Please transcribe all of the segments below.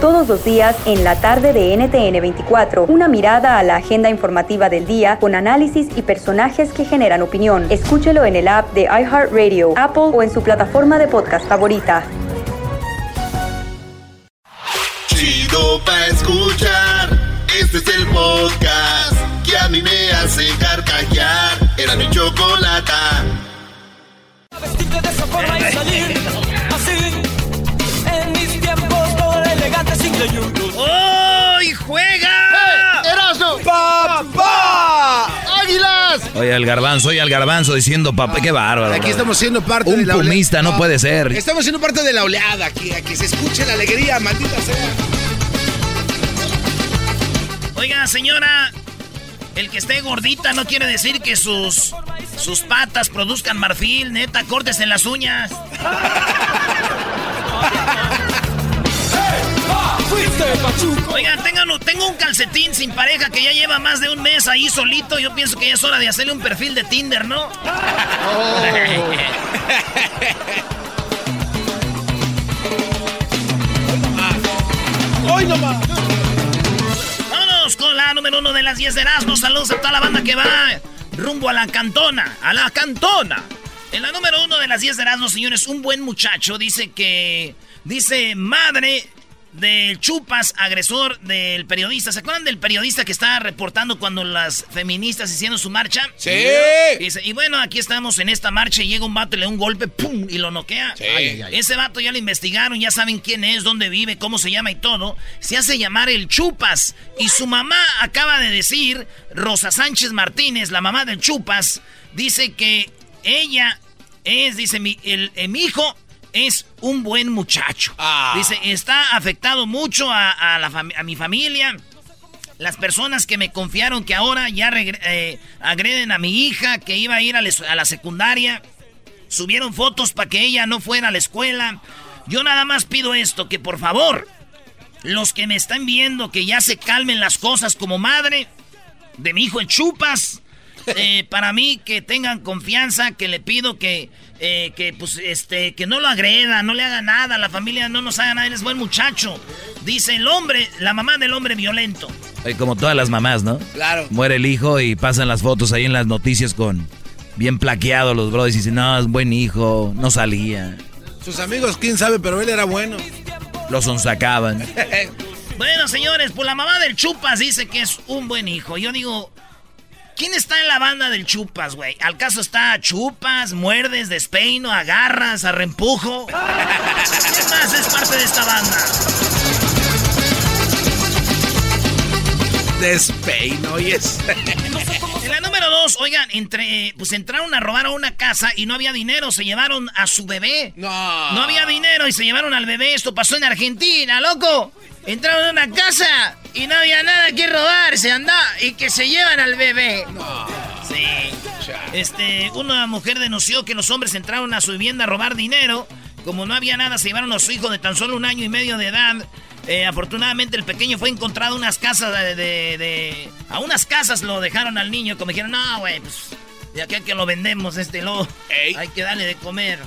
Todos los días en la tarde de NTN 24, una mirada a la agenda informativa del día con análisis y personajes que generan opinión. Escúchelo en el app de iHeartRadio, Apple o en su plataforma de podcast favorita. Chido pa' escuchar. Este es el podcast que a mí me hace carcajear. Era mi chocolata. vestirte de esa forma y salir así. ¡Hoy juega! ¡Erasmo! ¡Papá! ¡Águilas! Oye, al garbanzo, oye, al garbanzo diciendo papá, qué bárbaro. Aquí brother. estamos siendo parte Un de la oleada. pumista no puede ser. Estamos siendo parte de la oleada aquí, a que se escuche la alegría, maldita sea. Oiga, señora, el que esté gordita no quiere decir que sus sus patas produzcan marfil, neta, cortes en las uñas. Fuiste pachuco. Oigan, tengan- tengo un calcetín sin pareja que ya lleva más de un mes ahí solito. Yo pienso que ya es hora de hacerle un perfil de Tinder, ¿no? ¡Hoy nomás! Vámonos con la número uno de las 10 de Erasmus. Saludos a toda la banda que va rumbo a la cantona. A la cantona. En la número uno de las 10 de Erasmus, señores, un buen muchacho dice que. Dice madre del chupas agresor del periodista. ¿Se acuerdan del periodista que estaba reportando cuando las feministas hicieron su marcha? ¡Sí! Dice, y bueno, aquí estamos en esta marcha y llega un vato y le da un golpe, ¡pum! y lo noquea. Sí. Ese vato ya lo investigaron, ya saben quién es, dónde vive, cómo se llama y todo. Se hace llamar el Chupas. Y su mamá acaba de decir, Rosa Sánchez Martínez, la mamá del Chupas, dice que ella es, dice, mi, el, eh, mi hijo es un buen muchacho. Ah. Dice, está afectado mucho a, a la fami- a mi familia. Las personas que me confiaron que ahora ya eh, agreden a mi hija que iba a ir a, la es- a la secundaria, subieron fotos para que ella no fuera a la escuela. Yo nada más pido esto, que por favor, los que me están viendo, que ya se calmen las cosas como madre de mi hijo el Chupas. eh, para mí que tengan confianza, que le pido que, eh, que pues este, que no lo agreda, no le haga nada, la familia no nos haga nada, él es buen muchacho. Dice el hombre, la mamá del hombre violento. como todas las mamás, ¿no? Claro. Muere el hijo y pasan las fotos ahí en las noticias con bien plaqueados los brothers y dicen, no, es buen hijo, no salía. Sus amigos, quién sabe, pero él era bueno. Lo sonsacaban. bueno, señores, pues la mamá del Chupas dice que es un buen hijo. Yo digo, ¿quién está en la banda del Chupas, güey? ¿Al caso está Chupas, Muerdes, Despeino, Agarras, Arrempujo? ¿Quién más es parte de esta banda? Despeino y es. En la número dos, oigan, entre, pues entraron a robar a una casa y no había dinero, se llevaron a su bebé. No. No había dinero y se llevaron al bebé. Esto pasó en Argentina, loco. Entraron a una casa y no había nada que robar. Se anda y que se llevan al bebé. Sí. Este, una mujer denunció que los hombres entraron a su vivienda a robar dinero. Como no había nada, se llevaron a su hijo de tan solo un año y medio de edad. Eh, afortunadamente el pequeño fue encontrado en unas casas de, de- de- A unas casas lo dejaron al niño. Como dijeron, no, güey, pues... De aquí a que lo vendemos, este lo... Ey. Hay que darle de comer.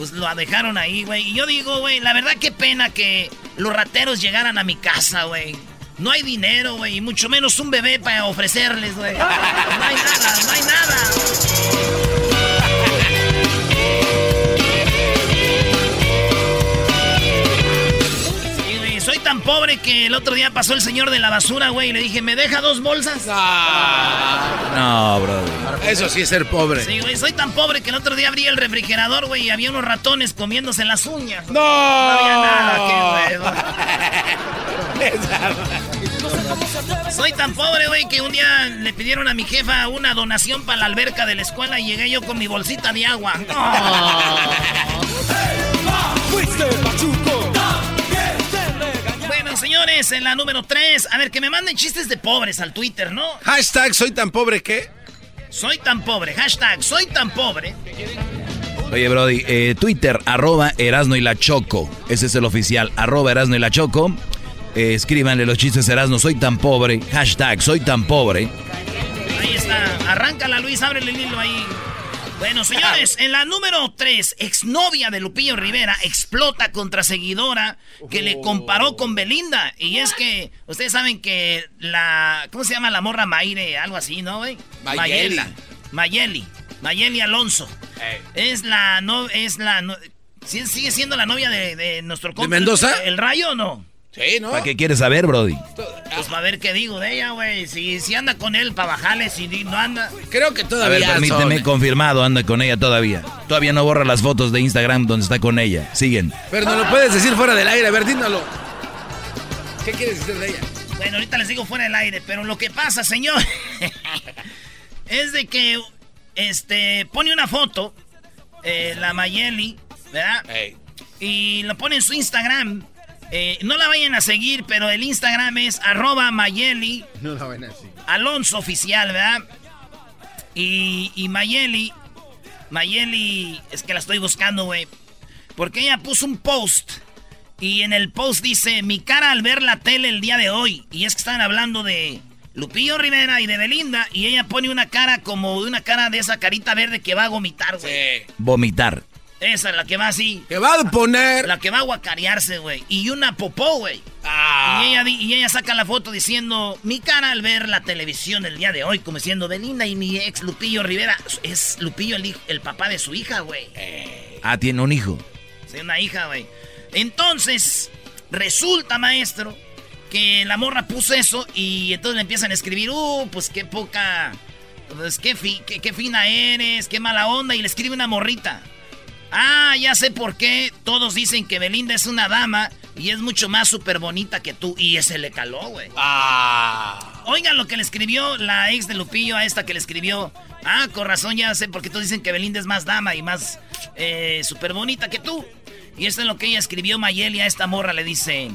Pues lo dejaron ahí, güey. Y yo digo, güey, la verdad qué pena que los rateros llegaran a mi casa, güey. No hay dinero, güey, y mucho menos un bebé para ofrecerles, güey. No hay nada, no hay nada. Tan pobre que el otro día pasó el señor de la basura, güey, y le dije, ¿me deja dos bolsas? No, brother. Eso sí es ser pobre. Sí, güey, soy tan pobre que el otro día abrí el refrigerador, güey, y había unos ratones comiéndose las uñas. ¡No! No había nada, qué. Soy tan pobre, güey, que un día le pidieron a mi jefa una donación para la alberca de la escuela y llegué yo con mi bolsita de agua. Te Señores, en la número 3. A ver, que me manden chistes de pobres al Twitter, ¿no? Hashtag soy tan pobre que. Soy tan pobre. Hashtag soy tan pobre. Oye, Brody, eh, Twitter, arroba Erasno y la Choco. Ese es el oficial, arroba Erasno y la Choco. Eh, escríbanle los chistes Erasno, soy tan pobre. Hashtag, soy tan pobre. Ahí está. Arráncala, Luis, ábrele el hilo ahí. Bueno, señores, en la número 3, exnovia de Lupillo Rivera explota contra seguidora que le comparó con Belinda. Y es que, ustedes saben que la. ¿Cómo se llama la morra Maire? Algo así, ¿no, güey? Mayeli. Mayeli. Mayeli Alonso. Es la. No, es la. No, ¿sí- ¿Sigue siendo la novia de, de nuestro compa, Mendoza? ¿El rayo o no? Sí, ¿no? ¿Para qué quieres saber, Brody? Pues para ver qué digo de ella, güey. Si, si anda con él, para bajarle. Si no anda. Creo que A todavía. ver, permíteme, son. confirmado, anda con ella todavía. Todavía no borra las fotos de Instagram donde está con ella. Siguen. Pero no lo puedes decir fuera del aire, a ver, dímelo. ¿Qué quieres decir de ella? Bueno, ahorita les digo fuera del aire, pero lo que pasa, señor, es de que este pone una foto, eh, la Mayeli, ¿verdad? Y lo pone en su Instagram. Eh, no la vayan a seguir, pero el Instagram es arroba Mayeli No la ven así. Alonso Oficial, ¿verdad? Y, y Mayeli, Mayeli, es que la estoy buscando, güey. Porque ella puso un post. Y en el post dice, mi cara al ver la tele el día de hoy. Y es que están hablando de Lupillo Rivera y de Belinda. Y ella pone una cara como una cara de esa carita verde que va a vomitar, güey. Sí. Vomitar. Esa, la que va así. Que va a poner. La que va a guacarearse, güey. Y una popó, güey. Ah. Y, ella, y ella saca la foto diciendo, mi cara al ver la televisión el día de hoy, como diciendo, Belinda y mi ex Lupillo Rivera. Es Lupillo el, el papá de su hija, güey. Ah, tiene un hijo. Sí, una hija, güey. Entonces, resulta, maestro, que la morra puso eso y entonces le empiezan a escribir, uh, pues qué poca, pues qué, fi- qué, qué fina eres, qué mala onda, y le escribe una morrita. Ah, ya sé por qué todos dicen que Belinda es una dama y es mucho más súper bonita que tú. Y ese le caló, güey. Ah. Oigan lo que le escribió la ex de Lupillo a esta que le escribió. Ah, con razón, ya sé por qué todos dicen que Belinda es más dama y más eh, súper bonita que tú. Y esto es lo que ella escribió Mayeli a esta morra. Le dice: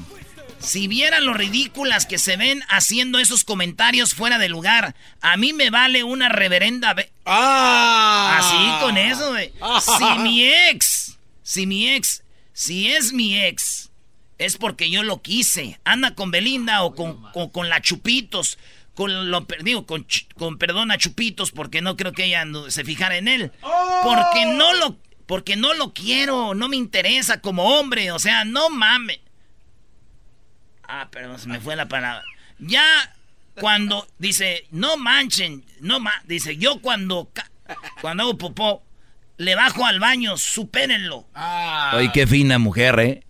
Si vieran lo ridículas que se ven haciendo esos comentarios fuera de lugar, a mí me vale una reverenda. be- Ah. Así con eso, güey. Si mi ex, si mi ex, si es mi ex, es porque yo lo quise. Anda con Belinda o con, con, con la Chupitos. Con lo digo, con, con perdón a Chupitos, porque no creo que ella se fijara en él. Porque no lo, porque no lo quiero, no me interesa como hombre. O sea, no mames. Ah, perdón, se me fue la palabra. Ya cuando dice, no manchen, no ma dice, yo cuando cuando hago popó le bajo al baño, supérenlo. Ah. Oye, qué fina mujer, ¿eh?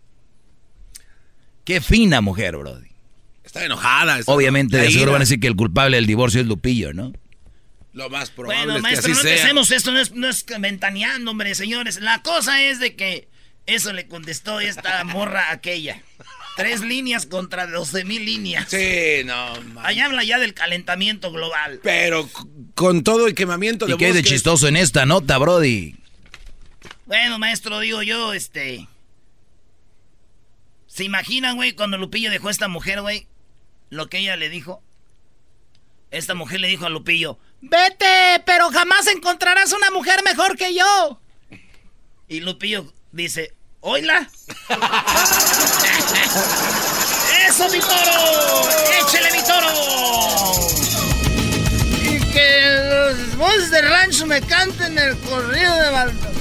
Qué fina mujer, Brody. Está enojada. está- Obviamente, de seguro van a decir que el culpable del divorcio es Lupillo, ¿no? Lo más probable Bueno, es que maestro, así no sea. esto, no es, no es ventaneando, hombre, señores. La cosa es de que eso le contestó esta morra aquella. Tres líneas contra doce mil líneas. Sí, no. man. Ahí habla ya del calentamiento global. Pero con todo el quemamiento de ¿Y qué hay de chistoso en esta nota, Brody? Bueno, maestro, digo yo, este. ¿Se imaginan, güey, cuando Lupillo dejó a esta mujer, güey? Lo que ella le dijo. Esta mujer le dijo a Lupillo: Vete, pero jamás encontrarás una mujer mejor que yo. Y Lupillo dice: Oila. ¡Eso, mi toro! ¡Échele, mi toro! Y que los voces de rancho me canten el corrido de Baltasar.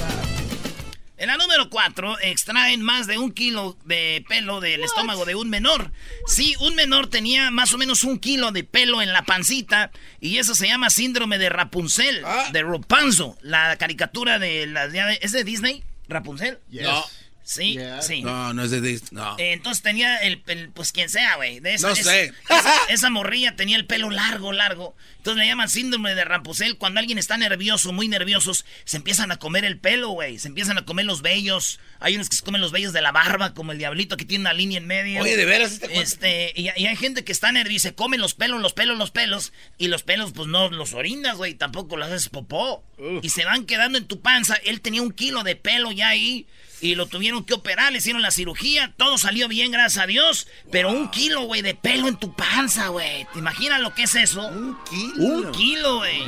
En la número 4, extraen más de un kilo de pelo del estómago de un menor. Sí, un menor tenía más o menos un kilo de pelo en la pancita y eso se llama síndrome de Rapunzel, Ah. de Rapunzel, la caricatura de la... ¿Es de Disney? ¿Rapunzel? No. Sí, Yeah. sí. No, no es de Disney. No. Eh, entonces tenía el, el- pues quien sea, güey. No esa- sé. Esa, esa morrilla tenía el pelo largo, largo. Entonces le llaman síndrome de Rapunzel. Cuando alguien está nervioso, muy nerviosos, se empiezan a comer el pelo, güey. Se empiezan a comer los vellos. Hay unos que se comen los vellos de la barba, como el diablito que tiene una línea en medio. Oye, ¿de veras este? Este, y, y hay gente que está nerviosa y se come los pelos, los pelos, los pelos. Y los pelos, pues no los orinas, güey. Tampoco los haces popó. Y se van quedando en tu panza. Él tenía un kilo de pelo ya ahí. Y lo tuvieron que operar, le hicieron la cirugía, todo salió bien, gracias a Dios, pero un kilo, güey, de pelo en tu panza, güey. ¿Te imaginas lo que es eso? Un kilo. Un kilo, güey.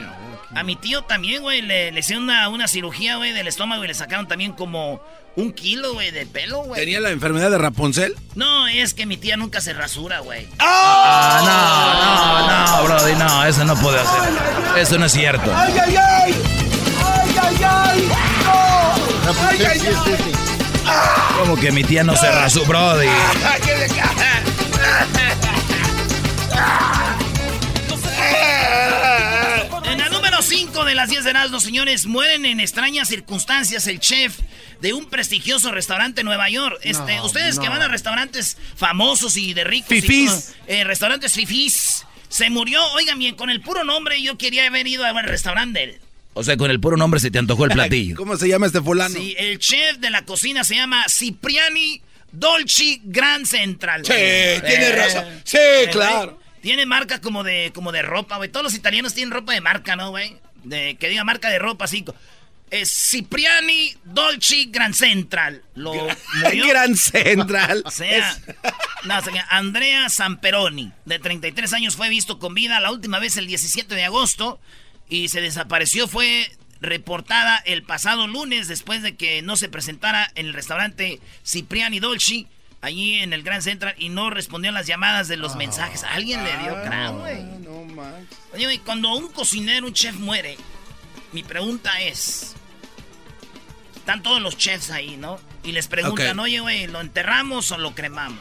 A mi tío también, güey, le, le hicieron una, una cirugía, güey, del estómago y le sacaron también como un kilo, güey, de pelo, güey. ¿Tenía la enfermedad de Rapunzel? No, es que mi tía nunca se rasura, güey. Ah, no, no, no, Brody, no, eso no puede hacer. Eso no es cierto. ¡Ay, ay, ay! ¡Ay, ay, ay! ¡No! ¡Ay, ay, ay! Como que mi tía no se rasó, Brody. En la número 5 de las 10 de los señores, mueren en extrañas circunstancias el chef de un prestigioso restaurante en Nueva York. Este, ustedes que van a restaurantes famosos y de ricos. y Fifís. todo, eh, restaurantes fifís. Se murió, oigan bien, con el puro nombre yo quería haber ido al restaurante. O sea, con el puro nombre se te antojó el platillo. ¿Cómo se llama este fulano? Sí, el chef de la cocina se llama Cipriani Dolci Grand Central. Sí, güey. tiene Eh, razón. Sí, eh, claro. güey, Tiene marca como de, como de ropa, güey. Todos los italianos tienen ropa de marca, ¿no, güey? De, que diga marca de ropa, así. Es Cipriani Dolci Grand Central. Lo murió. Gran Central. O sea, no, o sea, Andrea Samperoni, de 33 años, fue visto con vida la última vez el 17 de agosto y se desapareció. Fue reportada el pasado lunes después de que no se presentara en el restaurante Cipriani Dolci, allí en el Grand Central, y no respondió a las llamadas de los mensajes. Alguien le dio cráneo, güey. No. Oye, güey, cuando un cocinero, un chef muere, mi pregunta es... Están todos los chefs ahí, ¿no? Y les preguntan, Ok. oye, güey, ¿lo enterramos o lo cremamos?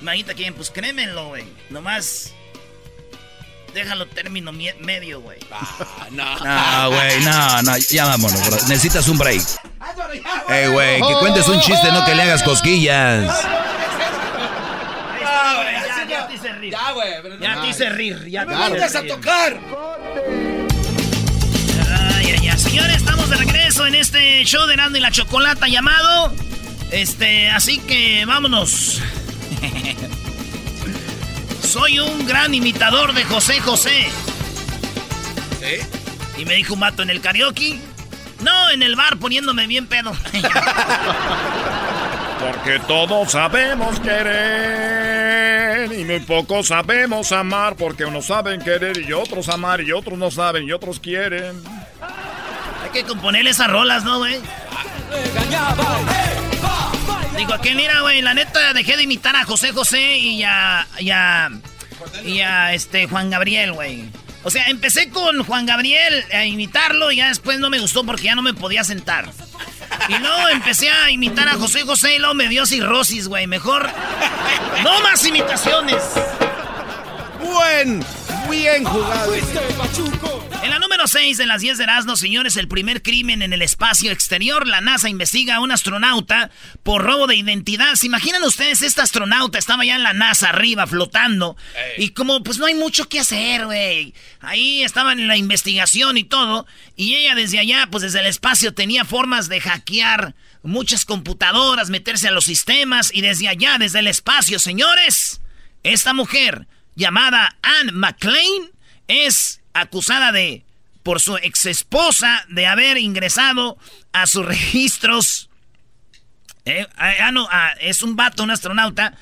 Imagínate quién, pues crémenlo, güey. Nomás... Déjalo término medio, güey. No, güey, no, no, ya vámonos, bro. Necesitas un break. Eh, güey, que cuentes un chiste, no que le hagas cosquillas. ya, ya te hice rir. Ya, güey. Ya te hice rir. Ya te ¡Me hice mandas a tocar! Ay, ay, ay. Señores, estamos de regreso en este show de Nando y la Chocolata llamado. Este, así que vámonos. Soy un gran imitador de José José. ¿Eh? Y me dijo un vato en el karaoke. No, en el bar poniéndome bien pedo. Porque todos sabemos querer y muy pocos sabemos amar porque unos saben querer y otros amar y otros no saben y otros quieren. Hay que componerle esas rolas, ¿no, güey? Digo, ¿a qué mira, güey? La neta, dejé de imitar a José José y a... Y a, y a este, Juan Gabriel, güey. O sea, empecé con Juan Gabriel a imitarlo y ya después no me gustó porque ya no me podía sentar. Y luego empecé a imitar a José José y luego me dio cirrosis, güey. Mejor... ¡No más imitaciones! Buen, bien jugado. En la número 6 de las 10 de Erasmo, señores, el primer crimen en el espacio exterior. La NASA investiga a un astronauta por robo de identidad. ¿Se imaginan ustedes? Este astronauta estaba ya en la NASA arriba flotando. Y como pues no hay mucho que hacer, güey. Ahí estaban en la investigación y todo. Y ella desde allá, pues desde el espacio, tenía formas de hackear muchas computadoras, meterse a los sistemas. Y desde allá, desde el espacio, señores, esta mujer llamada Anne McLean es acusada de, por su ex esposa, de haber ingresado a sus registros. Eh, ah, ah, no, ah, es un vato, un astronauta.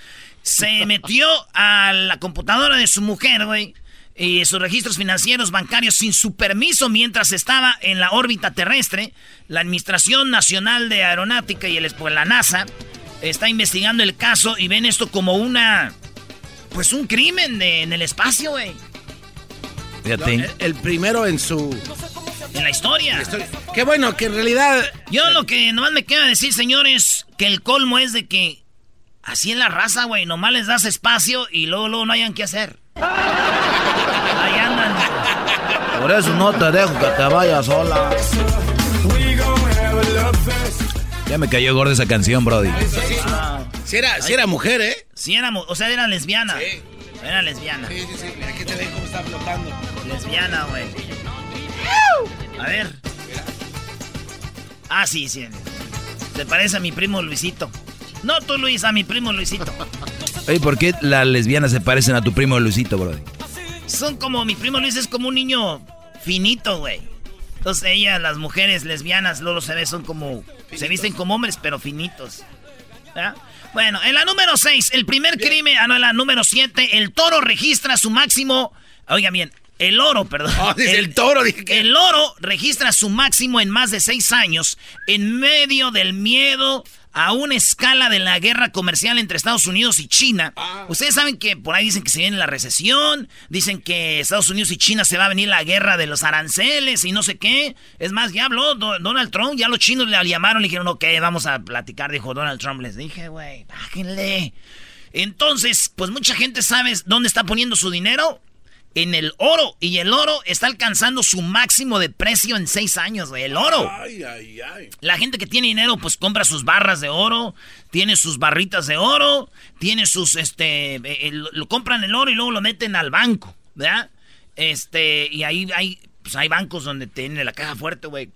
Se metió a la computadora de su mujer, güey. Y sus registros financieros bancarios sin su permiso mientras estaba en la órbita terrestre. La Administración Nacional de Aeronáutica y el, pues, la NASA está investigando el caso y ven esto como una. Pues un crimen de- en el espacio, güey. Fíjate. El, el primero en su En la historia. historia. Qué bueno que en realidad. Yo lo que nomás me queda decir, señores, que el colmo es de que así es la raza, güey. Nomás les das espacio y luego, luego no hayan qué hacer. Ahí andan. Por eso no te dejo que te vayas sola. Ya me cayó gorda esa canción, Brody. Si era, si era mujer, ¿eh? Sí, era, o sea, era lesbiana. Sí. Era lesbiana. Sí, sí, sí. Mira, aquí te ven cómo está flotando. Lesbiana, güey. A ver. Ah, sí, sí. Te parece a mi primo Luisito. No tú, Luis, a mi primo Luisito. Oye, ¿por qué las lesbianas se parecen a tu primo Luisito, Brody? Son como, mi primo Luis es como un niño finito, güey. Entonces ellas, las mujeres lesbianas, luego se ve, son como, se visten como hombres, pero finitos. ¿verdad? Bueno, en la número 6, el primer crimen, ah, no, en la número 7, el toro registra su máximo, oiga bien, el oro, perdón. Oh, dice el toro, dije que- El oro registra su máximo en más de 6 años en medio del miedo a una escala de la guerra comercial entre Estados Unidos y China. Ustedes saben que por ahí dicen que se viene la recesión, dicen que Estados Unidos y China se va a venir la guerra de los aranceles y no sé qué. Es más, ya habló Do- Donald Trump, ya los chinos le llamaron, le dijeron, ok, vamos a platicar, dijo Donald Trump. Les dije, güey, bájenle. Entonces, pues mucha gente sabe dónde está poniendo su dinero. En el oro. Y el oro está alcanzando su máximo de precio en seis años, güey. El oro. Ay, ay, ay. La gente que tiene dinero, pues compra sus barras de oro, tiene sus barritas de oro, tiene sus, este, eh, lo, lo compran el oro y luego lo meten al banco, ¿verdad? Este, y ahí hay, pues hay bancos donde tiene la caja fuerte, güey.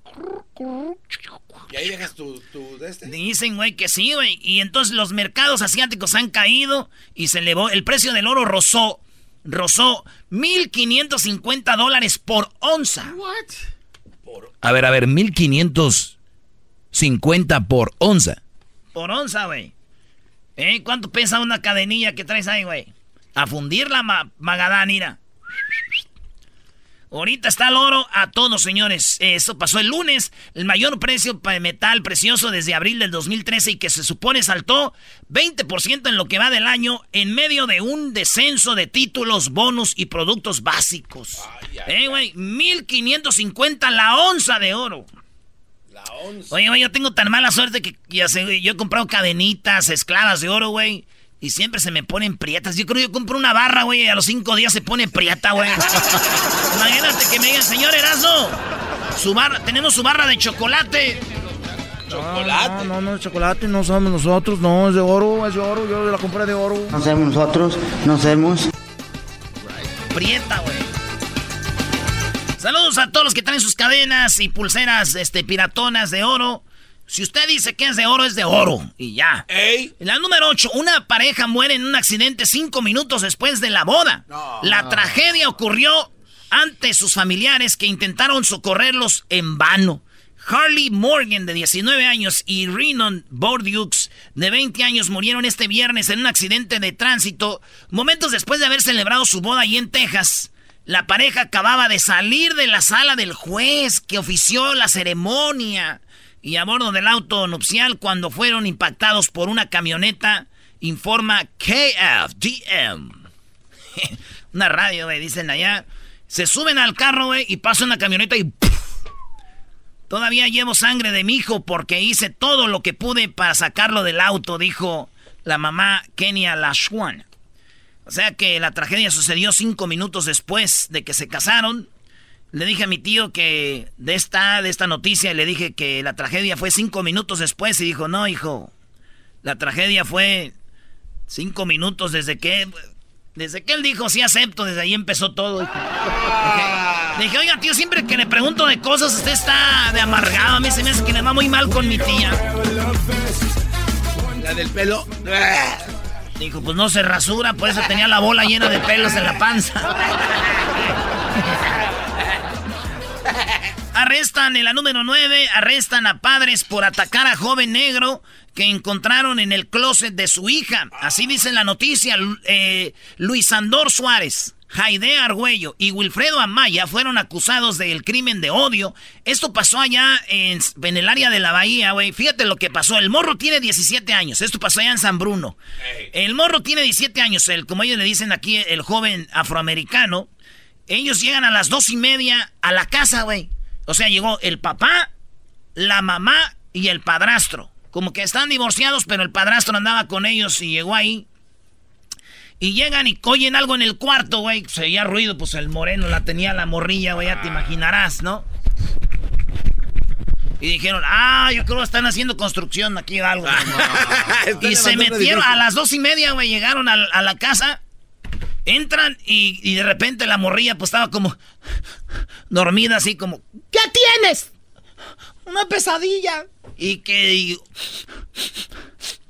Y ahí dejas tu, tu de este. Dicen, güey, que sí, güey. Y entonces los mercados asiáticos han caído y se elevó. El precio del oro rozó, rozó 1.550 dólares por onza. A ver, a ver, 1550 por onza. Por onza, güey. ¿Eh? ¿Cuánto pesa una cadenilla que traes ahí, güey? A fundirla, ma Magadán, mira. Ahorita está el oro a todos, señores. Eso pasó el lunes. El mayor precio de metal precioso desde abril del 2013 y que se supone saltó 20% en lo que va del año en medio de un descenso de títulos, bonos y productos básicos. eh, güey, 1550 la onza de oro. Oye, güey, yo tengo tan mala suerte que ya sé, güey, yo he comprado cadenitas, esclavas de oro, güey. Y siempre se me ponen prietas. Yo creo que yo compro una barra, güey, y a los cinco días se pone prieta, güey. Imagínate que me digan, señor Erasmo, su barra, tenemos su barra de chocolate. Chocolate. No, no, el chocolate no somos nosotros, no, es de oro, es de oro, yo la compré de oro. No somos nosotros, no somos. Prieta, güey. Saludos a todos los que traen sus cadenas y pulseras este, piratonas de oro. Si usted dice que es de oro, es de oro. Y ya. Ey. La número 8, una pareja muere en un accidente cinco minutos después de la boda. La tragedia ocurrió ante sus familiares que intentaron socorrerlos en vano. Harley Morgan, de 19 años, y Renan Bordiux, de 20 años, murieron este viernes en un accidente de tránsito, momentos después de haber celebrado su boda allí en Texas. La pareja acababa de salir de la sala del juez que ofició la ceremonia y a bordo del auto nupcial cuando fueron impactados por una camioneta, informa KFDM. una radio, güey, dicen allá. Se suben al carro, güey, y pasa una camioneta y... Todavía llevo sangre de mi hijo porque hice todo lo que pude para sacarlo del auto, dijo la mamá Kenia Lashwan. O sea que la tragedia sucedió cinco minutos después de que se casaron. Le dije a mi tío que de esta, de esta noticia, le dije que la tragedia fue cinco minutos después y dijo, no, hijo, la tragedia fue cinco minutos desde que... Desde que él dijo, sí acepto, desde ahí empezó todo. hijo". Le dije, oiga, tío, siempre que le pregunto de cosas, usted está de amargado. A mí se me hace que le va muy mal con mi tía. La del pelo. Dijo, pues no se rasura, por eso tenía la bola llena de pelos en la panza. Arrestan en la número 9, arrestan a padres por atacar a joven negro que encontraron en el closet de su hija. Así dice la noticia. Eh, Luis Andor Suárez, Jaide Argüello y Wilfredo Amaya fueron acusados del crimen de odio. Esto pasó allá en, en el área de la bahía, güey. Fíjate lo que pasó. El morro tiene 17 años. Esto pasó allá en San Bruno. El morro tiene 17 años. El, como ellos le dicen aquí, el joven afroamericano. Ellos llegan a las dos y media a la casa, güey. O sea, llegó el papá, la mamá y el padrastro. Como que están divorciados, pero el padrastro andaba con ellos y llegó ahí. Y llegan y oyen algo en el cuarto, güey. Se oía ruido, pues el moreno la tenía la morrilla, güey, ya te imaginarás, ¿no? Y dijeron, ah, yo creo que están haciendo construcción aquí o algo. y se metieron a las dos y media, güey, llegaron a, a la casa. Entran y, de repente la morrilla pues estaba como dormida así como, ¿qué tienes? Una pesadilla. Y que y-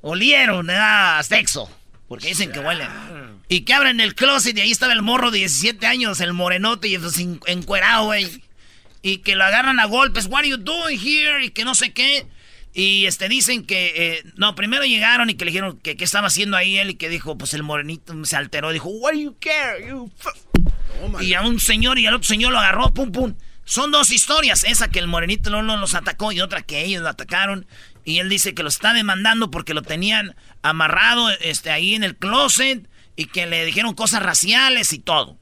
olieron, era sexo. Porque dicen que huele. Y que abren el closet y ahí estaba el morro de 17 años, el morenote y pues, en- encuerado, güey. y que lo agarran a golpes. What are you doing here? Y que no sé qué. Y este dicen que eh, no, primero llegaron y que le dijeron que qué estaba haciendo ahí él y que dijo, pues el morenito se alteró, dijo, "What do you care? You fu-" y a un señor y al otro señor lo agarró, pum pum. Son dos historias, esa que el morenito no, no los atacó y otra que ellos lo atacaron. Y él dice que lo está demandando porque lo tenían amarrado este, ahí en el closet y que le dijeron cosas raciales y todo.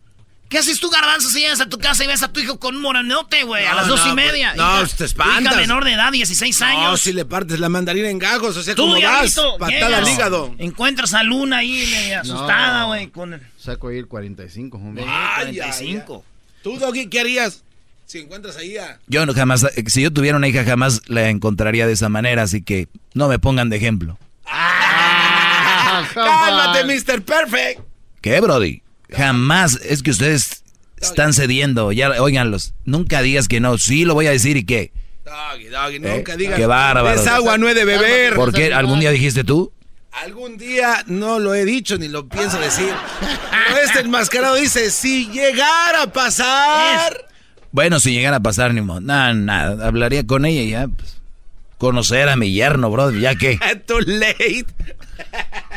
¿Qué haces tú, garbanzo, si llegas a tu casa y ves a tu hijo con un morenote, güey? a No, las dos no, y media. pues, no, Hija- te espantas. Hija menor de edad, 16 años. No, si le partes la mandarina en gagos, o sea, Tú, ¿cómo vas? Patada llegas, al hígado. Encuentras a Luna ahí eh, asustada, güey, con el... Saco ahí el 45, hombre. Ay, 45. ¿Tú, Doggy, qué harías si encuentras ahí a... Yo no jamás, eh, si yo tuviera una hija jamás la encontraría de esa manera, así que no me pongan de ejemplo. ¡Cálmate, Mr. Perfect! ¿Qué, Brody? Jamás, es que ustedes están cediendo, ya, óiganlos, nunca digas que no, sí lo voy a decir y qué. Doggy, Doggy, Eh, nunca digas... qué bárbaro. Es agua, no he de beber. ¿Por qué? ¿Algún día dijiste tú? Algún día no lo he dicho ni lo pienso decir. Pero este enmascarado dice, si llegara a pasar... Bueno, si llegara a pasar, ni modo. Nada, nada, hablaría con ella y ya, pues, conocer a mi yerno, Brody, ya que. Too late.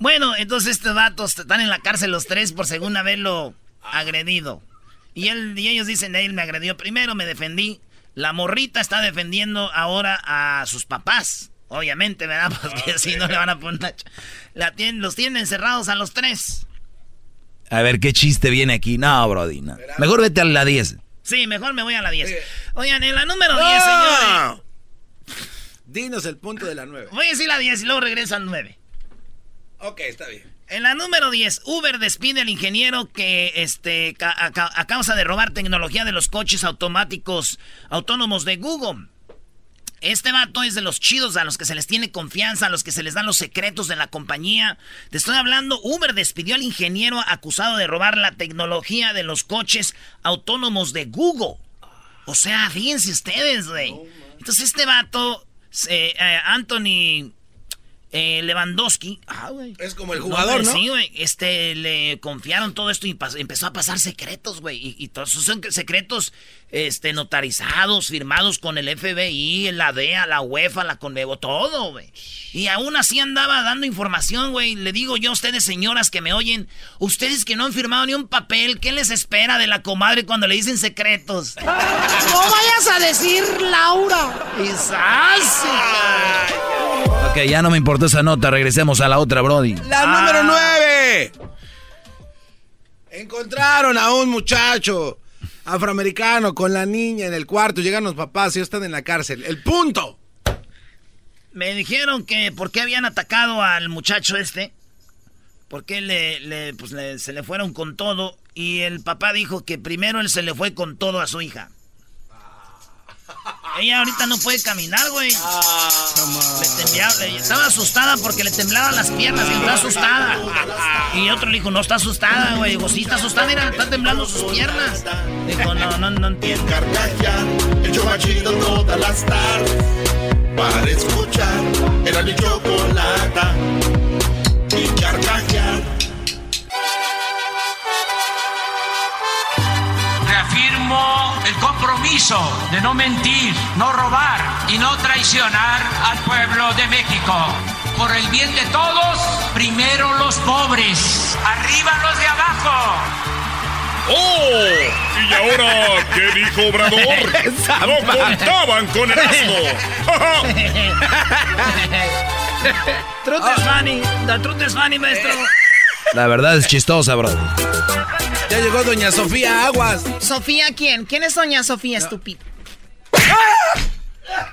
Bueno, entonces estos vatos están en la cárcel los tres por según haberlo agredido. Y, él, y ellos dicen, él me agredió primero, me defendí. La morrita está defendiendo ahora a sus papás. Obviamente, ¿verdad? Porque si no le van a poner... La tienen, los tienen encerrados a los tres. A ver, ¿qué chiste viene aquí? No, Brody, no. Mejor vete a la 10. Sí, mejor me voy a la 10. Oigan, en la número 10, ¡No! señores. Dinos el punto de la 9. Voy a decir la 10 y luego regreso al 9. Ok, está bien. En la número 10, Uber despide al ingeniero que este, a causa de robar tecnología de los coches automáticos autónomos de Google. Este vato es de los chidos a los que se les tiene confianza, a los que se les dan los secretos de la compañía. Te estoy hablando, Uber despidió al ingeniero acusado de robar la tecnología de los coches autónomos de Google. O sea, fíjense ustedes, güey. Entonces este vato, eh, eh, Anthony eh, Lewandowski. Ah, güey. Es como el jugador, güey, ¿no? Sí, güey. Este, le confiaron todo esto y empezó a pasar secretos, güey. Y, y todos esos son secretos este, notarizados, firmados con el FBI, la DEA, la UEFA, la Conmebo, todo, güey. Y aún así andaba dando información, güey. Le digo yo a ustedes, señoras que me oyen, ustedes que no han firmado ni un papel, ¿qué les espera de la comadre cuando le dicen secretos? No vayas a decir Laura. ¡Quizás! Ok, ya no me importó esa nota, regresemos a la otra, Brody. La Ah. número 9. Encontraron a un muchacho afroamericano con la niña en el cuarto. Llegan los papás y ellos están en la cárcel. El punto. Me dijeron que por qué habían atacado al muchacho este. Porque le, le- pues le- se le fueron con todo. Y el papá dijo que primero él se le fue con todo a su hija. Ella ahorita no puede caminar, güey. Le temblaba- le- estaba asustada porque le temblaban las piernas y está asustada. Y otro le dijo, no está asustada, güey. Digo, sí está asustada, mira, le están temblando sus piernas. Dijo, no, no, no entiendo. El todas las tardes. Para escuchar, era mi. Y carcajear. El compromiso de no mentir, no robar y no traicionar al pueblo de México. Por el bien de todos, primero los pobres, arriba los de abajo. ¡Oh! ¿Y ahora qué dijo Obrador? ¡No contaban con el asno! Truth is funny. The truth is funny, maestro. La verdad es chistosa, Brody. Ya llegó doña Sofía Aguas. ¿Sofía quién? ¿Quién es doña Sofía, estúpido?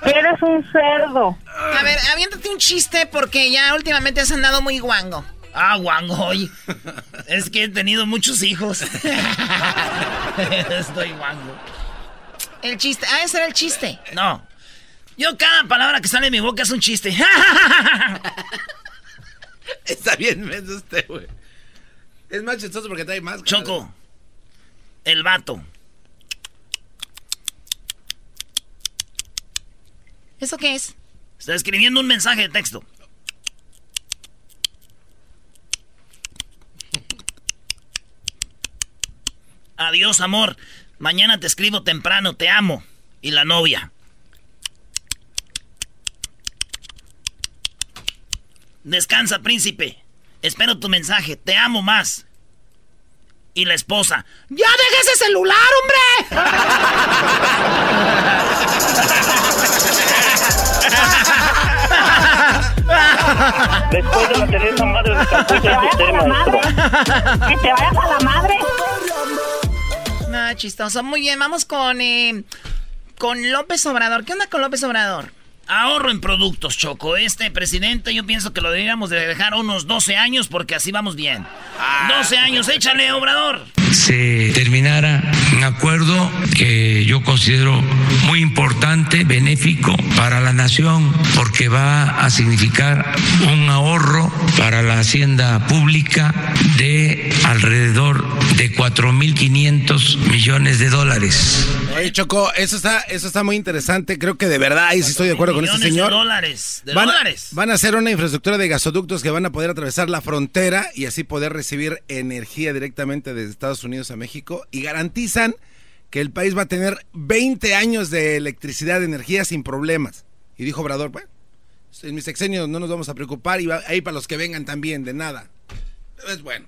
Eres un cerdo. A ver, aviéntate un chiste porque ya últimamente has andado muy guango. Ah, guango, oye. Es que he tenido muchos hijos. Estoy guango. El chiste. Ah, ese era el chiste. No. Yo cada palabra que sale de mi boca es un chiste. Está bien, menso este, güey. Es más chistoso porque trae más. Choco. El vato. ¿Eso qué es? Está escribiendo un mensaje de texto. Adiós, amor. Mañana te escribo temprano, te amo. Y la novia. Descansa, príncipe. Espero tu mensaje. Te amo más. Y la esposa. ¡Ya deja ese celular, hombre! Después de la Teresa Madre de Calcuta, usted, maestro. Que te vayas a la madre. No, chistoso. Muy bien, vamos con, eh, con López Obrador. ¿Qué onda con López Obrador? Ahorro en productos, Choco. Este presidente yo pienso que lo deberíamos de dejar unos 12 años porque así vamos bien. 12 años, échale, Obrador. se terminara un acuerdo que yo considero muy importante, benéfico para la nación, porque va a significar un ahorro para la hacienda pública de alrededor de 4.500 millones de dólares. Oye, Choco, eso está, eso está muy interesante. Creo que de verdad, ahí sí estoy de acuerdo con este señor. de dólares. De van, dólares. van a hacer una infraestructura de gasoductos que van a poder atravesar la frontera y así poder recibir energía directamente desde Estados Unidos a México y garantizan que el país va a tener 20 años de electricidad, de energía sin problemas. Y dijo Obrador, bueno, en mis sexenios no nos vamos a preocupar y va, ahí para los que vengan también, de nada. Es bueno.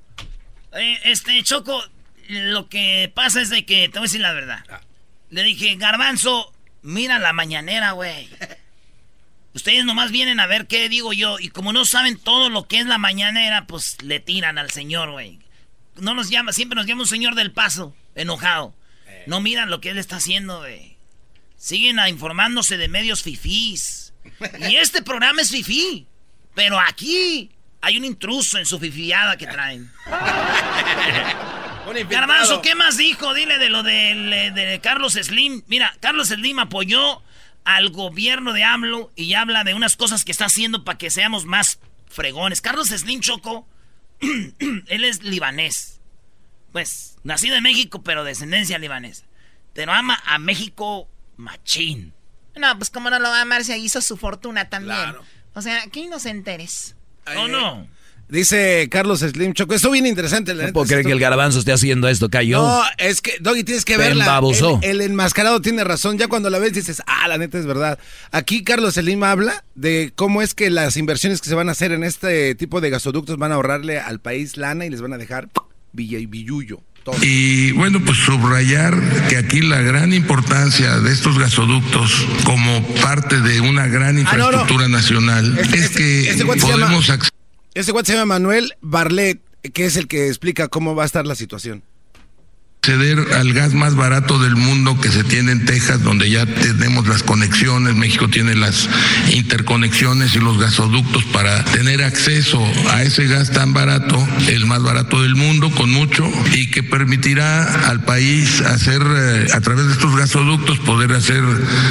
Eh, este, Choco, lo que pasa es de que, te voy a decir la verdad. Le dije, Garbanzo, mira la mañanera, güey. Ustedes nomás vienen a ver qué digo yo. Y como no saben todo lo que es la mañanera, pues le tiran al señor, güey. No nos llama, siempre nos llama un señor del paso, enojado. No miran lo que él está haciendo, güey. Siguen a informándose de medios fifís. Y este programa es fifí. Pero aquí hay un intruso en su fifiada que traen. Garbanzo, ¿qué más dijo? Dile de lo de, de Carlos Slim. Mira, Carlos Slim apoyó al gobierno de AMLO y habla de unas cosas que está haciendo para que seamos más fregones. Carlos Slim Choco, él es libanés. Pues, nacido en México, pero de descendencia libanesa. Pero ama a México machín. No, pues cómo no lo va a amar si hizo su fortuna también. O sea, qué inocente eres. No, no. Dice Carlos Slim Choco, esto bien interesante. La No puedo creer esto- que el garbanzo esté haciendo esto, cayó. No, es que, Doggy, tienes que verla. El, el enmascarado tiene razón. Ya cuando la ves dices, ah, la neta es verdad. Aquí Carlos Selim habla de cómo es que las inversiones que se van a hacer en este tipo de gasoductos van a ahorrarle al país lana y les van a dejar villa y todo. Y bueno, pues subrayar que aquí la gran importancia de estos gasoductos como parte de una gran Ah, no, no. infraestructura nacional Este- es este- que este llama- podemos acceder Ese cuate se llama Manuel Barlet, que es el que explica cómo va a estar la situación. Acceder al gas más barato del mundo que se tiene en Texas, donde ya tenemos las conexiones, México tiene las interconexiones y los gasoductos para tener acceso a ese gas tan barato, el más barato del mundo, con mucho, y que permitirá al país hacer, eh, a través de estos gasoductos, poder hacer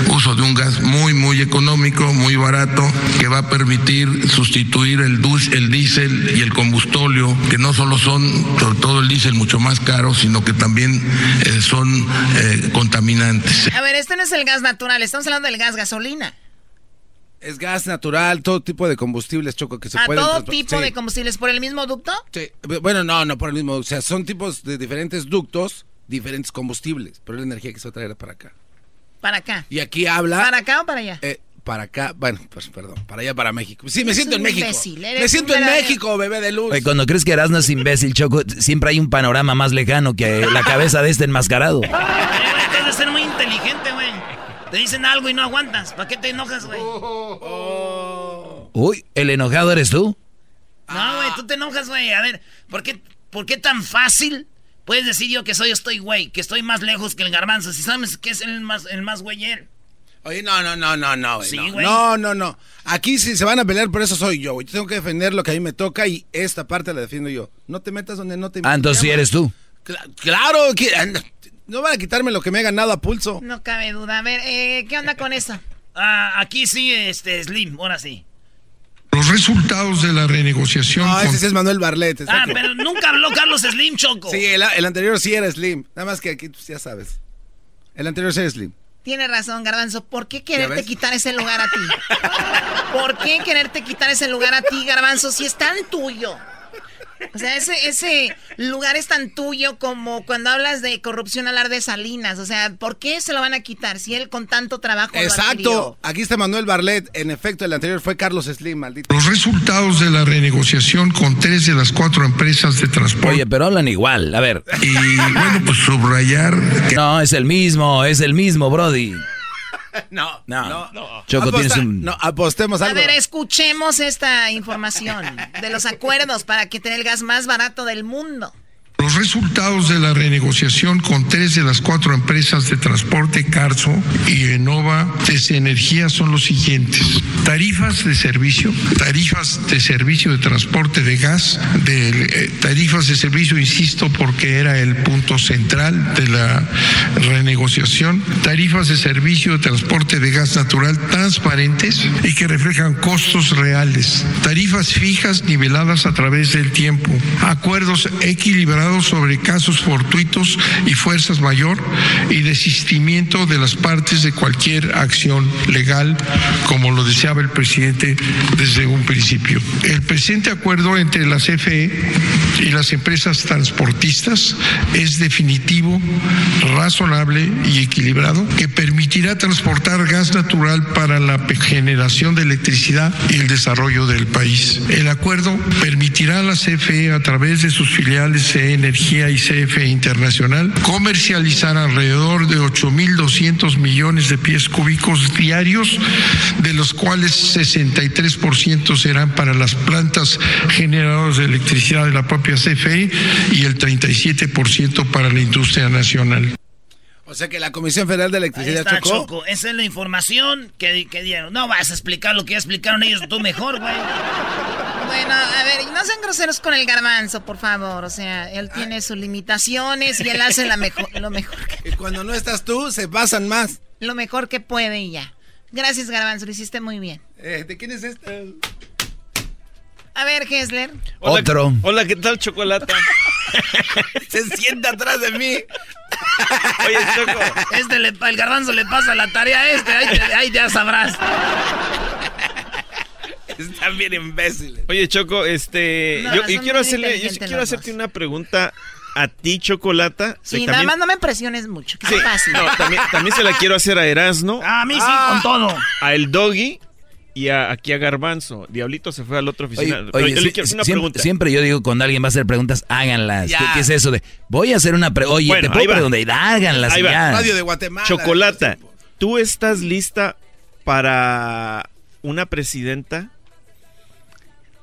uso de un gas muy, muy económico, muy barato, que va a permitir sustituir el, el diésel y el combustóleo, que no solo son, sobre todo el diésel, mucho más caro, sino que también eh, son eh, contaminantes. A ver, este no es el gas natural, estamos hablando del gas gasolina. Es gas natural, todo tipo de combustibles, Choco, que se A pueden... todo tipo Sí. de combustibles por el mismo ducto. Sí, bueno, no, no por el mismo. O sea, son tipos de diferentes ductos, diferentes combustibles, pero es la energía que se va a traer para acá. Para acá. Y aquí habla. ¿Para acá o para allá? eh, para acá, bueno, pues perdón, para allá, para México. Sí, me siento en México. eres Me siento en México, bebé de luz. Oye, cuando crees que Erasmo es imbécil, Choco, siempre hay un panorama más lejano que la cabeza de este enmascarado. Tienes de ser muy inteligente, güey. Te dicen algo y no aguantas. ¿Para qué te enojas, güey? Uy, ¿el enojado eres tú? No, güey, tú te enojas, güey. A ver, ¿por qué, ¿por qué tan fácil puedes decir yo que soy estoy güey? Que estoy más lejos que el garbanzo. Si sabes que es el más, el más güey él. Oye, no, no, no, no, no, güey, Sí, no. güey. No, no, no. Aquí si se van a pelear, por eso soy yo, güey. Yo tengo que defender lo que a mí me toca y esta parte la defiendo yo. No te metas donde no te Ah, entonces sí eres tú. Cla- claro, que- no van a quitarme lo que me he ganado a pulso. No cabe duda. A ver, eh, ¿qué onda con eso? Ah, aquí sí, este, Slim, ahora sí. Los resultados de la renegociación No, con- ese sí es Manuel Barlet. Ah, aquí. pero nunca habló Carlos Slim, Choco. Sí, el, el anterior sí era Slim. Nada más que aquí, pues, ya sabes. El anterior sí era Slim. Tiene razón, Garbanzo. ¿Por qué ¿Ya quererte quitar ese lugar a ti? ¿Por qué quererte quitar ese lugar a ti, Garbanzo, si es tan tuyo? O sea, ese, ese lugar es tan tuyo como cuando hablas de corrupción hablar de Salinas. O sea, ¿por qué se lo van a quitar si él con tanto trabajo Exacto. Aquí está Manuel Barlet. En efecto, el anterior fue Carlos Slim, maldito. Los resultados de la renegociación con tres de las cuatro empresas de transporte. Oye, pero hablan igual. A ver. Y bueno, pues subrayar que No, es el mismo, es el mismo, Brody. No, no, Choco, Aposta- tienes un... No, apostemos A algo. ver, escuchemos esta información de los acuerdos para que tenga el gas más barato del mundo. Los resultados de la renegociación con tres de las cuatro empresas de transporte, Carso y Enova TC Energía, son los siguientes. Tarifas de servicio, tarifas de servicio de transporte de gas, eh, tarifas de servicio, insisto, porque era el punto central de la renegociación, tarifas de servicio de transporte de gas natural transparentes y que reflejan costos reales, tarifas fijas niveladas a través del tiempo, acuerdos equilibrados sobre casos fortuitos y fuerzas mayor y desistimiento de las partes de cualquier acción legal, como lo deseaba el presidente desde un principio. El presente acuerdo entre la CFE y las empresas transportistas es definitivo, razonable y equilibrado, que permitirá transportar gas natural para la generación de electricidad y el desarrollo del país. El acuerdo permitirá a la CFE, a través de sus filiales CE Energía y CFE Internacional, comercializar alrededor de 8.200 millones de pies cúbicos diarios, de los cuales 63% serán para las plantas generadoras de electricidad de la propia CFE y el 37% para la industria nacional. O sea que la Comisión Federal de Ahí Electricidad está, chocó. Choco. Esa es la información que, que dieron. No vas a explicar lo que ya explicaron ellos tú mejor, güey. Bueno, a ver, no sean groseros con el garbanzo, por favor. O sea, él tiene sus limitaciones y él hace la mejor, lo mejor que, Y cuando no estás tú, se pasan más. lo mejor que puede y ya. Gracias, garbanzo, lo hiciste muy bien. Eh, ¿De quién es esta? A ver, Hessler. Hola, Otro. Hola, ¿qué tal, Chocolata? Se sienta atrás de mí. Oye, Choco. Este le, el garbanzo le pasa la tarea a este. Ahí, te- ahí ya sabrás. Están bien imbéciles. Oye, Choco, este. No, yo, quiero hacerle. Yo quiero hacerte una pregunta a ti, Chocolata. Sí, Y nada también- más no me presiones mucho, que Sí, es fácil. no, también, también se la quiero hacer a Erasno, A mí sí, Ah. con todo. a El Doggy y a, aquí a Garbanzo. Diablito se fue a la otra Oye, oficina. oye, Pero yo le quiero hacer una siempre, pregunta. siempre yo digo cuando alguien va a hacer preguntas, háganlas. ¿Qué, qué es eso de voy a hacer una pregunta? Oye, Bueno, te ahí puedo preguntar, háganlas Ahí va. ya. Radio de Guatemala. Chocolata, ¿tú estás lista para una presidenta?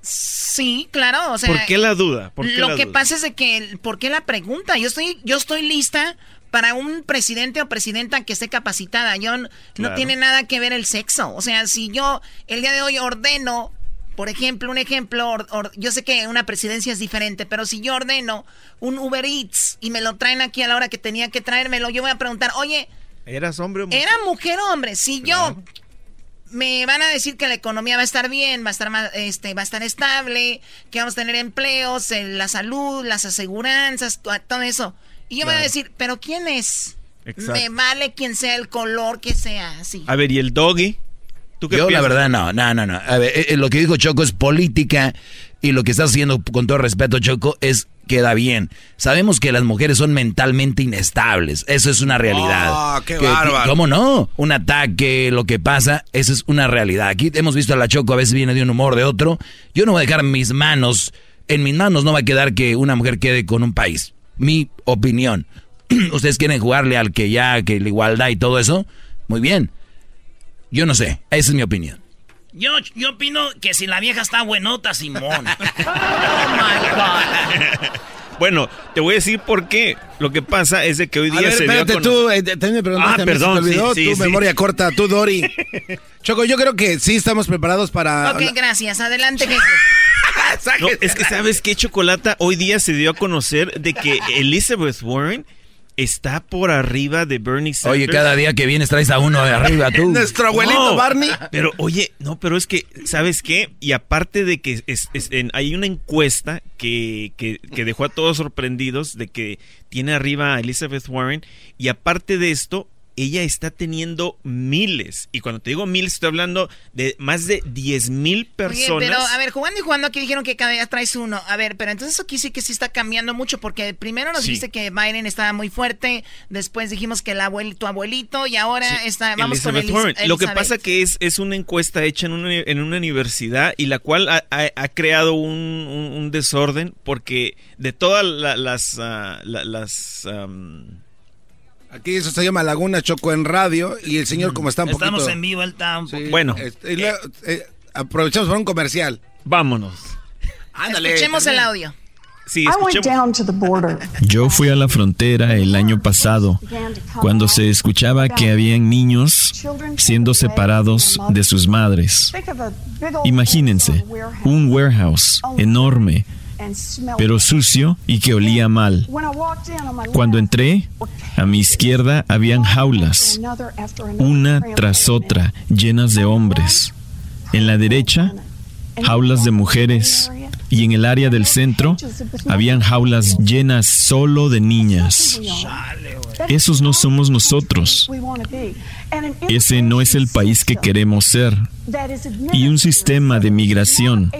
Sí, claro, o sea... ¿Por qué la duda? ¿Por qué lo la que duda? pasa es de que, ¿por qué la pregunta? Yo estoy, yo estoy lista para un presidente o presidenta que esté capacitada. Yo no Claro. tiene nada que ver el sexo. O sea, si yo el día de hoy ordeno, por ejemplo, un ejemplo, or- or- yo sé que una presidencia es diferente, pero si yo ordeno un Uber Eats y me lo traen aquí a la hora que tenía que traérmelo, yo voy a preguntar, oye, ¿Eras hombre o mujer? ¿era mujer o hombre? Si yo me van a decir que la economía va a estar bien, va a estar más, este, va a estar estable, que vamos a tener empleos, eh, la salud, las aseguranzas, to- todo eso. Y yo voy a Claro. decir, ¿pero quién es? Exacto. Me vale quien sea el color que sea, así. A ver, ¿y el Doggy? ¿Tú qué Yo la verdad no, no, no, no. A ver, eh, eh, lo que dijo Choco es política y lo que está haciendo, con todo respeto, Choco, es queda bien. Sabemos que las mujeres son mentalmente inestables, eso es una realidad. Ah, qué Que- bárbaro. ¿Cómo no? Un ataque, lo que pasa, eso es una realidad. Aquí hemos visto a la Choco, a veces viene de un humor de otro. Yo no voy a dejar mis manos, en mis manos no va a quedar que una mujer quede con un país. Mi opinión. ¿Ustedes quieren jugarle al que ya, que la igualdad y todo eso? Muy bien. Yo no sé, esa es mi opinión. Yo, yo opino que si la vieja está buenota, Simón. Bueno, te voy a decir por qué. Lo que pasa es de que hoy A día ver, se dio a espérate tú, eh, también me preguntaste Ah, a mí, perdón, se te olvidó, sí, sí, tu sí. memoria corta, tú Dori. Choco, yo creo que sí estamos preparados para... ok, gracias. Adelante, jefe. No, es que sabes qué, Chocolata, hoy día se dio a conocer de que Elizabeth Warren está por arriba de Bernie Sanders. Oye, cada día que vienes traes a uno de arriba tú. Nuestro abuelito No, Barney. Pero oye, no, pero es que, ¿sabes qué? Y aparte de que es, es- en- hay una encuesta que, que- que dejó a todos sorprendidos de que tiene arriba a Elizabeth Warren. Y aparte de esto, ella está teniendo miles. Y cuando te digo miles, estoy hablando de más de 10 mil personas. Oye, pero a ver, jugando y jugando aquí dijeron que cada día traes uno. A ver, pero entonces eso aquí sí que sí está cambiando mucho porque primero nos Sí. dijiste que Biden estaba muy fuerte, después dijimos que el abuelito, tu abuelito y ahora está, vamos con Elizabeth Elis- Warren. Lo que Elizabeth. pasa que es, es una encuesta hecha en una, en una universidad y la cual ha, ha- ha creado un, un- un desorden porque de todas la- las... la- las am, Aquí eso se llama Laguna Choco en radio y el señor como está un Estamos poquito... en vivo, él está un poco- Bueno. este, y luego, eh, aprovechamos para un comercial. Vámonos. Ándale. Escuchemos el también. audio. Sí, I went escuchemos. down to the border. Yo fui a la frontera el año pasado, cuando se escuchaba que habían niños siendo separados de sus madres. Imagínense, un warehouse enorme, pero sucio y que olía mal. Cuando entré, a mi izquierda habían jaulas, una tras otra, llenas de hombres. En la derecha, jaulas de mujeres. Y en el área del centro, habían jaulas llenas solo de niñas. Esos no somos nosotros. Ese no es el país que queremos ser. Y un sistema de migración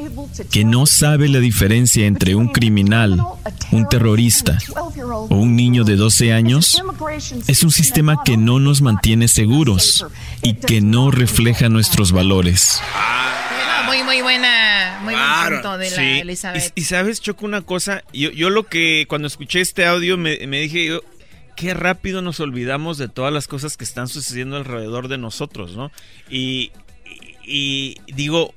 que no sabe la diferencia entre un criminal, un terrorista o un niño de 12 años es un sistema que no nos mantiene seguros y que no refleja nuestros valores. Ah, muy, muy buena, muy buen punto de la Sí. Elizabeth. Y, y sabes, Choco, una cosa, yo, yo lo que cuando escuché este audio me, me dije yo, qué rápido nos olvidamos de todas las cosas que están sucediendo alrededor de nosotros, ¿no? Y, y- y digo,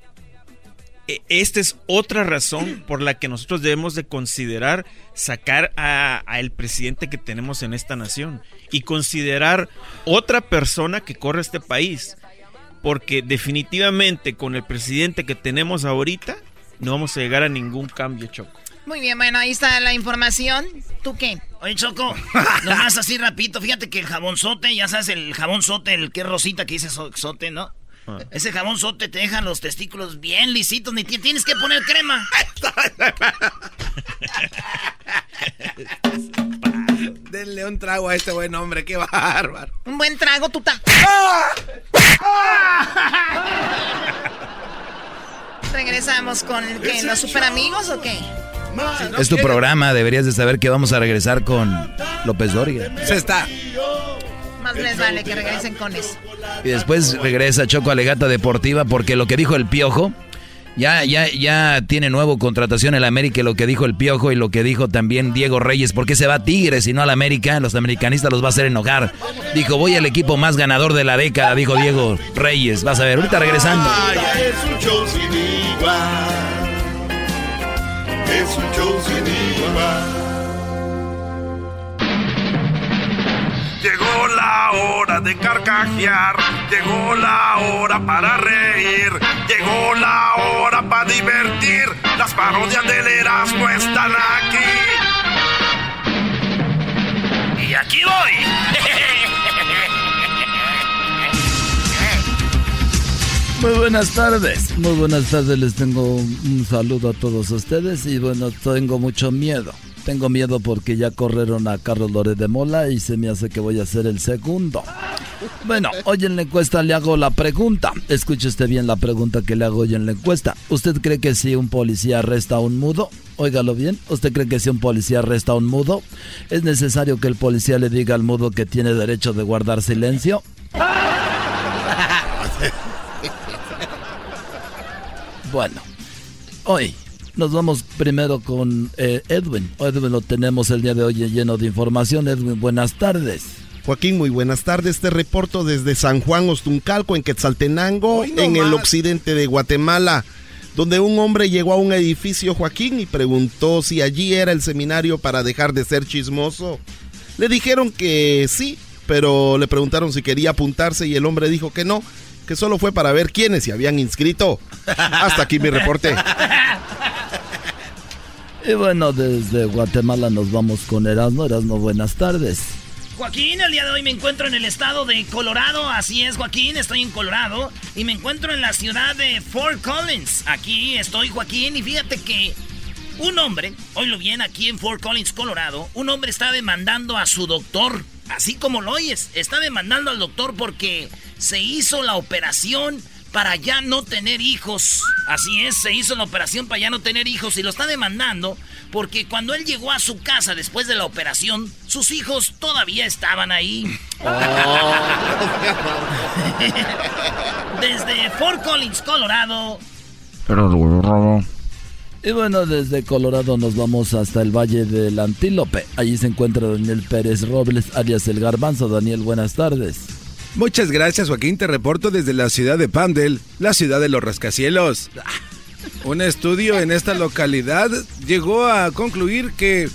e- esta es otra razón por la que nosotros debemos de considerar sacar a, a el presidente que tenemos en esta nación y considerar otra persona que corre este país. Porque definitivamente con el presidente que tenemos ahorita no vamos a llegar a ningún cambio, Choco. Muy bien, bueno, ahí está la información. ¿Tú qué? Oye, Choco, nomás así rapidito, fíjate que el jabonzote, ya sabes, el jabonzote, el que rosita que dice so- sote, ¿no? Ah. Ese jabonzote te deja los testículos bien lisitos, ni ti- tienes que poner crema. Denle un trago a este buen hombre, qué bárbaro. Un buen trago, tú tam- Regresamos con ¿qué, los super amigos o qué? Es tu programa, deberías de saber que vamos a regresar con López Dóriga. Se está. Más les vale que regresen con eso. Y después regresa Choco Alegata Deportiva porque lo que dijo el Piojo, ya, ya, ya tiene nuevo contratación el América, lo que dijo el Piojo y lo que dijo también Diego Reyes, ¿por qué se va a Tigres y no al América? Los americanistas los va a hacer enojar. Dijo, voy al equipo más ganador de la década, dijo Diego Reyes. Vas a ver, ahorita regresando. Es un. Es un. Hora de carcajear, llegó la hora para reír, llegó la hora para divertir. Las parodias del Erasmo están aquí. Y aquí voy. Muy buenas tardes. Muy buenas tardes. Les tengo un saludo a todos ustedes y bueno, tengo mucho miedo. Tengo miedo porque ya corrieron a Carlos Lore de Mola y se me hace que voy a ser el segundo. Bueno, hoy en la encuesta le hago la pregunta. Escuche usted bien la pregunta que le hago hoy en la encuesta. ¿Usted cree que si un policía arresta a un mudo? Óigalo bien. ¿Usted cree que si un policía arresta a un mudo, es necesario que el policía le diga al mudo que tiene derecho de guardar silencio? Bueno, hoy nos vamos primero con eh, Edwin. Edwin lo tenemos el día de hoy lleno de información. Edwin, buenas tardes. Joaquín, muy buenas tardes. Te reporto desde San Juan Ostuncalco, en Quetzaltenango, no en el occidente de Guatemala, donde un hombre llegó a un edificio, Joaquín, y preguntó si allí era el seminario para dejar de ser chismoso. Le dijeron que sí, pero le preguntaron si quería apuntarse y el hombre dijo que no, que solo fue para ver quiénes se habían inscrito. Hasta aquí mi reporte. Y bueno, desde Guatemala nos vamos con Erasmo. Erasmo, buenas tardes. Joaquín, el día de hoy me encuentro en el estado de Colorado. Así es, Joaquín, estoy en Colorado. Y me encuentro en la ciudad de Fort Collins. Aquí estoy, Joaquín. Y fíjate que un hombre, hoy lo bien aquí en Fort Collins, Colorado, un hombre está demandando a su doctor. Así como lo oyes, está demandando al doctor porque se hizo la operación para ya no tener hijos. Así es, se hizo la operación para ya no tener hijos y lo está demandando porque cuando él llegó a su casa después de la operación, sus hijos todavía estaban ahí. Desde Fort Collins, Colorado. Y bueno, desde Colorado nos vamos hasta el Valle del Antílope. Allí se encuentra Daniel Pérez Robles, alias El Garbanzo. Daniel, buenas tardes. Muchas gracias, Joaquín. Te reporto desde la ciudad de Pandel, la ciudad de los rascacielos. Un estudio en esta localidad llegó a concluir que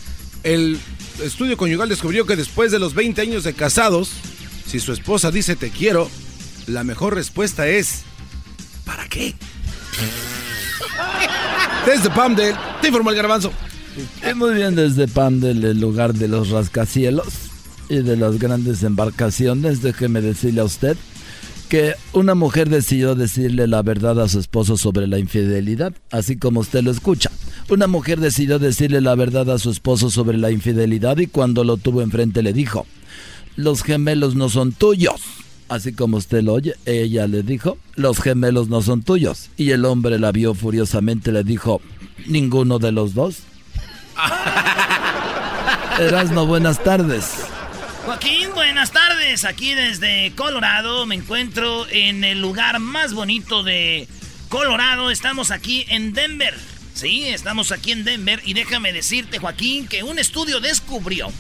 el estudio conyugal descubrió que después de los 20 años de casados, si su esposa dice te quiero, la mejor respuesta es ¿para qué? Desde Pandel, te informó el garbanzo. Muy bien, desde Pandel, el lugar de los rascacielos y de las grandes embarcaciones, déjeme decirle a usted que una mujer decidió decirle la verdad a su esposo sobre la infidelidad, así como usted lo escucha. Una mujer decidió decirle la verdad a su esposo sobre la infidelidad y cuando lo tuvo enfrente le dijo, los gemelos no son tuyos. Así como usted lo oye, ella le dijo, los gemelos no son tuyos. Y el hombre la vio furiosamente, le dijo, ninguno de los dos. Erasno, buenas tardes. Joaquín, buenas tardes. Aquí desde Colorado me encuentro en el lugar más bonito de Colorado. Estamos aquí en Denver. Sí, estamos aquí en Denver y déjame decirte, Joaquín, que un estudio descubrió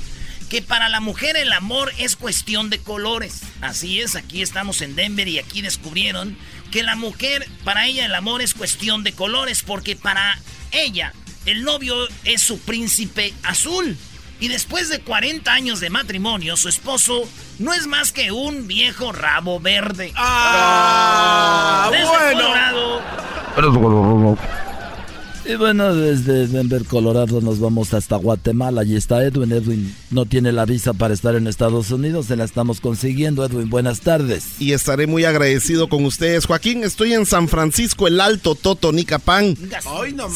que para la mujer el amor es cuestión de colores. Así es, aquí estamos en Denver y aquí descubrieron que la mujer, para ella el amor es cuestión de colores porque para ella el novio es su príncipe azul. Y después de 40 años de matrimonio, su esposo no es más que un viejo rabo verde. ¡Ah! Desde bueno. Colorado. Y bueno, desde Denver, Colorado, nos vamos hasta Guatemala. Allí está Edwin. Edwin no tiene la visa para estar en Estados Unidos. Se la estamos consiguiendo. Edwin, buenas tardes. Y estaré muy agradecido con ustedes. Joaquín, estoy en San Francisco, el Alto Totonicapán.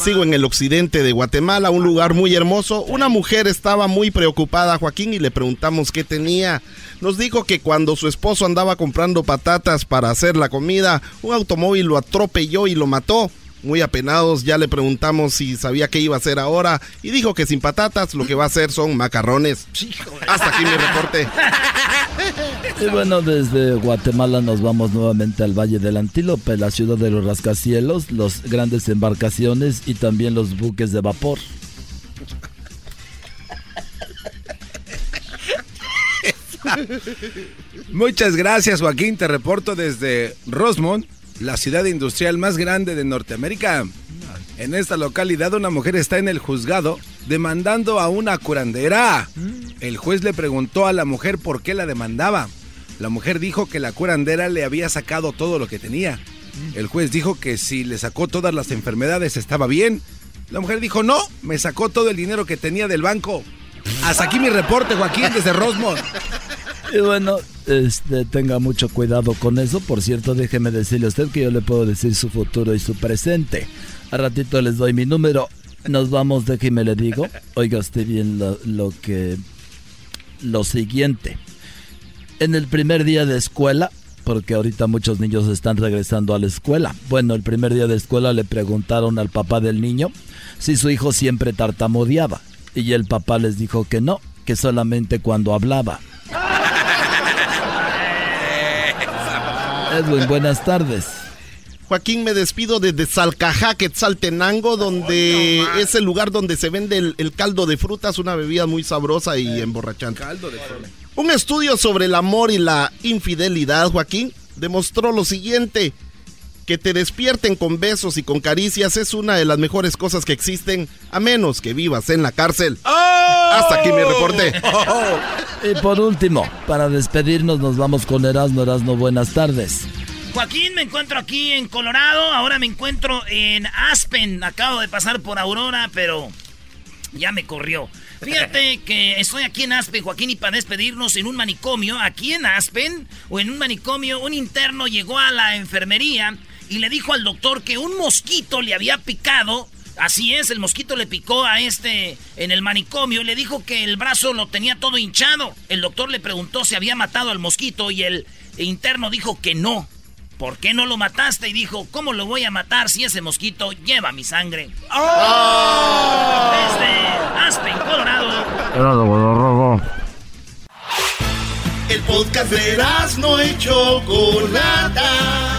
Sigo en el occidente de Guatemala, un lugar muy hermoso. Una mujer estaba muy preocupada, Joaquín, y le preguntamos qué tenía. Nos dijo que cuando su esposo andaba comprando patatas para hacer la comida, un automóvil lo atropelló y lo mató. Muy apenados, ya le preguntamos si sabía qué iba a hacer ahora y dijo que sin patatas lo que va a hacer son macarrones. Hasta aquí mi reporte. Y bueno, desde Guatemala nos vamos nuevamente al Valle del Antílope, la ciudad de los rascacielos, las grandes embarcaciones y también los buques de vapor. Muchas gracias, Joaquín. Te reporto desde Rosmond, la ciudad industrial más grande de Norteamérica. En esta localidad una mujer está en el juzgado demandando a una curandera. El juez le preguntó a la mujer por qué la demandaba. La mujer dijo que la curandera le había sacado todo lo que tenía. El juez dijo que si le sacó todas las enfermedades estaba bien. La mujer dijo, no, me sacó todo el dinero que tenía del banco. Hasta aquí mi reporte, Joaquín, desde Rosmond. Y bueno, este, tenga mucho cuidado con eso. Por cierto, déjeme decirle a usted que yo le puedo decir su futuro y su presente. A ratito les doy mi número. Nos vamos, déjeme le digo. Oiga usted bien lo, lo que... Lo siguiente. En el primer día de escuela, porque ahorita muchos niños están regresando a la escuela. Bueno, el primer día de escuela le preguntaron al papá del niño si su hijo siempre tartamudeaba. Y el papá les dijo que no, que solamente cuando hablaba. Edwin, buenas tardes. Joaquín, me despido desde Salcajá, Quetzaltenango, donde es el lugar donde se vende el, el caldo de frutas, una bebida muy sabrosa y emborrachante. Caldo de. Un estudio sobre el amor y la infidelidad, Joaquín, demostró lo siguiente. Que te despierten con besos y con caricias es una de las mejores cosas que existen, a menos que vivas en la cárcel. Hasta aquí mi reporte. Y por último, para despedirnos nos vamos con Erasmo. Erasmo, buenas tardes. Joaquín, me encuentro aquí en Colorado. Ahora me encuentro en Aspen. Acabo de pasar por Aurora, pero ya me corrió. Fíjate que estoy aquí en Aspen, Joaquín, y para despedirnos en un manicomio, aquí en Aspen, o en un manicomio, un interno llegó a la enfermería y le dijo al doctor que un mosquito le había picado Así es, el mosquito le picó a este en el manicomio y le dijo que el brazo lo tenía todo hinchado. El doctor le preguntó si había matado al mosquito y el interno dijo que no. ¿Por qué no lo mataste? Y dijo, ¿cómo lo voy a matar si ese mosquito lleva mi sangre? ¡Oh! Desde Aspen, Colorado. El podcast de no hecho Chocolata.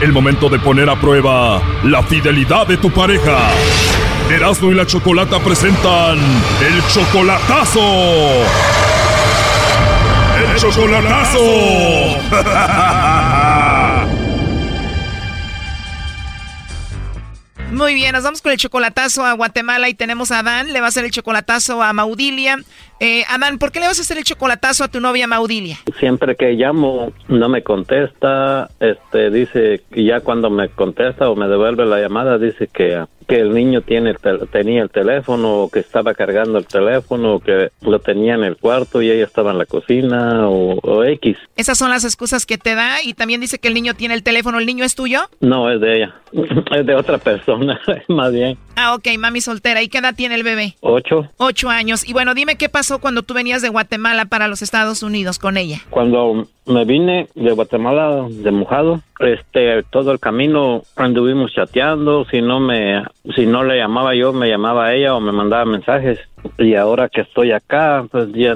El momento de poner a prueba la fidelidad de tu pareja. Erasmo y la Chocolata presentan el chocolatazo. El chocolatazo. Muy bien, nos vamos con el chocolatazo a Guatemala y tenemos a Adán, le va a hacer el chocolatazo a Maudilia. Eh, Adán, ¿por qué le vas a hacer el chocolatazo a tu novia Maudilia? Siempre que llamo no me contesta, este dice que ya cuando me contesta o me devuelve la llamada dice que que el niño tiene tenía el teléfono o que estaba cargando el teléfono o que lo tenía en el cuarto y ella estaba en la cocina o, X. Esas son las excusas que te da y también dice que el niño tiene el teléfono. ¿El niño es tuyo? No, es de ella. es de otra persona, más bien. Ah, ok, mami soltera. ¿Y qué edad tiene el bebé? Ocho. Ocho años. Y bueno, dime qué pasó cuando tú venías de Guatemala para los Estados Unidos con ella. Cuando me vine de Guatemala de mojado, este, todo el camino anduvimos chateando, si no me, si no le llamaba yo, me llamaba ella o me mandaba mensajes. Y ahora que estoy acá, pues ya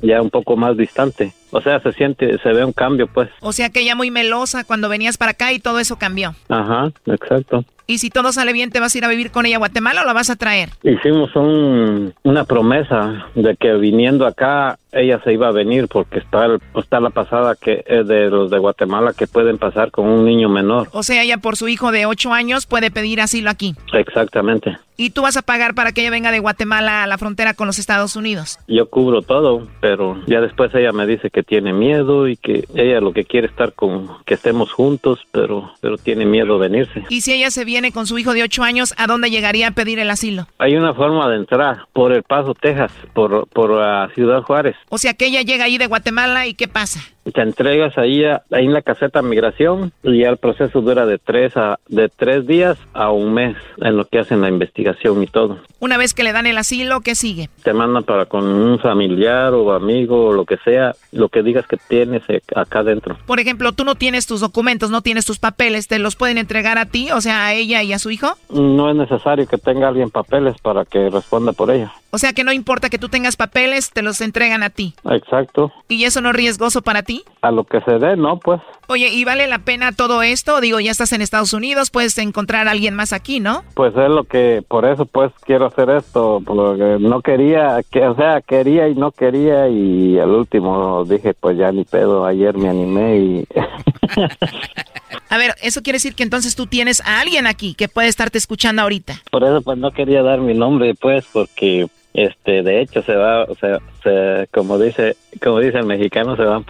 ya un poco más distante. O sea, se siente, se ve un cambio, pues. O sea que ya muy melosa cuando venías para acá y todo eso cambió. Ajá, exacto. Y si todo sale bien, ¿te vas a ir a vivir con ella a Guatemala o la vas a traer? Hicimos un, una promesa de que viniendo acá ella se iba a venir porque está, está la pasada que es de los de Guatemala que pueden pasar con un niño menor. O sea, ella por su hijo de 8 años puede pedir asilo aquí. Exactamente. ¿Y tú vas a pagar para que ella venga de Guatemala a la frontera con los Estados Unidos? Yo cubro todo, pero ya después ella me dice que tiene miedo y que ella lo que quiere estar con que estemos juntos, pero pero tiene miedo venirse. ¿Y si ella se viene viene con su hijo de 8 años, ¿a dónde llegaría a pedir el asilo? Hay una forma de entrar por El Paso, Texas, por, por uh, Ciudad Juárez. O sea que ella llega ahí de Guatemala y ¿qué pasa? Te entregas ahí, ahí en la caseta migración y ya el proceso dura de tres a de tres días a un mes en lo que hacen la investigación y todo. Una vez que le dan el asilo, ¿qué sigue? Te mandan para con un familiar o amigo o lo que sea, lo que digas que tienes eh, acá dentro. Por ejemplo, tú no tienes tus documentos, no tienes tus papeles, ¿te los pueden entregar a ti, o sea, a ella y a su hijo? No es necesario que tenga alguien papeles para que responda por ella. O sea que no importa que tú tengas papeles, te los entregan a ti. Exacto. ¿Y eso no es riesgoso para ti? A lo que se dé, no, pues. Oye, ¿y vale la pena todo esto? Digo, ya estás en Estados Unidos, puedes encontrar a alguien más aquí, ¿no? Pues es lo que, por eso pues quiero hacer esto, porque no quería, que, o sea, quería y no quería y al último dije, pues ya ni pedo, ayer me animé y... a ver, eso quiere decir que entonces tú tienes a alguien aquí que puede estarte escuchando ahorita. Por eso pues no quería dar mi nombre, pues, porque este, de hecho se va, o sea, se, como dice, como dice el mexicano, se van.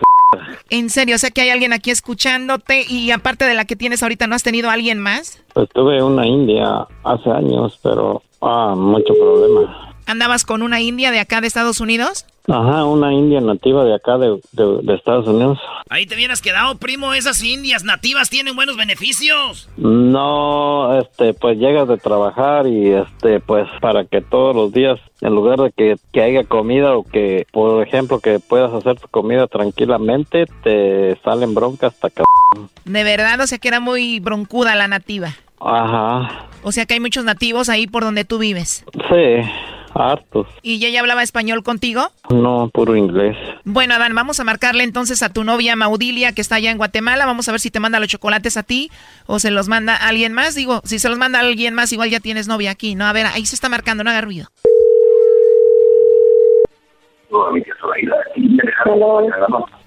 En serio, o sea que hay alguien aquí escuchándote y aparte de la que tienes ahorita, ¿no has tenido alguien más? Pues tuve una india hace años, pero ah, mucho problema. ¿Andabas con una india de acá de Estados Unidos? Ajá, una india nativa de acá de, de, Estados Unidos. Ahí te hubieras quedado, primo. Esas indias nativas tienen buenos beneficios. No, este, pues llegas de trabajar y este, pues para que todos los días, en lugar de que, que haya comida o que, por ejemplo, que puedas hacer tu comida tranquilamente, te salen broncas hasta acá. De verdad, o sea que era muy broncuda la nativa. Ajá. O sea que hay muchos nativos ahí por donde tú vives. Sí hartos. ¿Y ella hablaba español contigo? No, puro inglés. Bueno, Adán, vamos a marcarle entonces a tu novia Maudilia, que está allá en Guatemala. Vamos a ver si te manda los chocolates a ti o se los manda a alguien más. Digo, si se los manda a alguien más, igual ya tienes novia aquí, ¿no? A ver, ahí se está marcando, no haga ruido.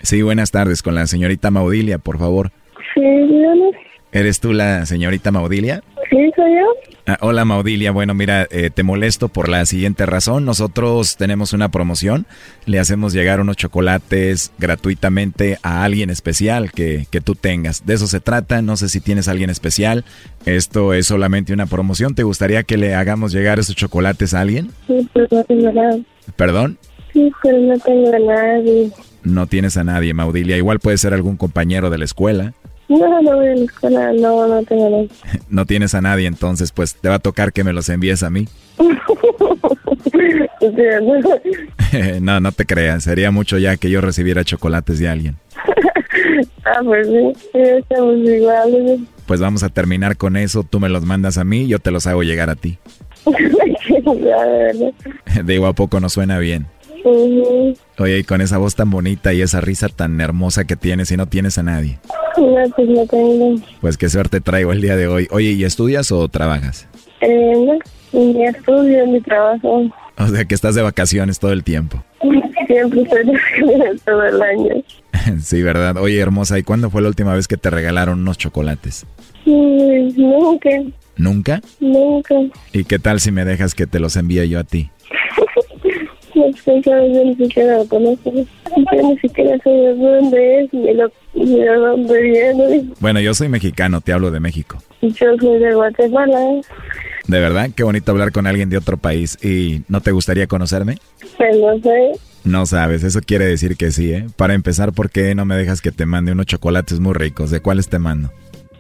Sí, buenas tardes con la señorita Maudilia, por favor. Sí, dígame. ¿Eres tú la señorita Maudilia? Sí, soy yo. Ah, hola Maudilia, bueno mira, eh, te molesto por la siguiente razón. Nosotros tenemos una promoción, le hacemos llegar unos chocolates gratuitamente a alguien especial que, que tú tengas. De eso se trata, no sé si tienes a alguien especial. Esto es solamente una promoción. ¿Te gustaría que le hagamos llegar esos chocolates a alguien? Sí, pero no tengo nada. ¿Perdón? Sí, pero no tengo a nadie. No tienes a nadie, Maudilia. Igual puede ser algún compañero de la escuela. No, no voy a la escuela, no, no tengo nada. No tienes a nadie, entonces pues te va a tocar que me los envíes a mí. no, no te creas. Sería mucho ya que yo recibiera chocolates de alguien. ah, pues sí, estamos iguales. Pues vamos a terminar con eso. Tú me los mandas a mí, yo te los hago llegar a ti. Digo, ¿a poco no suena bien? Oye, y con esa voz tan bonita y esa risa tan hermosa que tienes y no tienes a nadie. No, pues no tengo. Pues qué suerte traigo el día de hoy. Oye, ¿y estudias o trabajas? Eh, no, ni estudio ni trabajo. O sea, que estás de vacaciones todo el tiempo. Siempre estoy de vacaciones todo el año. sí, ¿verdad? Oye, hermosa, ¿y cuándo fue la última vez que te regalaron unos chocolates? Mm, nunca. ¿Nunca? Nunca. ¿Y qué tal si me dejas que te los envíe yo a ti? No sé, sabes, yo ni siquiera lo conozco. Yo ni siquiera sé de dónde es, ni, lo, ni de dónde viene. Bueno, yo soy mexicano, te hablo de México. Yo soy de Guatemala. De verdad, qué bonito hablar con alguien de otro país. ¿Y no te gustaría conocerme? Pues no sé. No sabes, eso quiere decir que sí, ¿eh? Para empezar, ¿por qué no me dejas que te mande unos chocolates muy ricos? ¿De cuáles te mando?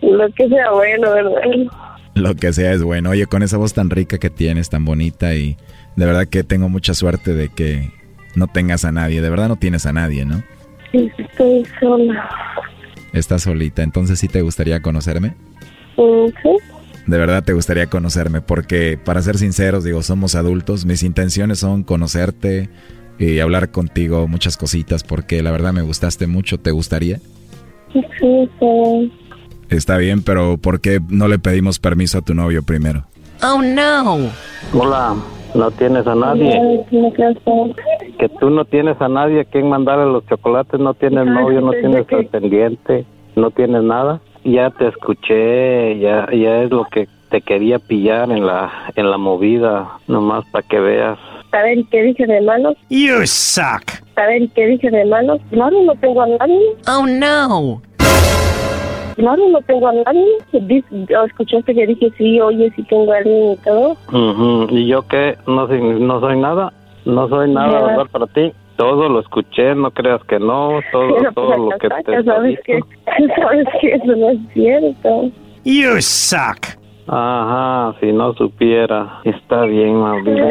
Lo que sea bueno, ¿verdad? Lo que sea es bueno. Oye, con esa voz tan rica que tienes, tan bonita y de verdad que tengo mucha suerte de que no tengas a nadie. De verdad no tienes a nadie, ¿no? Sí, estoy sola. Estás solita, entonces sí te gustaría conocerme. Sí. De verdad te gustaría conocerme porque, para ser sinceros, digo, somos adultos. Mis intenciones son conocerte y hablar contigo muchas cositas porque la verdad me gustaste mucho. ¿Te gustaría? Sí, sí. Está bien, pero ¿por qué no le pedimos permiso a tu novio primero? Oh, no. Hola, no tienes a nadie. Que tú no tienes a nadie a quien mandarle los chocolates, no tienes novio, no tienes pretendiente, no tienes nada. Ya te escuché, ya, ya es lo que te quería pillar en la, en la movida, nomás para que veas. Ver, ¿qué dije de malos? You suck. Ver, ¿qué dije de malos? Claro, no tengo a nadie. Oh, no. Claro, no tengo a nadie. ¿Escuchaste que dije sí, oye, sí tengo a alguien y todo? Ujú, ¿Y yo qué? No soy, no soy nada, no soy nada. ¿verdad? Para ti. Todo lo escuché, no creas que no, todo, Pero todo pues lo que te sabes que, sabes que eso no es cierto. You suck. Ajá, si no supiera. Está bien, Mauricio.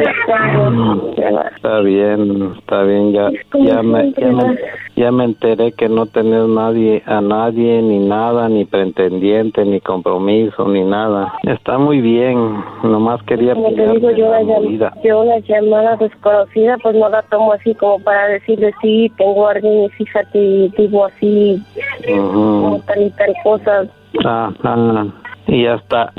Está bien, está bien, ya, ya, me, ya, me, ya me enteré que no tenés nadie, a nadie, ni nada, ni pretendiente, ni compromiso, ni nada. Está muy bien, nomás quería Como te digo, yo la, llam- yo la llamada desconocida, pues no la tomo así como para decirle sí, tengo a alguien y fíjate, digo así, como tal y tal cosa. Ajá. Y hasta,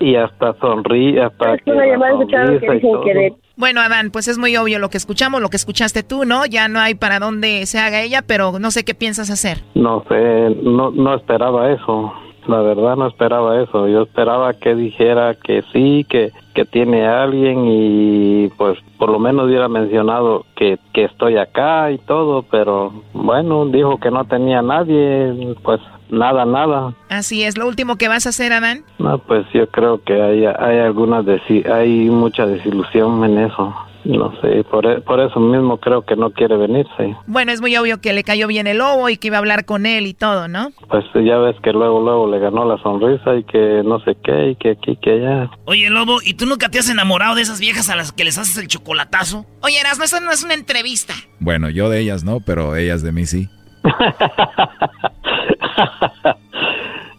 y hasta sonríe, hasta Es una llamada escuchada que Bueno, Adán, pues es muy obvio lo que escuchamos, lo que escuchaste tú, ¿no? Ya no hay para dónde se haga ella, pero no sé qué piensas hacer. No sé, no, no esperaba eso. La verdad no esperaba eso. Yo esperaba que dijera que sí, que, que tiene alguien y pues por lo menos hubiera mencionado que, que estoy acá y todo, pero bueno, dijo que no tenía nadie, pues nada, nada. Así es, lo último que vas a hacer, Adán. No, pues yo creo que hay, hay algunas, desi- hay mucha desilusión en eso. No sé, por, e- por eso mismo creo que no quiere venirse. Bueno, es muy obvio que le cayó bien el lobo y que iba a hablar con él y todo, ¿no? Pues ya ves que luego, luego le ganó la sonrisa y que no sé qué, y que aquí, que allá. Oye, Lobo, ¿y tú nunca te has enamorado de esas viejas a las que les haces el chocolatazo? Oye, Erasmo, eso no es una entrevista. Bueno, yo de ellas no, pero ellas de mí sí.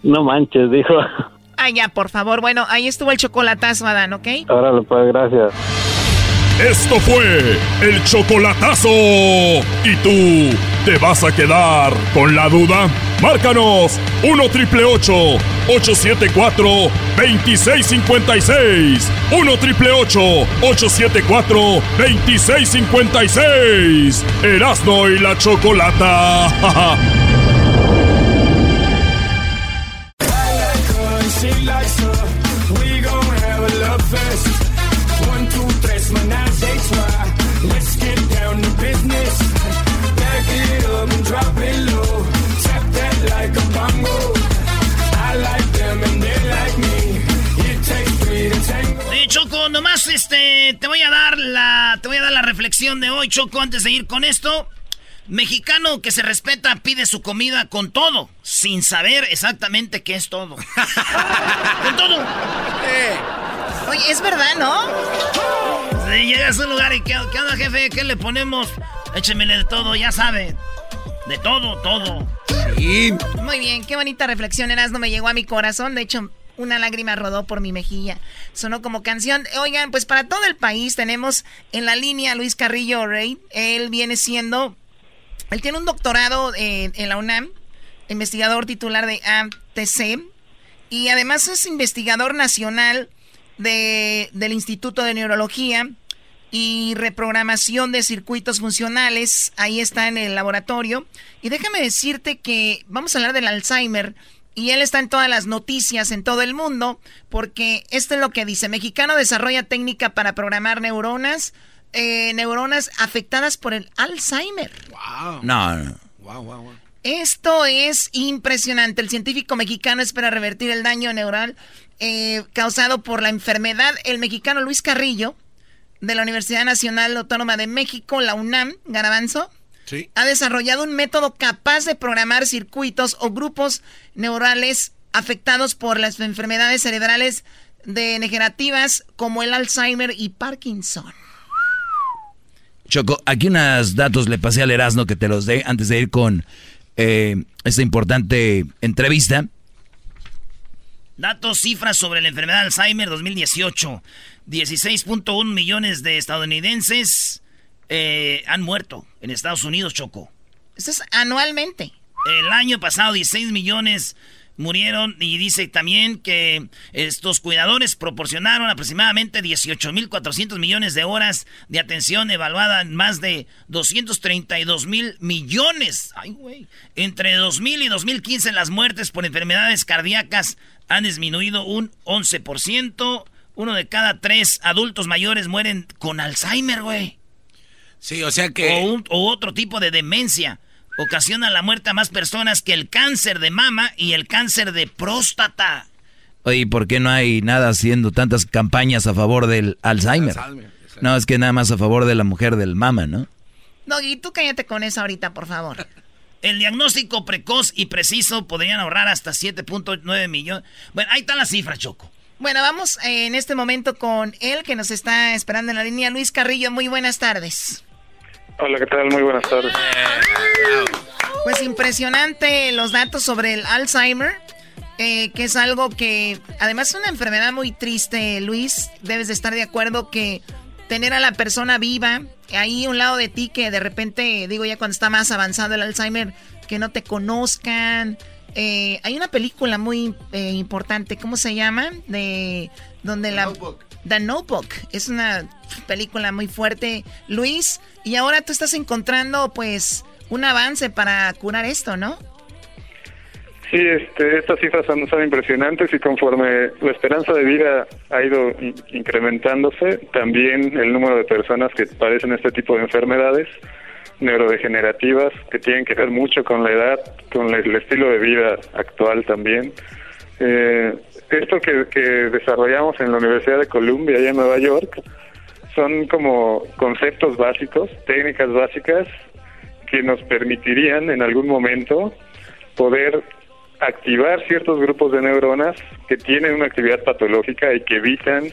No manches, dijo. Ay, ya, por favor. Bueno, ahí estuvo el chocolatazo, Adán, ¿ok? Órale, pues, gracias. Esto fue el chocolatazo. ¿Y tú te vas a quedar con la duda? Márcanos 1 triple 874 2656. 1 triple 874 2656. Erasno y la chocolata. te voy a dar la, te voy a dar la reflexión de hoy, Choco, antes de ir con esto. Mexicano que se respeta pide su comida con todo, sin saber exactamente qué es todo. con todo. Oye, es verdad, ¿no? Si llegas a un lugar y ¿qué, qué onda, jefe? ¿Qué le ponemos? Échemele de todo, ya sabe. De todo, todo. Muy bien, qué bonita reflexión, no me llegó a mi corazón. De hecho, una lágrima rodó por mi mejilla. Sonó como canción. Oigan, pues para todo el país tenemos en la línea a Luis Carrillo Rey. Él viene siendo él tiene un doctorado en, en la UNAM, investigador titular de ATC, y además es investigador nacional de, del Instituto de Neurología y Reprogramación de Circuitos Funcionales. Ahí está en el laboratorio. Y déjame decirte que vamos a hablar del Alzheimer. Y él está en todas las noticias en todo el mundo, porque esto es lo que dice. Mexicano desarrolla técnica para programar neuronas eh, neuronas afectadas por el Alzheimer. Wow. No, Esto es impresionante. El científico mexicano espera revertir el daño neural eh, causado por la enfermedad. El mexicano Luis Carrillo, de la Universidad Nacional Autónoma de México, la UNAM, Garabanzo, ha desarrollado un método capaz de programar circuitos o grupos neurales afectados por las enfermedades cerebrales degenerativas como el Alzheimer y Parkinson. Choco, aquí unos datos le pasé al Erasmo que te los dé antes de ir con eh, esta importante entrevista. Datos, cifras sobre la enfermedad de Alzheimer 2018. 16.1 millones de estadounidenses eh, han muerto en Estados Unidos, Choco. Eso es anualmente. El año pasado 16 millones murieron y dice también que estos cuidadores proporcionaron aproximadamente 18.400 millones de horas de atención evaluada en más de 232 mil millones. Ay, güey. Entre 2000 y 2015 las muertes por enfermedades cardíacas han disminuido un 11%. Uno de cada tres adultos mayores mueren con Alzheimer, güey. Sí, o sea que... O, o otro tipo de demencia ocasiona la muerte a más personas que el cáncer de mama y el cáncer de próstata. Oye, ¿por qué no hay nada haciendo tantas campañas a favor del Alzheimer? no, es que nada más a favor de la mujer del mama, ¿no? Doggy, tú cállate con eso ahorita, por favor. El diagnóstico precoz y preciso podrían ahorrar hasta 7.9 millones. Bueno, ahí está la cifra, Choco. Bueno, vamos en este momento con él que nos está esperando en la línea. Luis Carrillo, muy buenas tardes. Hola, ¿qué tal? Muy buenas tardes. Pues impresionante los datos sobre el Alzheimer, eh, que es algo que además es una enfermedad muy triste, Luis. Debes de estar de acuerdo que tener a la persona viva ahí un lado de ti que de repente, digo ya cuando está más avanzado el Alzheimer, que no te conozcan. Eh, hay una película muy eh, importante, ¿cómo se llama? De donde la... The Notebook. Es una película muy fuerte, Luis. Y ahora tú estás encontrando, pues, un avance para curar esto, ¿no? Sí, este, estas cifras son, impresionantes y conforme la esperanza de vida ha ido incrementándose, también el número de personas que padecen este tipo de enfermedades neurodegenerativas que tienen que ver mucho con la edad, con el estilo de vida actual también. Eh, esto que, desarrollamos en la Universidad de Columbia, allá en Nueva York, son como conceptos básicos, técnicas básicas que nos permitirían en algún momento poder activar ciertos grupos de neuronas que tienen una actividad patológica y que evitan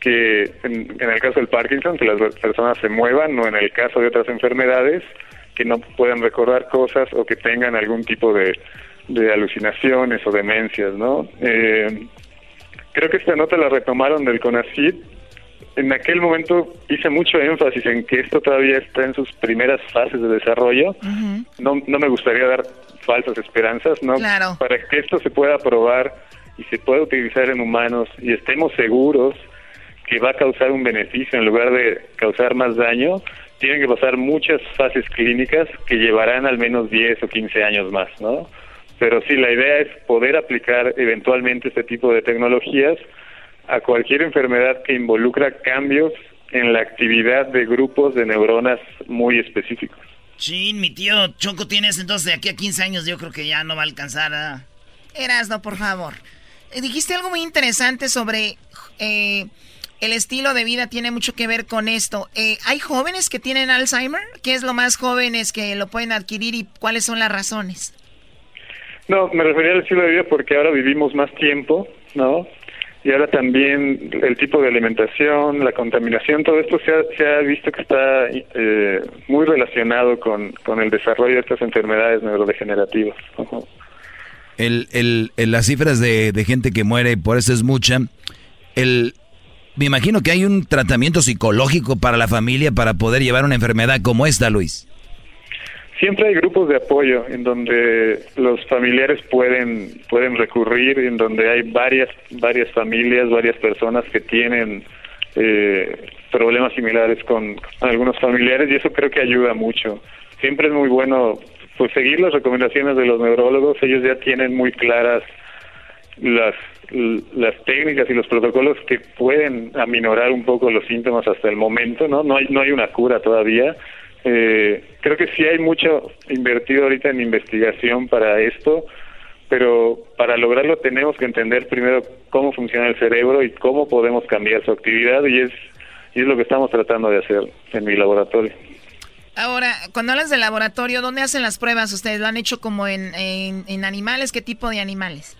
que en, en, el caso del Parkinson que las personas se muevan o en el caso de otras enfermedades que no puedan recordar cosas o que tengan algún tipo de de alucinaciones o demencias, ¿no? Eh, creo que esta nota la retomaron del CONACYT. En aquel momento hice mucho énfasis en que esto todavía está en sus primeras fases de desarrollo. no, no me gustaría dar falsas esperanzas, ¿no? Para que esto se pueda probar y se pueda utilizar en humanos y estemos seguros que va a causar un beneficio en lugar de causar más daño, tienen que pasar muchas fases clínicas que llevarán al menos 10 o 15 años más, ¿no? Pero sí, la idea es poder aplicar eventualmente este tipo de tecnologías a cualquier enfermedad que involucra cambios en la actividad de grupos de neuronas muy específicos. Sí, mi tío Choco tiene eso, entonces de aquí a 15 años yo creo que ya no va a alcanzar a... Erasno, por favor. Eh, dijiste algo muy interesante sobre eh, el estilo de vida tiene mucho que ver con esto. Eh, ¿Hay jóvenes que tienen Alzheimer? ¿Qué es lo más jóvenes que lo pueden adquirir y cuáles son las razones? No, me refería al estilo de vida porque ahora vivimos más tiempo, ¿no? Y ahora también el tipo de alimentación, la contaminación, todo esto se ha, se ha visto que está eh, muy relacionado con, con el desarrollo de estas enfermedades neurodegenerativas. El, el, el- las cifras de, de gente que muere, por eso es mucha. El, me imagino que hay un tratamiento psicológico para la familia para poder llevar una enfermedad como esta, Luis. Siempre hay grupos de apoyo en donde los familiares pueden pueden recurrir, en donde hay varias varias familias, varias personas que tienen eh, problemas similares con, algunos familiares y eso creo que ayuda mucho. Siempre es muy bueno pues seguir las recomendaciones de los neurólogos, ellos ya tienen muy claras las las técnicas y los protocolos que pueden aminorar un poco los síntomas hasta el momento, ¿no? No hay no hay una cura todavía. Eh, creo que sí hay mucho invertido ahorita en investigación para esto, pero para lograrlo tenemos que entender primero cómo funciona el cerebro y cómo podemos cambiar su actividad y es y es lo que estamos tratando de hacer en mi laboratorio. Ahora, cuando hablas de laboratorio, ¿dónde hacen las pruebas ustedes? ¿Lo han hecho como en, en, en animales? ¿Qué tipo de animales?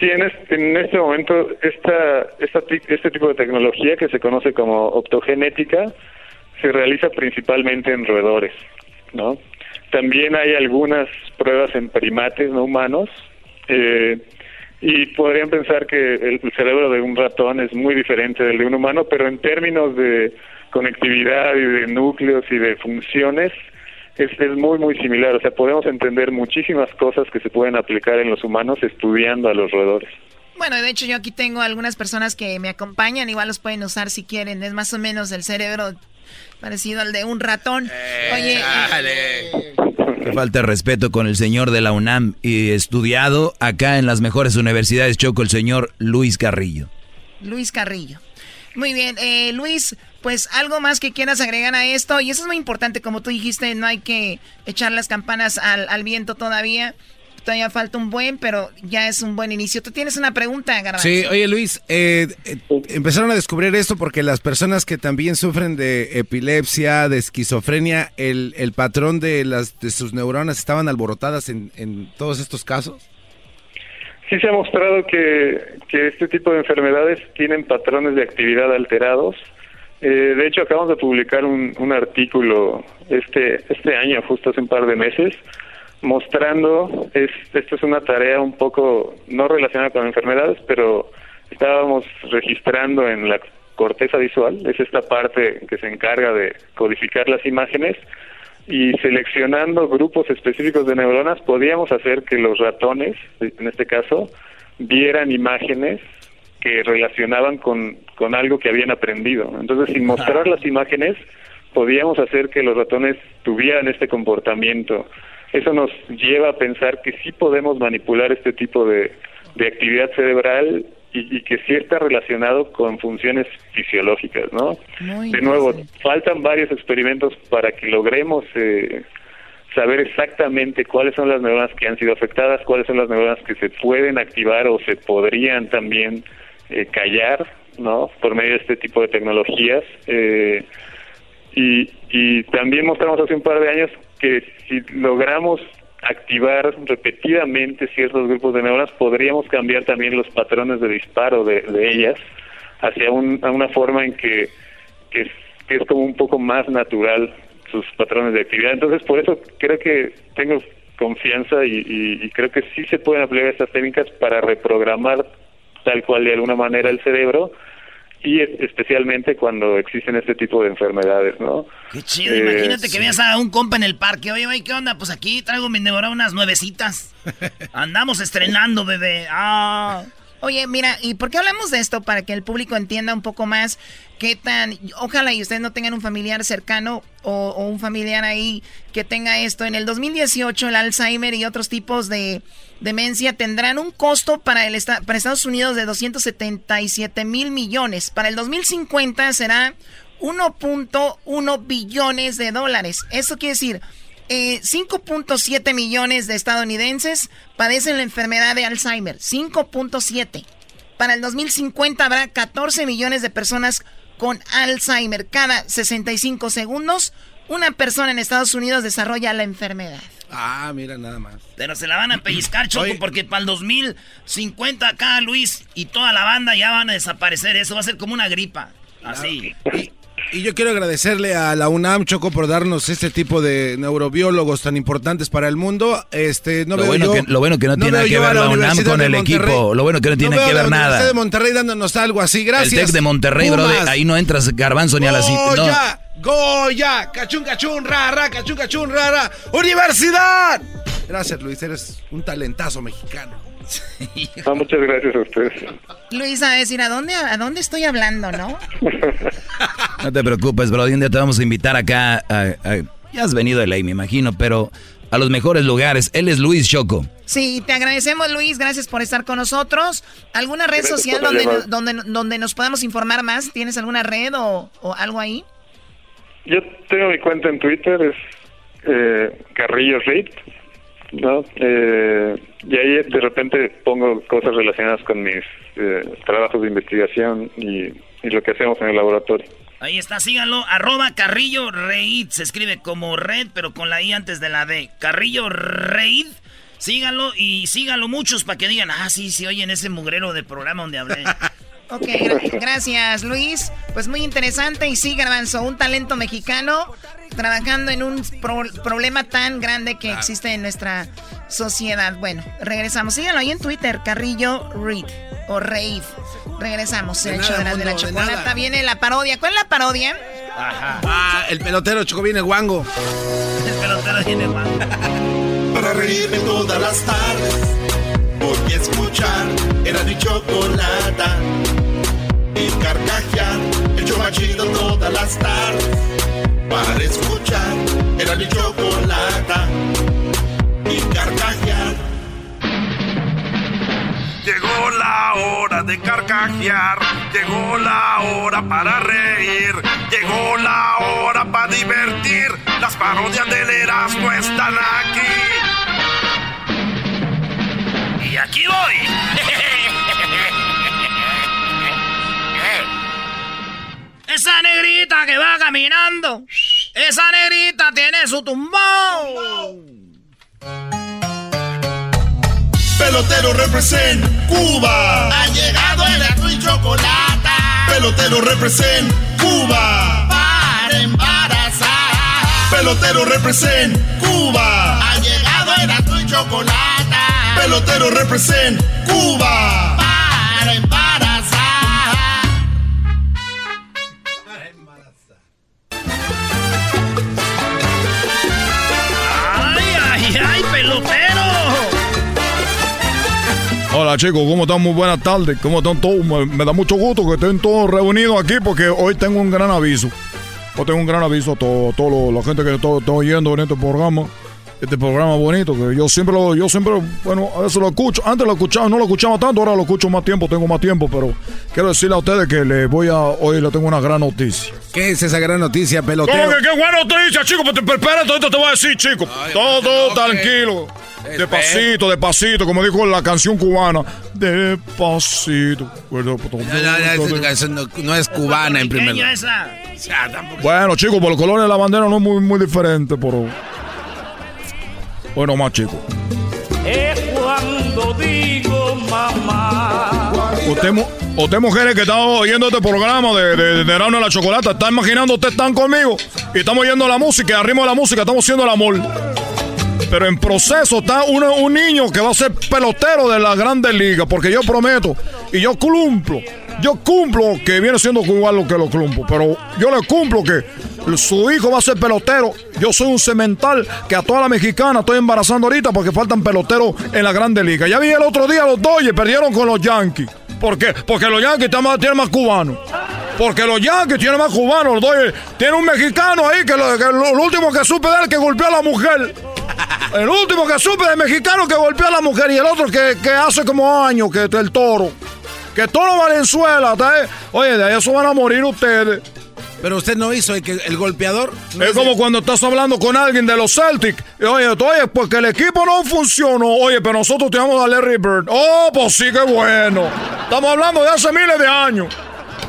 Sí, en este, en este momento esta, esta este tipo de tecnología que se conoce como optogenética se realiza principalmente en roedores, ¿no? También hay algunas pruebas en primates no humanos eh, y podrían pensar que el cerebro de un ratón es muy diferente del de un humano, pero en términos de conectividad y de núcleos y de funciones es, es muy muy similar. O sea, podemos entender muchísimas cosas que se pueden aplicar en los humanos estudiando a los roedores. Bueno, de hecho yo aquí tengo algunas personas que me acompañan, igual los pueden usar si quieren, es más o menos el cerebro parecido al de un ratón. Oye, Que falta de respeto con el señor de la UNAM y estudiado acá en las mejores universidades, Choco, el señor Luis Carrillo. Luis Carrillo. Muy bien, eh, Luis, pues algo más que quieras agregar a esto, y eso es muy importante, como tú dijiste, no hay que echar las campanas al, viento todavía, todavía falta un buen, pero ya es un buen inicio. Tú tienes una pregunta, Garbanzo. Sí, oye Luis, eh, eh, empezaron a descubrir esto porque las personas que también sufren de epilepsia, de esquizofrenia, el, el patrón de las de sus neuronas estaban alborotadas en, en todos estos casos. Sí se ha mostrado que, que este tipo de enfermedades tienen patrones de actividad alterados. Eh, de hecho, acabamos de publicar un, un artículo este, este año, justo hace un par de meses, mostrando, es, esto es una tarea un poco no relacionada con enfermedades, pero estábamos registrando en la corteza visual, es esta parte que se encarga de codificar las imágenes, y seleccionando grupos específicos de neuronas podíamos hacer que los ratones, en este caso, vieran imágenes que relacionaban con, con algo que habían aprendido. Entonces, sin mostrar las imágenes, podíamos hacer que los ratones tuvieran este comportamiento. Eso nos lleva a pensar que sí podemos manipular este tipo de, de actividad cerebral y, y que sí está relacionado con funciones fisiológicas, ¿no? de nuevo, faltan varios experimentos para que logremos eh, saber exactamente cuáles son las neuronas que han sido afectadas, cuáles son las neuronas que se pueden activar o se podrían también eh, callar, ¿no? Por medio de este tipo de tecnologías. Eh, y, y también mostramos hace un par de años que si logramos activar repetidamente ciertos grupos de neuronas, podríamos cambiar también los patrones de disparo de, de ellas hacia un- a una forma en que, que, es, que es como un poco más natural sus patrones de actividad. Entonces, por eso creo que tengo confianza y, y- y creo que sí se pueden aplicar estas técnicas para reprogramar tal cual de alguna manera el cerebro y es- especialmente cuando existen este tipo de enfermedades, ¿no? Qué chido, Eh, imagínate que sí. veas a un compa en el parque. Oye, güey, ¿qué onda? Pues aquí traigo mi neurona unas nuevecitas. Andamos estrenando, bebé. Ah. Oye, mira, ¿y por qué hablamos de esto? Para que el público entienda un poco más qué tan... Ojalá y ustedes no tengan un familiar cercano o, un familiar ahí que tenga esto. En el 2018 el Alzheimer y otros tipos de demencia tendrán un costo para, el, para Estados Unidos de 277 mil millones. Para el 2050 será 1.1 billones de dólares. Eso quiere decir... 5.7 eh, millones de estadounidenses padecen la enfermedad de Alzheimer. 5.7. Para el 2050 habrá 14 millones de personas con Alzheimer. Cada 65 segundos, una persona en Estados Unidos desarrolla la enfermedad. Ah, mira, nada más. Pero se la van a pellizcar, Choco, porque para el 2050 acá Luis y toda la banda ya van a desaparecer. Eso va a ser como una gripa. Así. Y yo quiero agradecerle a la UNAM, Choco, por darnos este tipo de neurobiólogos tan importantes para el mundo. Este, no lo, veo bueno yo, que, lo bueno que no, tiene que ver la, UNAM con el equipo. Lo bueno que no tiene que ver nada. La de Monterrey dándonos algo así, gracias. El Tec de Monterrey, bro, ahí no entras garbanzo ni a la cita. Goya, Goya, cachun, cachun, rara, cachun, cachun, rara. ¡Universidad! Gracias, Luis, eres un talentazo mexicano. Ah, muchas gracias a ustedes. Luis, a decir, ¿a dónde, ¿a dónde estoy hablando, no? no te preocupes, bro. Un día te vamos a invitar acá. ya has venido de ley, me imagino, pero a los mejores lugares. Él es Luis Choco. Sí, te agradecemos, Luis. Gracias por estar con nosotros. ¿Alguna red social donde, donde, donde, nos podamos informar más? ¿Tienes alguna red o, algo ahí? Yo tengo mi cuenta en Twitter, es eh, Carrillo Reid. ¿No? Eh, y ahí de repente pongo cosas relacionadas con mis eh, trabajos de investigación y, lo que hacemos en el laboratorio. Ahí está, síganlo, arroba Carrillo Reid, se escribe como red, pero con la I antes de la D. Carrillo Reid, síganlo y síganlo muchos para que digan, ah, sí, sí, oyen ese mugrero de programa donde hablé. Ok, gracias Luis. Pues muy interesante y sí, Garbanzo, un talento mexicano trabajando en un problema tan grande que existe en nuestra sociedad. Bueno, regresamos. Síganlo ahí en Twitter, Carrillo Reed o Reid. Regresamos. el hecho de la, de la chocolata. Viene la parodia. ¿Cuál es la parodia? Ajá. Ah, el pelotero Choco viene guango. El pelotero viene guango. Para reírme todas las tardes Voy a escuchar era mi chocolata y carcajear el chomachido todas las tardes. Para escuchar era mi chocolata y carcajear. Llegó la hora de carcajear, llegó la hora para reír, llegó la hora para divertir. Las parodias del Erasmo están aquí y aquí voy. Esa negrita que va caminando. Esa negrita tiene su tumbón. Pelotero represent Cuba. Ha llegado el azul y chocolate. Pelotero represent Cuba. Para embarazar. Pelotero represent Cuba. Ha llegado el azul y chocolate pelotero represent Cuba. Chicos, ¿cómo están? Muy buenas tardes. ¿Cómo están todos? Me, da mucho gusto que estén todos reunidos aquí porque hoy tengo un gran aviso. Hoy tengo un gran aviso a toda la gente que está oyendo en este programa este programa bonito que yo siempre lo, yo siempre, bueno, a veces lo escucho. Antes lo escuchaba, no lo escuchaba tanto, ahora lo escucho más tiempo, tengo más tiempo, pero quiero decirle a ustedes que le voy a, hoy le tengo una gran noticia. ¿Qué es esa gran noticia, pelotero? ¿Cómo que qué buena noticia, chico? Pues espera, todo te voy a decir, chico. todo, tranquilo. Despacito, despacito, como dijo la canción cubana. Despacito. no, es cubana en primer lugar. Bueno, chicos, por el color de la bandera no es muy, muy diferente, pero... Bueno, más chico. Es cuando digo mamá. Usted, usted mujeres que están oyendo este programa de, de, de la Chocolata, está imaginando ustedes están conmigo y estamos oyendo la música, y arriba de la música estamos haciendo el amor. Pero en proceso está un niño que va a ser pelotero de la Grandes Ligas, porque yo prometo y yo cumplo yo cumplo que viene siendo igual lo que lo cumplo, pero yo le cumplo que su hijo va a ser pelotero. Yo soy un cemental que a toda la mexicana estoy embarazando ahorita porque faltan peloteros en la Grande Liga. Ya vi el otro día los Dodgers perdieron con los Yankees. ¿Por qué? Porque los Yankees tienen más cubanos. Porque los Yankees tienen más cubanos. Los Dodgers tienen un mexicano ahí que, lo último que supe de él que golpeó a la mujer. El último que supe de mexicano que golpeó a la mujer y el otro que, que hace como años que el toro. Que Toro Valenzuela, ¿está, eh? Oye, de eso van a morir ustedes. Pero usted no hizo el, que, el golpeador. Es como cuando estás hablando con alguien de los Celtics. Y, oye, oye, porque el equipo no funcionó. Oye, pero nosotros tenemos a Larry Bird. Oh, pues sí, qué bueno. Estamos hablando de hace miles de años.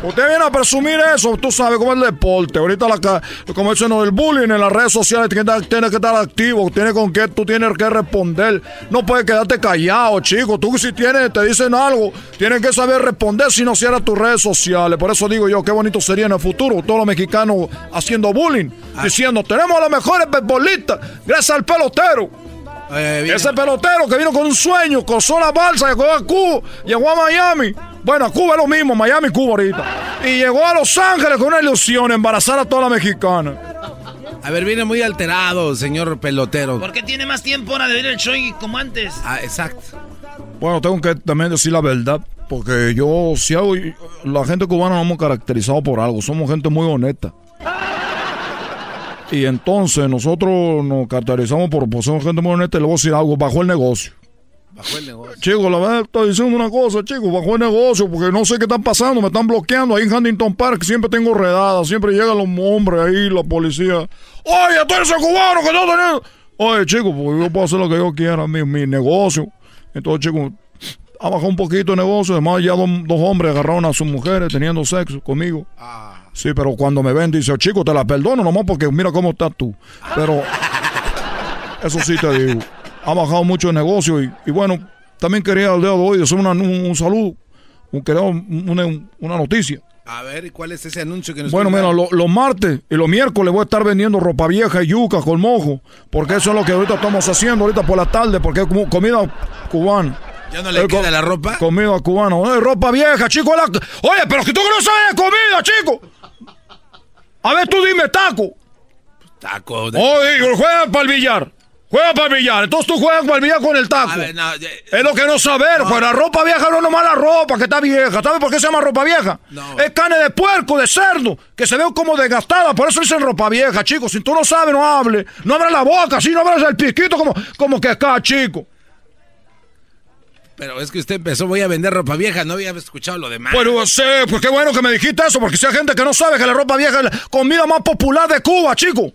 Usted viene a presumir eso, tú sabes cómo es el deporte. Ahorita, la, como dicen, del bullying en las redes sociales, tienes que, estar- tienes que estar activo, tienes con qué tú tienes que responder. No puedes quedarte callado, chico. Tú si tienes, te dicen algo, tienes que saber responder si no cierras tus redes sociales. Por eso digo yo, qué bonito sería en el futuro todos los mexicanos haciendo bullying, diciendo, tenemos a los mejores beisbolistas, gracias al pelotero. Ese pelotero que vino con un sueño, cruzó la balsa, llegó a Cuba, llegó a Miami. Bueno, a Cuba es lo mismo, Miami, Cuba ahorita. Y llegó a Los Ángeles con una ilusión, embarazar a toda la mexicana. A ver, viene muy alterado, señor pelotero. Porque tiene más tiempo ahora de ver el show y como antes. Ah, exacto. Bueno, tengo que también decir la verdad, porque yo, si hago, la gente cubana nos hemos caracterizado por algo, somos gente muy honesta. Y entonces nosotros nos caracterizamos por, por ser gente muy honesta y le voy a decir algo, bajo el negocio. Bajó el negocio. Chico, la verdad estoy diciendo una cosa, chico, bajo el negocio, porque no sé qué está pasando, me están bloqueando ahí en Huntington Park, siempre tengo redadas, siempre llegan los hombres ahí, la policía. Oye, tú eres el cubano que no tenés. Oye, chico, porque yo puedo hacer lo que yo quiera, mi, mi negocio. Entonces, chico, ha bajado un poquito el negocio, además ya dos, dos hombres agarraron a sus mujeres teniendo sexo conmigo. Sí, pero cuando me ven, dice, chico, te la perdono nomás porque mira cómo estás tú. Pero, eso sí te digo, ha bajado mucho el negocio y, y bueno, también quería al día de hoy hacer una- un, un saludo, un, quería un- una, una noticia. A ver, ¿y cuál es ese anuncio que nos Bueno, mira, dar? lo- los martes y los miércoles voy a estar vendiendo ropa vieja y yuca con mojo, porque eso es lo que ahorita estamos haciendo ahorita por la tarde, porque es como comida cubana. ¿Ya no le Eh, queda la ropa? Comida cubana. Eh, ropa vieja, chico. la- Oye, pero que tú que no sabes de comida, chico. A ver, tú dime, taco. Taco. Oye, juegan para el billar. Juegan para el billar. Entonces tú juegas para el billar con el taco. A ver, no, Es lo que no saber, pues la ropa vieja no es nomás la ropa que está vieja. ¿Sabes por qué se llama ropa vieja? Es carne de puerco, de cerdo, que se ve como desgastada, por eso dicen ropa vieja, chicos. Si tú no sabes, no hables. No abras la boca, así no abras el piquito como, como que acá, chico. Pero es que usted empezó, voy a vender ropa vieja, no había escuchado lo demás. Bueno, sé, pues qué bueno que me dijiste eso, porque si hay gente que no sabe que la ropa vieja es la comida más popular de Cuba, chico.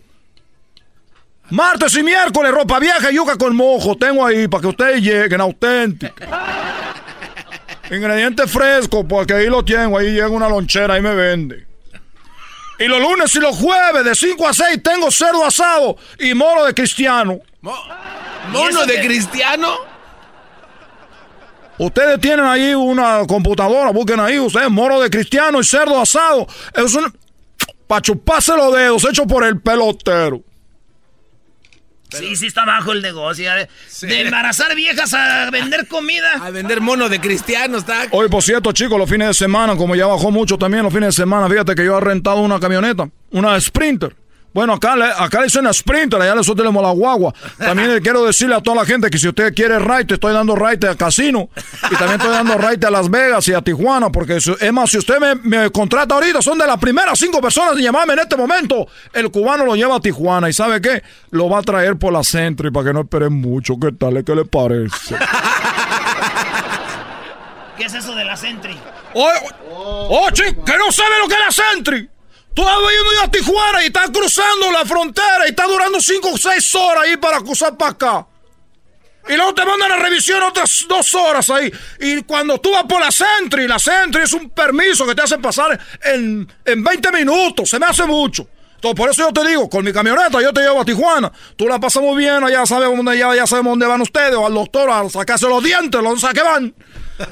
Martes y miércoles, ropa vieja y yuca con mojo. Tengo ahí para que ustedes lleguen auténticos. Ingredientes frescos, porque ahí lo tengo. Ahí llega una lonchera y me vende. Y los lunes y los jueves, de 5 a 6, tengo cerdo asado y moro de cristiano. ¿Mono de cristiano? Ustedes tienen ahí una computadora, busquen ahí, ustedes, moro de cristiano y cerdo asado. Es un. para chuparse los dedos, hecho por el pelotero. Sí, sí está bajo el negocio. ya De, de embarazar viejas a vender comida. A vender mono de cristiano, está. Hoy, por cierto, chicos, los fines de semana, como ya bajó mucho también los fines de semana, fíjate que yo he rentado una camioneta, una Sprinter. Bueno, acá le, acá le dicen Sprinter, allá nosotros tenemos la guagua. También le quiero decirle a toda la gente que si usted quiere ride, estoy dando ride a Casino. Y también estoy dando ride a Las Vegas y a Tijuana. Porque es más, si usted me, me contrata ahorita, son de las primeras cinco personas en llamarme en este momento. El cubano lo lleva a Tijuana. ¿Y sabe qué? Lo va a traer por la Sentry para que no esperen mucho. ¿Qué tal? ¿Qué le parece? ¿Qué es eso de la Sentry? ¡Oh, oh chico! ¡Que no sabe lo que es la Sentry! Tú has venido a Tijuana y estás cruzando la frontera y está durando 5 o 6 horas ahí para cruzar para acá. Y luego te mandan a revisión otras dos horas ahí. Y cuando tú vas por la Sentry, la Sentry es un permiso que te hacen pasar en, en 20 minutos. Se me hace mucho. Entonces, por eso yo te digo, con mi camioneta yo te llevo a Tijuana. Tú la pasas muy bien, allá sabemos dónde, ya, ya sabemos dónde van ustedes, o al doctor a sacarse los dientes, los que van.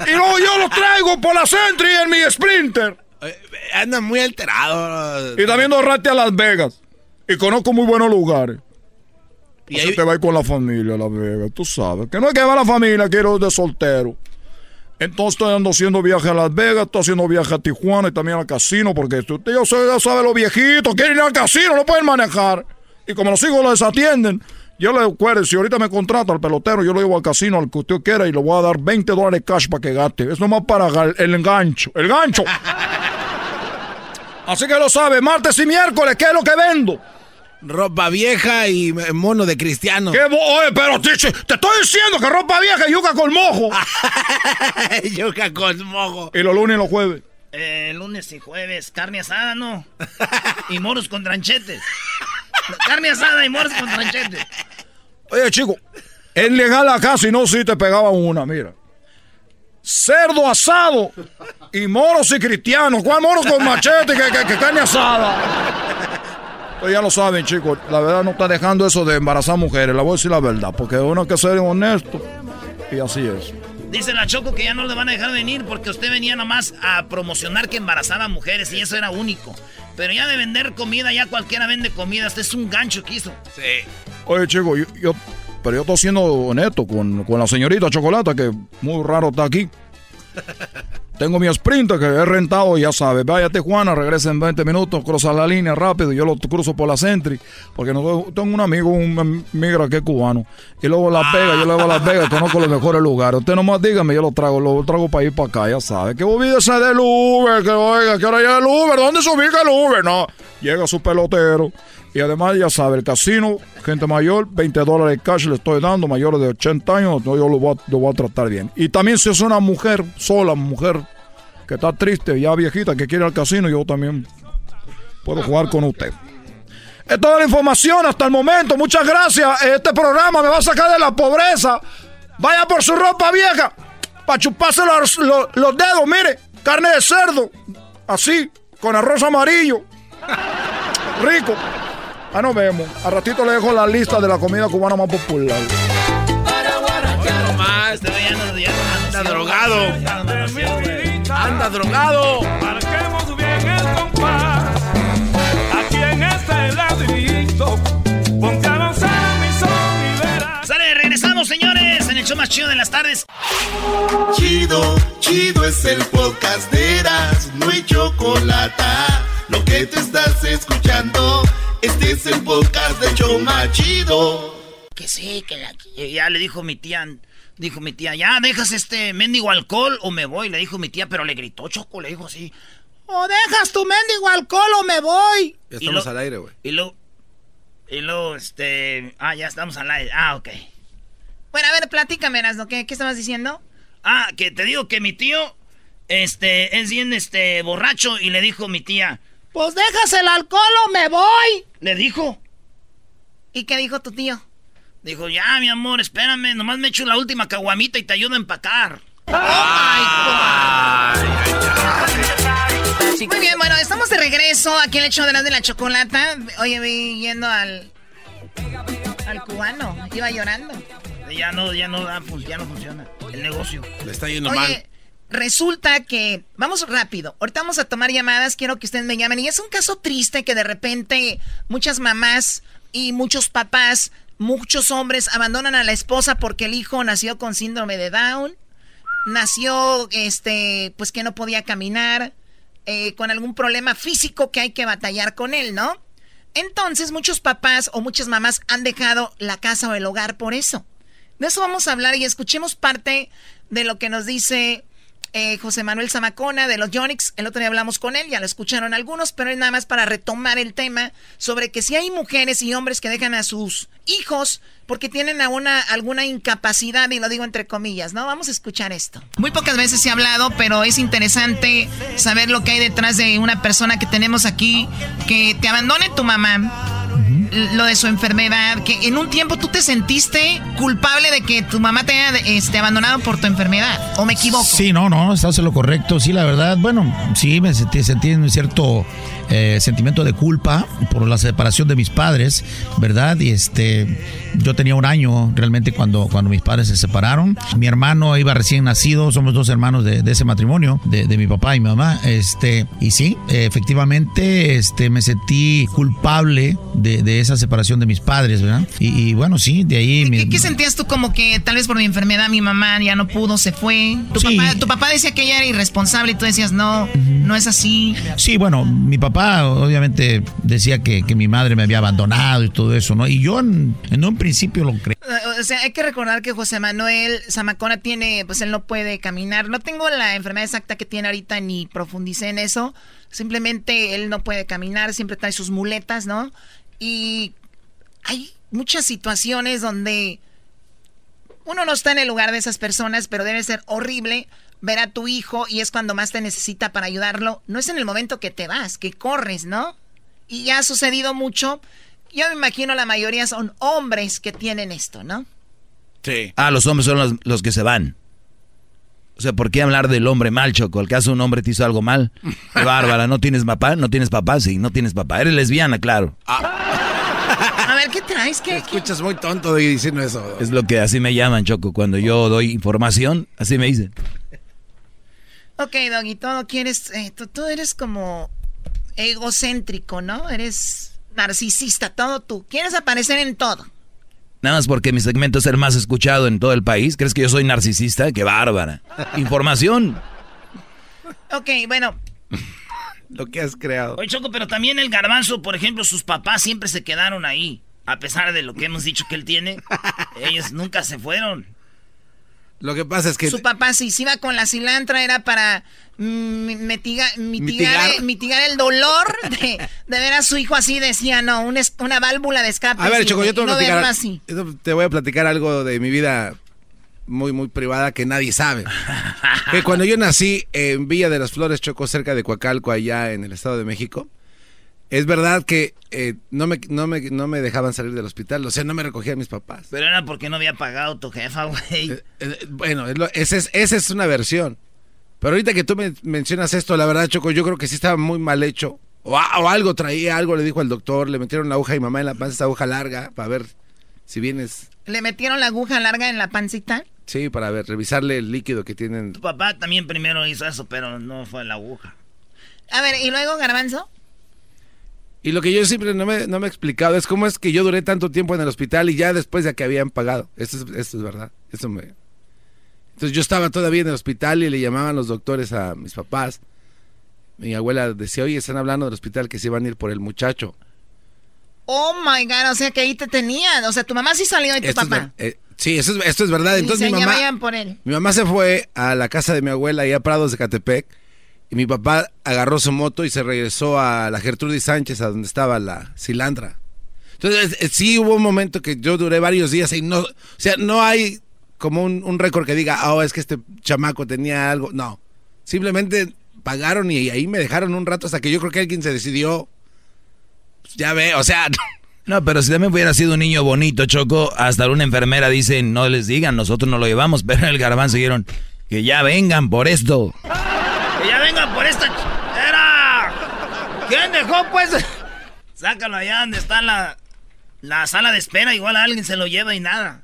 Y luego yo los traigo por la Sentry en mi Sprinter. Anda muy alterado. Y también ahorrarte a Las Vegas. Y conozco muy buenos lugares. Y ahí te va a ir con la familia a Las Vegas, tú sabes. Que no es que va la familia, quiero de soltero. Entonces estoy ando haciendo viaje a Las Vegas, estoy haciendo viaje a Tijuana y también al casino, porque usted ya sabe, ya sabe los viejitos, quieren ir al casino, no pueden manejar. Y como los hijos lo desatienden, yo le recuerdo, si ahorita me contrata al pelotero, yo lo llevo al casino, al que usted quiera, y le voy a dar 20 dólares cash para que gaste. Es nomás para el engancho. ¡El gancho! Así que lo sabe, martes y miércoles, ¿qué es lo que vendo? Ropa vieja y mono de cristiano. ¿Qué Oye, pero te, te, estoy diciendo que ropa vieja y yuca con mojo. yuca con mojo. ¿Y los lunes y los jueves? Eh, lunes y jueves, carne asada, ¿no? y moros con tranchetes. Carne asada y moros con tranchetes. Oye, chico, es legal acá, si no, si te pegaba una, mira. Cerdo asado y moros y cristianos. ¿Cuál moros con machete que, que carne asada? Pues ya lo saben, chicos. La verdad no está dejando eso de embarazar mujeres. La voy a decir la verdad. Porque uno hay que ser honesto. Y así es. Dice la Choco que ya no le van a dejar venir porque usted venía nomás a promocionar que embarazaba mujeres y eso era único. Pero ya de vender comida, ya cualquiera vende comida. Este es un gancho que hizo. Sí. Oye, chicos, yo, pero yo estoy siendo honesto con, con la señorita Chocolata, que muy raro está aquí. Tengo mi Sprinter que he rentado, ya sabes. Vaya a Tijuana, regresa en 20 minutos, cruza la línea rápido. Yo lo cruzo por la Sentry, porque no, tengo un amigo, un migra que es cubano. Y luego Las Vegas, yo voy a Las Vegas, conozco los mejores lugares. Usted nomás dígame, yo lo traigo, lo traigo para ir para acá, ya sabe. Que olvídese del Uber, que oiga, que ahora llega el Uber. ¿Dónde se ubica el Uber? No, llega su pelotero. Y además, ya sabe, el casino, gente mayor, 20 dólares cash le estoy dando, mayores de 80 años, yo lo voy, a, lo voy a tratar bien. Y también si es una mujer sola, mujer que está triste, ya viejita, que quiere al casino, yo también puedo jugar con usted. Es toda la información hasta el momento. Muchas gracias. Este programa me va a sacar de la pobreza. Vaya por su ropa vieja. Para chuparse los dedos, mire. Carne de cerdo. Así, con arroz amarillo. Rico. Ah, nos vemos. A ratito le dejo la lista de la comida cubana más popular. Anda drogado. Anda drogado. Marquemos bien el compás. Aquí en este ladrillito. Ponte a avanzar mi son y verás. Sale, regresamos, señores, en el show más chido de las tardes. Chido, chido es el podcast de Eras. No hay chocolate. Lo que te estás escuchando. Este es el podcast de Choma Chido. Que sí, que la... Ya le dijo mi tía, dijo mi tía, ya dejas este mendigo alcohol o me voy, le dijo mi tía, pero le gritó Choco, le dijo así, o dejas tu mendigo alcohol o me voy. Ya estamos al aire, güey. Y luego, y luego, este, ah, ya estamos al aire, ah, ok. Bueno, a ver, platícame, ¿no? ¿Qué, ¿Qué estabas diciendo? Ah, que te digo que mi tío, este, es bien, este, borracho y le dijo mi tía, pues dejas el alcohol o me voy. Le dijo. ¿Y qué dijo tu tío? Dijo, ya, mi amor, espérame, nomás me echo la última caguamita y te ayudo a empacar. Muy bien, bueno, estamos de regreso aquí en el show de la de la chocolata. Oye, vi yendo al. al cubano. Iba llorando. Ya no, ya no, ya no funciona. El negocio. Le está yendo Oye, mal. Resulta que, vamos rápido, ahorita vamos a tomar llamadas, quiero que ustedes me llamen. Y es un caso triste que de repente muchas mamás y muchos papás, muchos hombres abandonan a la esposa porque el hijo nació con síndrome de Down, nació, este, pues que no podía caminar, eh, con algún problema físico que hay que batallar con él, ¿no? Entonces muchos papás o muchas mamás han dejado la casa o el hogar por eso. De eso vamos a hablar y escuchemos parte de lo que nos dice eh, José Manuel Zamacona de los Yonix. El otro día hablamos con él, ya lo escucharon algunos, pero es nada más para retomar el tema sobre que si hay mujeres y hombres que dejan a sus hijos porque tienen a una, alguna incapacidad, y lo digo entre comillas, ¿no? Vamos a escuchar esto. Muy pocas veces se ha hablado, pero es interesante saber lo que hay detrás de una persona que tenemos aquí, que te abandone tu mamá lo de su enfermedad, que en un tiempo tú te sentiste culpable de que tu mamá te haya este, abandonado por tu enfermedad, ¿o me equivoco? Sí, no, no, estás en lo correcto, sí, la verdad, bueno, sí, me sentí, sentí un cierto eh, sentimiento de culpa por la separación de mis padres, ¿verdad? Y este, yo tenía un año realmente cuando, cuando mis padres se separaron, mi hermano iba recién nacido, somos dos hermanos de, ese matrimonio, de, de, mi papá y mi mamá, este, y sí, efectivamente, este, me sentí culpable de, de esa separación de mis padres, ¿verdad? Y, y bueno, sí, de ahí... mi- ¿Qué, qué sentías tú como que tal vez por mi enfermedad mi mamá ya no pudo, se fue? Tu, Sí. papá, tu papá decía que ella era irresponsable y tú decías, no, no es así. Sí, bueno, mi papá obviamente decía que, que mi madre me había abandonado y todo eso, ¿no? Y yo en, en un principio lo creí. O sea, hay que recordar que José Manuel Zamacona tiene, pues él no puede caminar. No tengo la enfermedad exacta que tiene ahorita ni profundicé en eso. Simplemente él no puede caminar, siempre trae sus muletas, ¿no? Y hay muchas situaciones donde uno no está en el lugar de esas personas, pero debe ser horrible ver a tu hijo y es cuando más te necesita para ayudarlo. No es en el momento que te vas, que corres, ¿no? Y ya ha sucedido mucho. Yo me imagino la mayoría son hombres que tienen esto, ¿no? Sí. Ah, los hombres son los, los que se van. O sea, ¿por qué hablar del hombre mal, Choco? ¿Al caso un hombre te hizo algo mal? Qué bárbara, ¿no tienes papá? ¿No tienes papá? Sí, no tienes papá. Eres lesbiana, claro. A ver, ¿qué traes? ¿Qué, escuchas muy tonto de diciendo eso. Es lo que así me llaman, Choco. Cuando yo doy información, así me dicen. Ok, Doggy, todo quieres, eh, tú, tú eres como egocéntrico, ¿no? Eres narcisista, todo tú. Quieres aparecer en todo. Nada más porque mi segmento es el más escuchado en todo el país. ¿Crees que yo soy narcisista? ¡Qué bárbara! Información. Ok, bueno, Lo que has creado. Oye, Choco, pero también el garbanzo, por ejemplo, sus papás siempre se quedaron ahí. A pesar de lo que hemos dicho que él tiene, ellos nunca se fueron. Lo que pasa es que... su papá si se iba con la cilantra era para mitiga- mitigar, Mitigar. mitigar el dolor de, de ver a su hijo así. Decía, no, un es- una válvula de escape. A ver, Choco, yo te voy, no platicar, así. te voy a platicar algo de mi vida muy, muy privada que nadie sabe. que cuando yo nací en Villa de las Flores, Choco, cerca de Coacalco, allá en el Estado de México, es verdad que eh, no, me, no, me, no me dejaban salir del hospital, o sea, no me recogían mis papás. Pero era porque no había pagado tu jefa, güey. Eh, bueno, es lo- esa es, esa es una versión. Pero ahorita que tú me mencionas esto, la verdad, Choco, yo creo que sí estaba muy mal hecho. O, a- o algo traía, algo le dijo al doctor, le metieron la aguja y mamá en la panza, esa aguja larga, para ver si vienes, Le metieron la aguja larga en la pancita. sí, para ver, revisarle el líquido que tienen. Tu papá también primero hizo eso, pero no fue la aguja. A ver, ¿y luego, Garbanzo? Y lo que yo siempre no me, no me he explicado es cómo es que yo duré tanto tiempo en el hospital y ya después de que habían pagado. Esto es, esto es verdad. Eso me... Entonces yo estaba todavía en el hospital y le llamaban los doctores a mis papás. Mi abuela decía, oye, están hablando del hospital que se iban a ir por el muchacho. Oh my God, o sea que ahí te tenían. O sea, tu mamá sí salió de tu Esto papá. eh, sí, eso es, esto es verdad. Y Entonces mi dicen, ya mamá, vayan por él. mi mamá se fue a la casa de mi abuela allá a Prados de Catepec mi papá agarró su moto y se regresó a la Gertrudis Sánchez, a donde estaba la cilandra. Entonces, eh, sí hubo un momento que yo duré varios días y no, o sea, no hay como un, récord que diga, oh, es que este chamaco tenía algo. No, simplemente pagaron y ahí me dejaron un rato hasta que yo creo que alguien se decidió. Pues, ya ve, o sea, No, pero si también hubiera sido un niño bonito, Choco, hasta una enfermera dice, no les digan, nosotros no lo llevamos, pero el garbanzo dijeron, que ya vengan por esto. Que ya vengan por esta chera. ¿Quién dejó, pues? Sácalo allá donde está la, la sala de espera. Igual alguien se lo lleva y nada.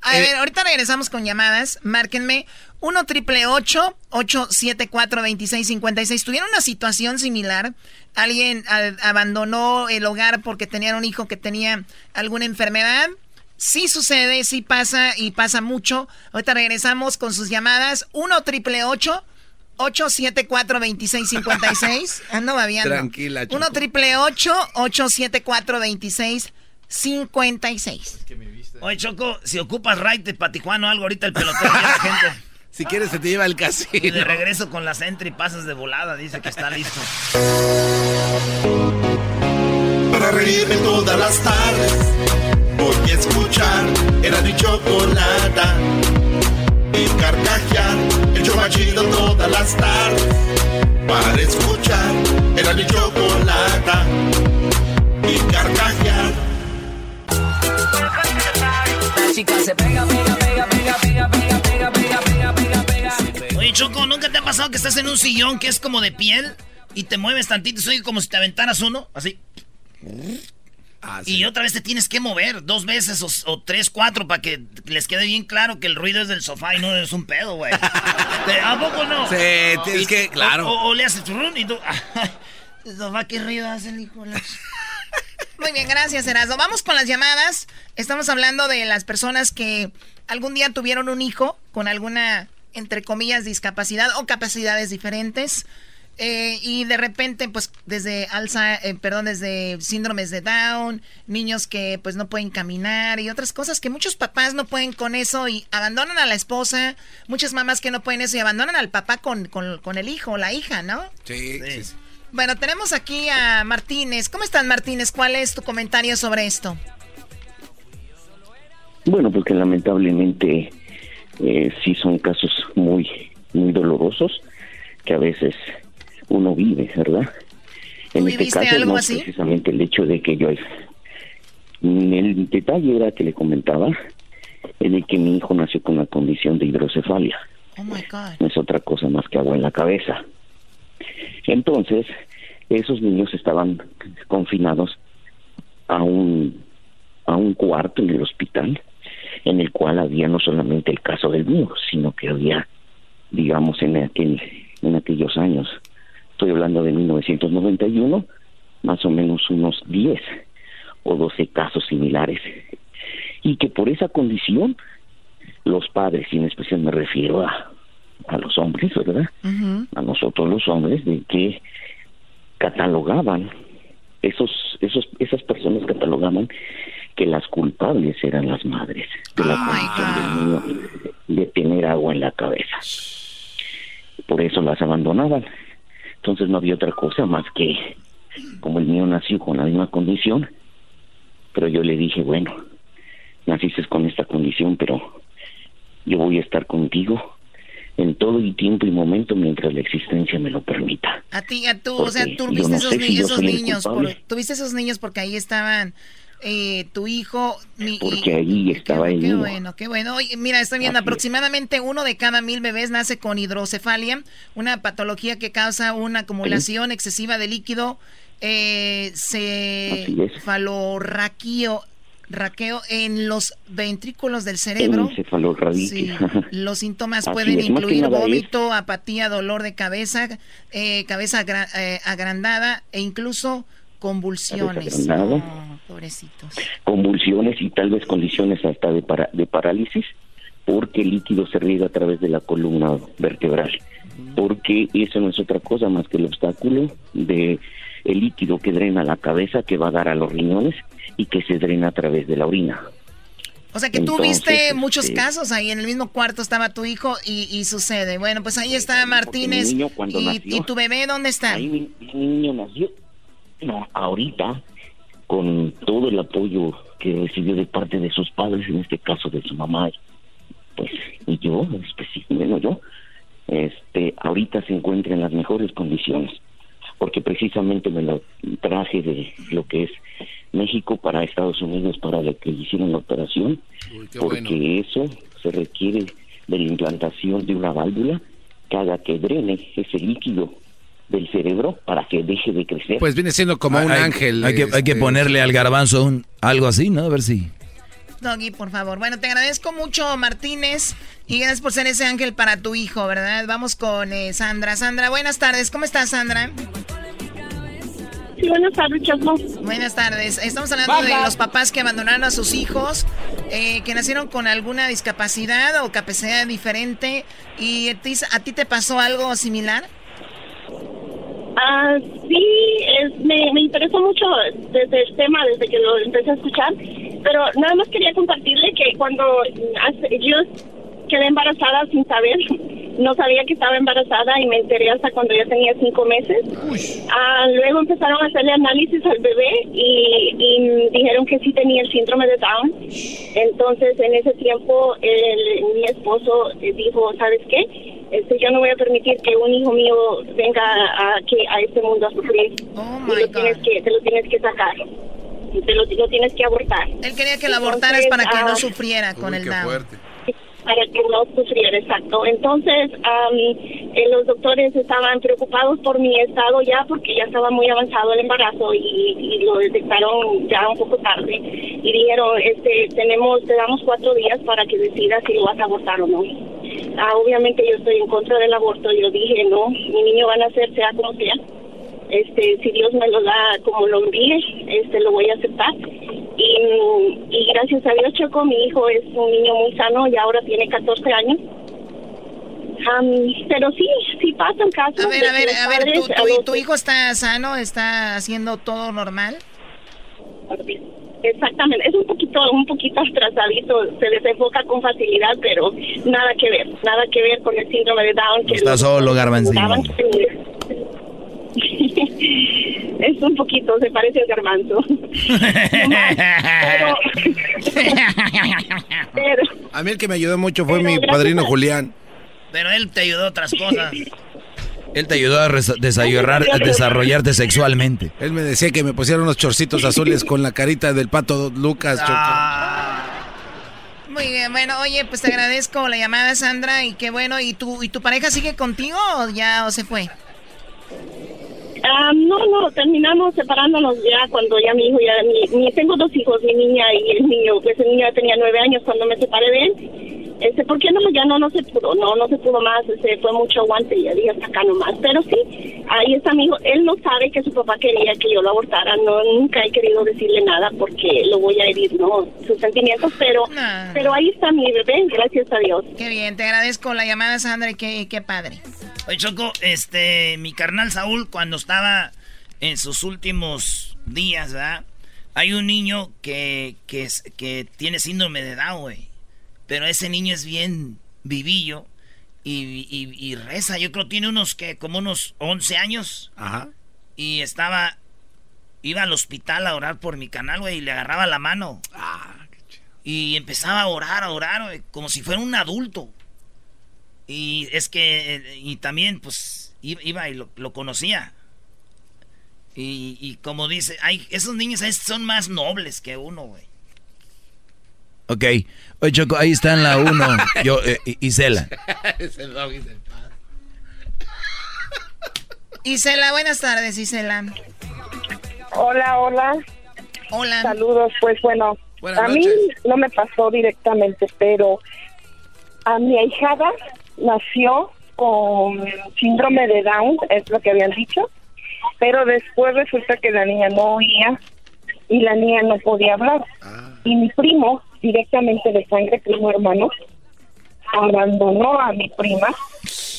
A ver, ahorita regresamos con llamadas. Márquenme 1 triple 874 2656 ¿Tuvieron una situación similar? ¿Alguien abandonó el hogar porque tenían un hijo que tenía alguna enfermedad? Sí sucede, sí pasa y pasa mucho. Ahorita regresamos con sus llamadas. 1 triple 874 2656 Ando babiando. Tranquila, Choco. 1 triple 874 2656 Oye, Choco, si ocupas ride para Tijuana o algo, ahorita el pelotero la gente. Si quieres, se te lleva al Y casino. de regreso con la Sentry pasas de volada, dice que está listo. Para reírme todas las tardes Voy a escuchar Era mi chocolata Y carcajear El show más chido todas las tardes Para escuchar Era mi chocolata Y carcajear chica se pega, pega, pega, pega, pega, pega, pega, pega, pega, pega, pega. Oye, Choco, ¿nunca te ha pasado que estás en un sillón que es como de piel y te mueves tantito y soy como si te aventaras uno? Así. Y otra vez te tienes que mover dos veces o, o tres, cuatro para que les quede bien claro que el ruido es del sofá y no es un pedo, güey. ¿Te- ¿A poco no? Sí, tienes Y- que- claro. O, o- o le haces run y tú. El sofá, qué ruido hace el hijo. Muy bien, gracias, Erasmo. Vamos con las llamadas. Estamos hablando de las personas que algún día tuvieron un hijo con alguna, entre comillas, discapacidad o capacidades diferentes. Eh, y de repente, pues, desde alza, eh, perdón, desde síndromes de Down, niños que pues no pueden caminar y otras cosas que muchos papás no pueden con eso y abandonan a la esposa, muchas mamás que no pueden eso y abandonan al papá con, con, el hijo o la hija, ¿no? Sí, sí. Bueno, tenemos aquí a Martínez. ¿Cómo estás, Martínez? ¿Cuál es tu comentario sobre esto? Bueno, porque lamentablemente eh, sí son casos muy, muy dolorosos que a veces uno vive, ¿verdad? En este caso, algo no, así? precisamente el hecho de que yo... El detalle era que le comentaba en el que mi hijo nació con la condición de hidrocefalia. Oh my God. No es otra cosa más que agua en la cabeza. Entonces, esos niños estaban confinados a un, a un cuarto en el hospital, en el cual había no solamente el caso del mío, sino que había, digamos, en, aquel, en aquellos años, estoy hablando de 1991, más o menos unos 10 o 12 casos similares. Y que por esa condición, los padres, y en especial me refiero a, a los hombres, ¿verdad? A nosotros los hombres, de que catalogaban, esos, esos, esas personas catalogaban que las culpables eran las madres de la condición del niño de tener agua en la cabeza. Por eso las abandonaban. Entonces no había otra cosa más que, como el mío nació con la misma condición, pero yo le dije, bueno, naciste con esta condición, pero yo voy a estar contigo en todo el tiempo y momento mientras la existencia me lo permita. A ti, a tú, o sea, tú viste esos, niños, tuviste esos niños porque ahí estaban eh, tu hijo. Porque ahí estaba qué, Qué bueno, qué bueno. mira, estoy viendo, aproximadamente uno de cada mil bebés nace con hidrocefalia, una patología que causa una acumulación excesiva de líquido eh, cefalorraquío raqueo en los ventrículos del cerebro. Sí. Los síntomas pueden incluir vómito, apatía, dolor de cabeza, eh, cabeza eh, agrandada e incluso convulsiones. pobrecitos. Convulsiones y tal vez condiciones hasta de, de parálisis porque el líquido se riega a través de la columna vertebral. Porque eso no es otra cosa más que el obstáculo de el líquido que drena la cabeza que va a dar a los riñones y que se drena a través de la orina. O sea que tú viste muchos este, casos ahí en el mismo cuarto estaba tu hijo y, sucede. Bueno, pues ahí está Martínez. y, tu bebé dónde está? Ahí mi, niño nació. No, ahorita con todo el apoyo que recibió de parte de sus padres, en este caso de su mamá, pues y yo, específicamente yo, este, ahorita se encuentra en las mejores condiciones porque precisamente me lo traje de lo que es México para Estados Unidos para que hicieron la operación, porque eso se requiere de la implantación de una válvula que haga que drene ese líquido del cerebro para que deje de crecer. Pues viene siendo como un ángel. Hay que, hay que este, ponerle al garbanzo un, algo así, ¿no? A ver si... Doggy, por favor. Bueno, te agradezco mucho, Martínez, y gracias por ser ese ángel para tu hijo, ¿verdad? Vamos con eh, Sandra. Sandra, buenas tardes. ¿Cómo estás, Sandra? Sí, buenas tardes, Chasmo. Buenas tardes. Estamos hablando de los papás que abandonaron a sus hijos, eh, que nacieron con alguna discapacidad o capacidad diferente. ¿Y a ti, a ti te pasó algo similar? Ah, sí, me, me interesó mucho desde el tema, desde que lo empecé a escuchar, pero nada más quería compartirle que cuando yo quedé embarazada sin saber, no sabía que estaba embarazada y me enteré hasta cuando ya tenía cinco meses. Ah, luego empezaron a hacerle análisis al bebé y, dijeron que sí tenía el síndrome de Down. Entonces en ese tiempo mi esposo dijo, ¿sabes qué? Este, yo no voy a permitir que un hijo mío venga a, que, a este mundo a sufrir. Oh y lo tienes que, te lo tienes que sacar. Te lo, tienes que abortar. Él quería que lo abortaras para que no ah, sufriera con el Down para que no sufriera, exacto. Entonces, eh, los doctores estaban preocupados por mi estado ya porque ya estaba muy avanzado el embarazo y, lo detectaron ya un poco tarde y dijeron, este, tenemos, te damos cuatro días para que decidas si lo vas a abortar o no. Ah, obviamente yo estoy en contra del aborto, yo dije, no, mi niño va a nacer sea como sea este, si Dios me lo da como lo envíe, este, lo voy a aceptar. Y, y gracias a Dios, Choco, mi hijo es un niño muy sano y ahora tiene 14 años. Am, pero sí, sí pasan casos. A ver, a ver, a ver, padres ¿tu, a tu- los- tu hijo está sano? ¿Está haciendo todo normal? Exactamente, es un poquito, un poquito atrasadito, se desenfoca con facilidad, pero nada que ver, nada que ver con el síndrome de Down. que Está solo, Garbanzino. es un poquito, se parece al garbanzo. pero, A mí el que me ayudó mucho fue mi padrino Julián. Pero él te ayudó a otras cosas. Él te ayudó a desarrollarte sexualmente. Él me decía que me pusieran unos chorcitos azules con la carita del pato Lucas. Choco. Muy bien, bueno, oye, pues te agradezco la llamada, Sandra, y qué bueno. ¿Y tu, y tu pareja sigue contigo o ya o se fue? Ah, no, no, terminamos separándonos ya cuando ya mi hijo, ya mi, mi- tengo dos hijos, mi niña y el niño, pues el niño tenía nueve años cuando me separé de él. Este, ¿por qué no? Ya no, no se pudo, no, no se pudo más, este, fue mucho aguante y ya dije hasta acá nomás. Pero sí, ahí está mi hijo, él no sabe que su papá quería que yo lo abortara, no, nunca he querido decirle nada porque lo voy a herir, ¿no? Sus sentimientos, pero, pero ahí está mi bebé, gracias a Dios. Qué bien, te agradezco la llamada, Sandra, y qué, qué padre. Oye, Choco, este, mi carnal Saúl, cuando estaba en sus últimos días, ¿verdad? Hay un niño que, que, que tiene síndrome de Down, güey. Pero ese niño es bien vivillo y, y- y reza. Yo creo que tiene unos, que como unos 11 años. Ajá. Y estaba, iba al hospital a orar por mi canal, güey, y le agarraba la mano. Y empezaba a orar, a orar, como si fuera un adulto. Y es que, eh, y también, pues, iba y lo, lo conocía. Y, y como dice, hay, esos niños son más nobles que uno, güey. Ok. Oye, Choco, ahí está en la 1. Yo, eh, Isela. Isela, buenas tardes, Isela. Hola, hola. Hola. Saludos, pues bueno, Buenas a mí noches. no me pasó directamente, pero a mi ahijada nació con síndrome de Down, es lo que habían dicho, pero después resulta que la niña no oía y la niña no podía hablar. Y mi primo, directamente de sangre, primo hermano, abandonó a mi prima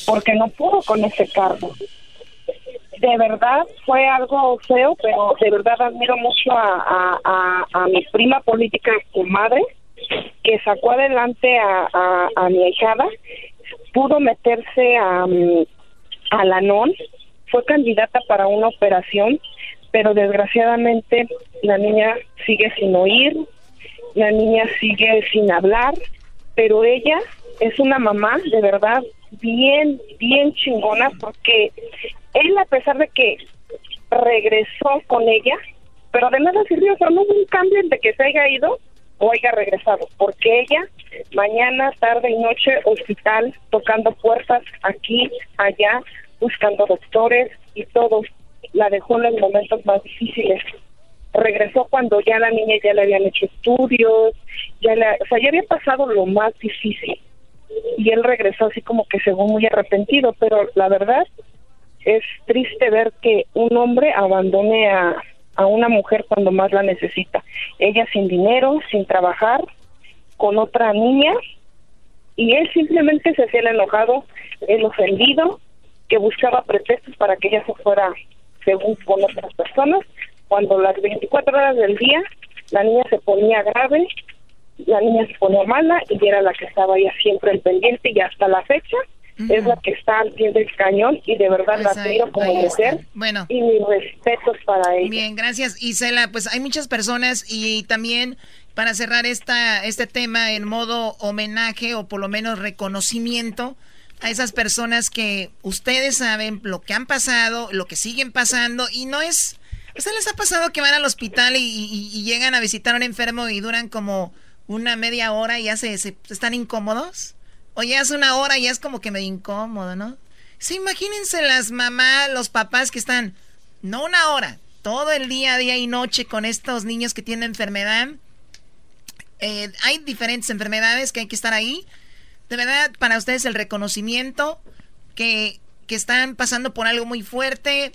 porque no pudo con ese cargo. De verdad fue algo feo, pero de verdad admiro mucho a, a, a, mi prima política comadre que sacó adelante a, a, a mi ahijada, pudo meterse a, mm, a la NON, fue candidata para una operación, pero desgraciadamente la niña sigue sin oír, la niña sigue sin hablar, pero ella es una mamá de verdad bien, bien chingona porque él a pesar de que regresó con ella, pero de nada sirvió, o no hubo un cambio entre que se haya ido o haya regresado, porque ella mañana, tarde y noche, hospital, tocando puertas aquí, allá, buscando doctores y todo, la dejó en los momentos más difíciles. Regresó cuando ya la niña ya le habían hecho estudios, ya la, o sea, ya había pasado lo más difícil. Y él regresó así como que según muy arrepentido, pero la verdad es triste ver que un hombre abandone a, a una mujer cuando más la necesita. Ella sin dinero, sin trabajar, con otra niña, y él simplemente se hacía el enojado, el ofendido, que buscaba pretextos para que ella se fuera según con otras personas, cuando las 24 horas del día la niña se ponía grave, la niña se ponía mala y era la que estaba ya siempre al pendiente y hasta la fecha es la que está al pie del cañón y de verdad la Pues ahí- admiro como mujer Bueno. y mis respetos para ella. Bien, gracias Isela. Pues hay muchas personas y también para cerrar esta, este tema en modo homenaje o por lo menos reconocimiento a esas personas que ustedes saben lo que han pasado, lo que siguen pasando y no es... ¿A ustedes les ha pasado que van al hospital y, llegan a visitar a un enfermo y duran como una media hora y ya se, están incómodos? O ya es una hora y ya es como que medio incómodo, ¿no? Sí, imagínense las mamás, los papás que están, no una hora, todo el día, día y noche con estos niños que tienen enfermedad. Eh, hay diferentes enfermedades que hay que estar ahí. De verdad, para ustedes el reconocimiento que, que están pasando por algo muy fuerte.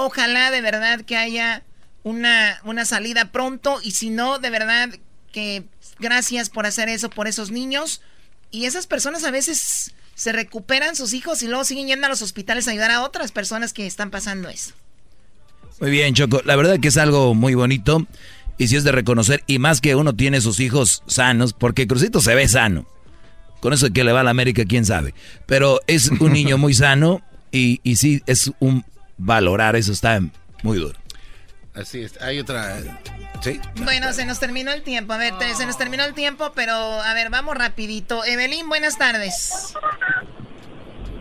Ojalá de verdad que haya una, una salida pronto y si no, de verdad que gracias por hacer eso por esos niños. Y esas personas a veces se recuperan sus hijos y luego siguen yendo a los hospitales a ayudar a otras personas que están pasando eso. Muy bien, Choco. La verdad que es algo muy bonito y si es de reconocer y más que uno tiene sus hijos sanos, porque Crucito se ve sano. Con eso de que le va a la América, quién sabe. Pero es un niño muy sano y, y sí, es un valorar, eso está muy duro. Así es, hay otra... ¿Sí? Bueno, se nos terminó el tiempo. A ver, se nos terminó el tiempo, pero a ver, vamos rapidito. Evelyn, buenas tardes.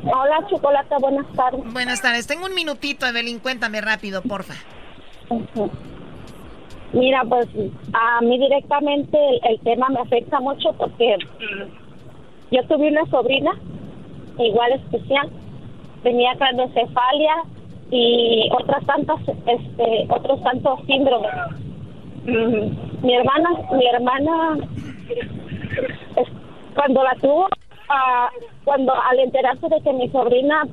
Hola, Chocolata, buenas tardes. Buenas tardes. Tengo un minutito, Evelyn. Cuéntame rápido, porfa. Mira, pues a mí directamente el, el tema me afecta mucho porque yo tuve una sobrina igual especial. Tenía craniocefalia y otras tantas, este, otros tantos síndromes. Mm, Mi hermana, mi hermana, cuando la tuvo, ah, cuando al enterarse de que mi sobrina,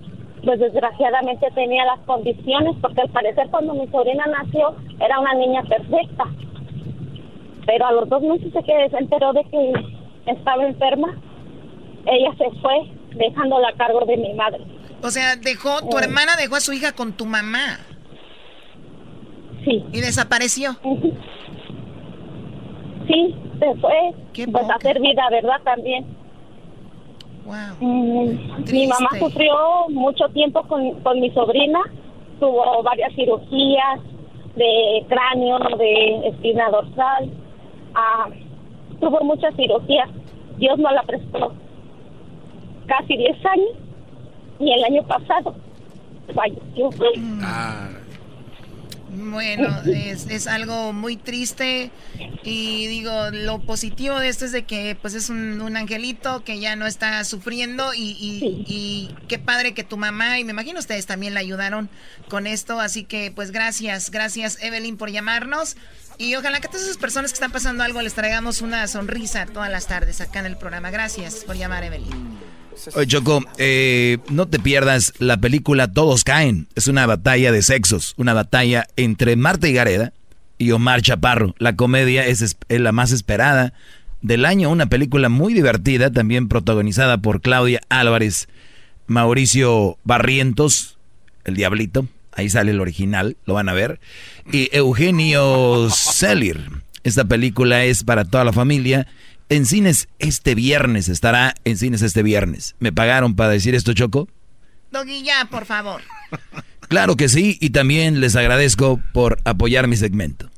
pues desgraciadamente tenía las condiciones, porque al parecer cuando mi sobrina nació era una niña perfecta, pero a los dos meses de que se enteró de que estaba enferma, ella se fue dejándola a cargo de mi madre. O sea, dejó, tu hermana dejó a su hija con tu mamá. Sí. Y desapareció. Sí, se fue pues, a hacer vida, ¿verdad? También. Mm, mi mamá sufrió mucho tiempo con, con mi sobrina, tuvo varias cirugías de cráneo, de espina dorsal, ah, tuvo muchas cirugías. Dios no la prestó casi 10 años y el año pasado falleció. Bueno, es, es algo muy triste y digo, lo positivo de esto es de que pues es un, un angelito que ya no está sufriendo y, y- y qué padre que tu mamá y me imagino ustedes también la ayudaron con esto, así que pues gracias, gracias Evelyn por llamarnos y ojalá que a todas esas personas que están pasando algo les traigamos una sonrisa todas las tardes acá en el programa. Gracias por llamar Evelyn. Oye, Choco, eh, no te pierdas la película Todos Caen. Es una batalla de sexos, una batalla entre Marta y Gareda y Omar Chaparro. La comedia es, la más esperada del año, una película muy divertida, también protagonizada por Claudia Álvarez, Mauricio Barrientos, el Diablito, ahí sale el original, lo van a ver, y Eugenio Celir. Esta película es para toda la familia. En cines este viernes, estará en cines este viernes. ¿Me pagaron para decir esto, Choco? Doggy, ya, por favor. Claro que sí, y también les agradezco por apoyar mi segmento.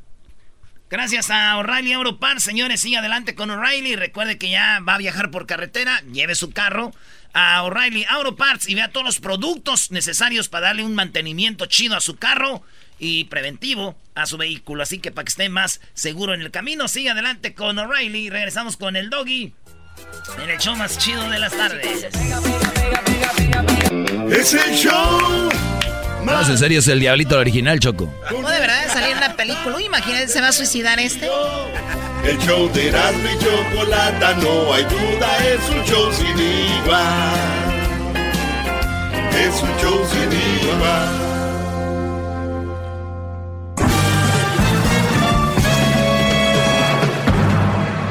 Gracias a O'Reilly Europar, señores, sigue adelante con O'Reilly. Recuerde que ya va a viajar por carretera, lleve su carro a O'Reilly Auto Parts y vea todos los productos necesarios para darle un mantenimiento chido a su carro y preventivo a su vehículo. Así que para que esté más seguro en el camino, sigue adelante con O'Reilly. Regresamos con el doggy en el show más chido de las tardes. Es el show No, en serio, es el Diablito original, Choco. No, de verdad, salir en una película. Uy, imagínate, se va a suicidar este. El show de Erasmo y Chocolata, no hay duda, es un show sin igual. Es un show sin igual.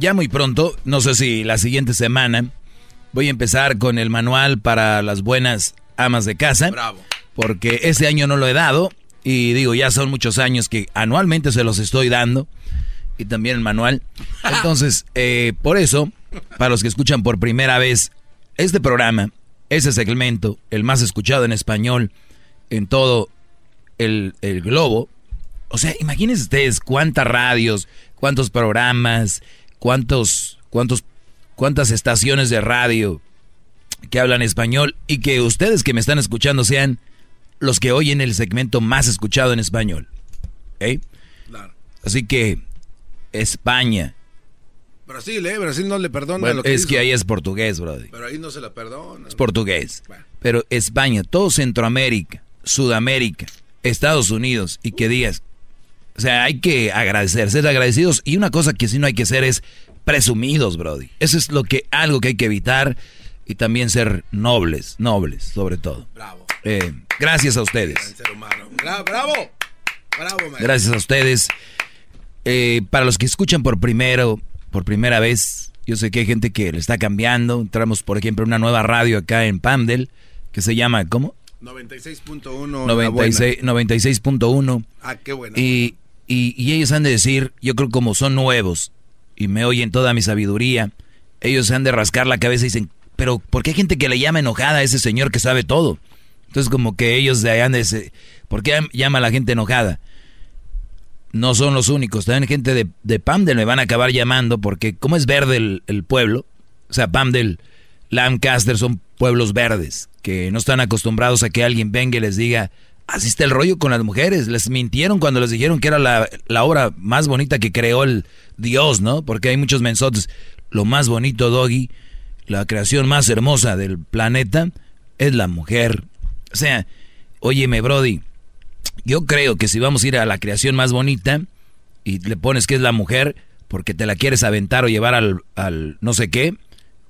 ya muy pronto, no sé si la siguiente semana, voy a empezar con el manual para las buenas amas de casa. Bravo. Porque este año no lo he dado. Y digo, ya son muchos años que anualmente se los estoy dando. Y también el manual. Entonces, eh, por eso, para los que escuchan por primera vez este programa, ese segmento, el más escuchado en español en todo el, el globo. O sea, imagínense ustedes cuántas radios, cuántos programas, cuántos, cuántos, cuántas estaciones de radio que hablan español y que ustedes que me están escuchando sean los que oyen el segmento más escuchado en español. ¿Eh? Así que España. Brasil, ¿eh? Brasil no le perdona Bueno, lo que es hizo. que ahí es portugués, brody. Pero ahí no se la perdona. Es portugués. Pero España, todo Centroamérica, Sudamérica, Estados Unidos, y que digas, o sea, hay que agradecer, ser agradecidos. Y una cosa que sí no hay que ser es presumidos, Brody. Eso es lo que, algo que hay que evitar. Y también ser nobles, nobles, sobre todo. Bravo. Eh, gracias a ustedes. Ser humano. Bra- ¡Bravo! ¡Bravo, maestro! Gracias a ustedes. Eh, para los que escuchan por primero, por primera vez, yo sé que hay gente que le está cambiando. Entramos, por ejemplo, en una nueva radio acá en Pamdel, que se llama, ¿cómo? 96.1. la buena. 96 96.1. Ah, qué bueno. Y, y, y ellos han de decir, yo creo como son nuevos y me oyen toda mi sabiduría, ellos han de rascar la cabeza y dicen, pero ¿por qué hay gente que le llama enojada a ese señor que sabe todo? Entonces como que ellos de ahí han de decir, ¿por qué llama a la gente enojada? No son los únicos, también gente de, de Pamdel me van a acabar llamando porque como es verde el, el pueblo, o sea, Pamdel, Lancaster son pueblos verdes que no están acostumbrados a que alguien venga y les diga, así el rollo con las mujeres. Les mintieron cuando les dijeron que era la, la obra más bonita que creó el Dios, ¿no? Porque hay muchos mensotes. Lo más bonito, Doggy, la creación más hermosa del planeta es la mujer. O sea, óyeme, Brody, yo creo que si vamos a ir a la creación más bonita y le pones que es la mujer porque te la quieres aventar o llevar al, al no sé qué,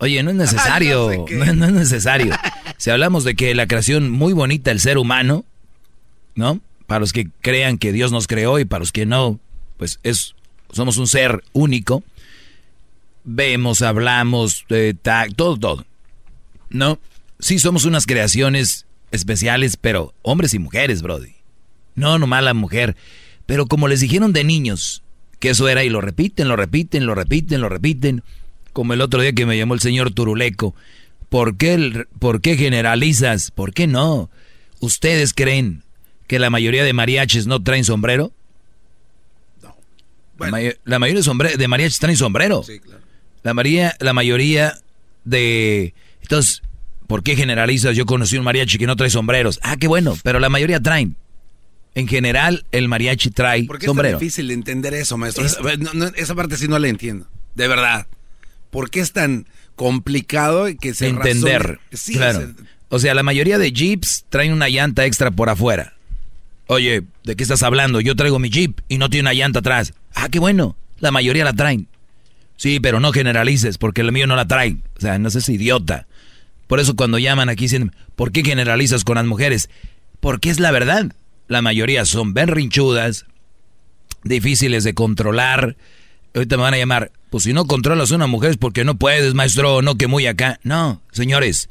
oye, no es necesario, Ay, no sé qué. no, no es necesario. Si hablamos de que la creación muy bonita, el ser humano, ¿no? Para los que crean que Dios nos creó y para los que no, pues es, somos un ser único. Vemos, hablamos, eh, ta- todo, todo. ¿No? Sí somos unas creaciones especiales, pero hombres y mujeres, Brody. No, nomás la mujer. Pero como les dijeron de niños, que eso era y lo repiten, lo repiten, lo repiten, lo repiten. Como el otro día que me llamó el señor Turuleco. ¿Por qué, ¿Por qué generalizas? ¿Por qué no? ¿Ustedes creen que la mayoría de mariachis no traen sombrero? No. La, may- la mayoría de, de mariachis traen sombrero. La, mayoría, la mayoría de... Entonces, ¿por qué generalizas? Yo conocí un mariachi que no trae sombreros. Ah, qué bueno, pero la mayoría traen. En general, el mariachi trae ¿Por qué es sombrero. difícil de entender eso, maestro? Es- no, esa parte sí no la entiendo. De verdad. ¿Por qué es tan complicado que se entender. razone? Sí, claro. se- O sea, la mayoría de jeeps traen una llanta extra por afuera. Oye, ¿de qué estás hablando? Yo traigo mi jeep y no tiene una llanta atrás. Ah, qué bueno. La mayoría la traen. Sí, pero no generalices porque el mío no la trae. O sea, no seas idiota. Por eso cuando llaman aquí dicen, ¿por qué generalizas con las mujeres? Porque es la verdad. La mayoría son berrinchudas, difíciles de controlar. Ahorita me van a llamar, pues si no controlas a una mujer es porque no puedes, maestro, no que muy acá. No, señores,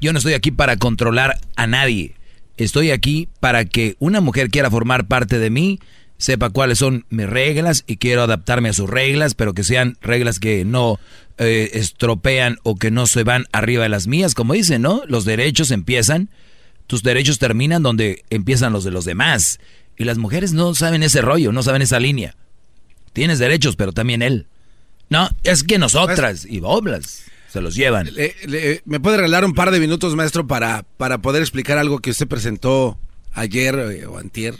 yo no estoy aquí para controlar a nadie. Estoy aquí para que una mujer quiera formar parte de mí, sepa cuáles son mis reglas y quiero adaptarme a sus reglas, pero que sean reglas que no eh, estropean o que no se van arriba de las mías, como dicen, ¿no? Los derechos empiezan, tus derechos terminan donde empiezan los de los demás. Y las mujeres no saben ese rollo, no saben esa línea. Tienes derechos, pero también él. No, es que nosotras y boblas se los llevan. Le- le- ¿Me puede regalar un par de minutos, maestro, para, para poder explicar algo que usted presentó ayer eh, o antier?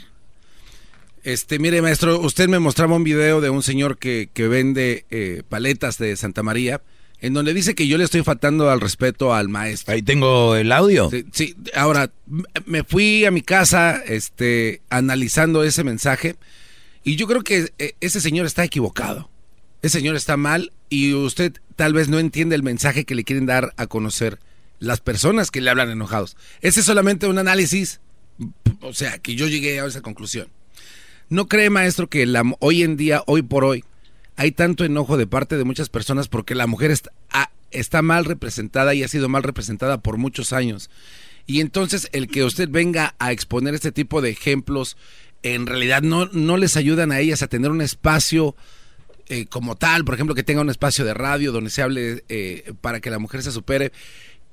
Este, mire, maestro, usted me mostraba un video de un señor que, que vende eh, paletas de Santa María, en donde dice que yo le estoy faltando al respeto al maestro. Ahí tengo el audio. Sí, sí, ahora, me fui a mi casa este, analizando ese mensaje y yo creo que eh, ese señor está equivocado. Ese señor está mal y usted tal vez no entiende el mensaje que le quieren dar a conocer las personas que le hablan enojados. Ese es solamente un análisis, o sea, que yo llegué a esa conclusión. ¿No cree, maestro, que la, hoy en día, hoy por hoy, hay tanto enojo de parte de muchas personas porque la mujer está, está mal representada y ha sido mal representada por muchos años? Y entonces el que usted venga a exponer este tipo de ejemplos, en realidad no, no les ayudan a ellas a tener un espacio eh, como tal, por ejemplo, que tenga un espacio de radio donde se hable eh, para que la mujer se supere.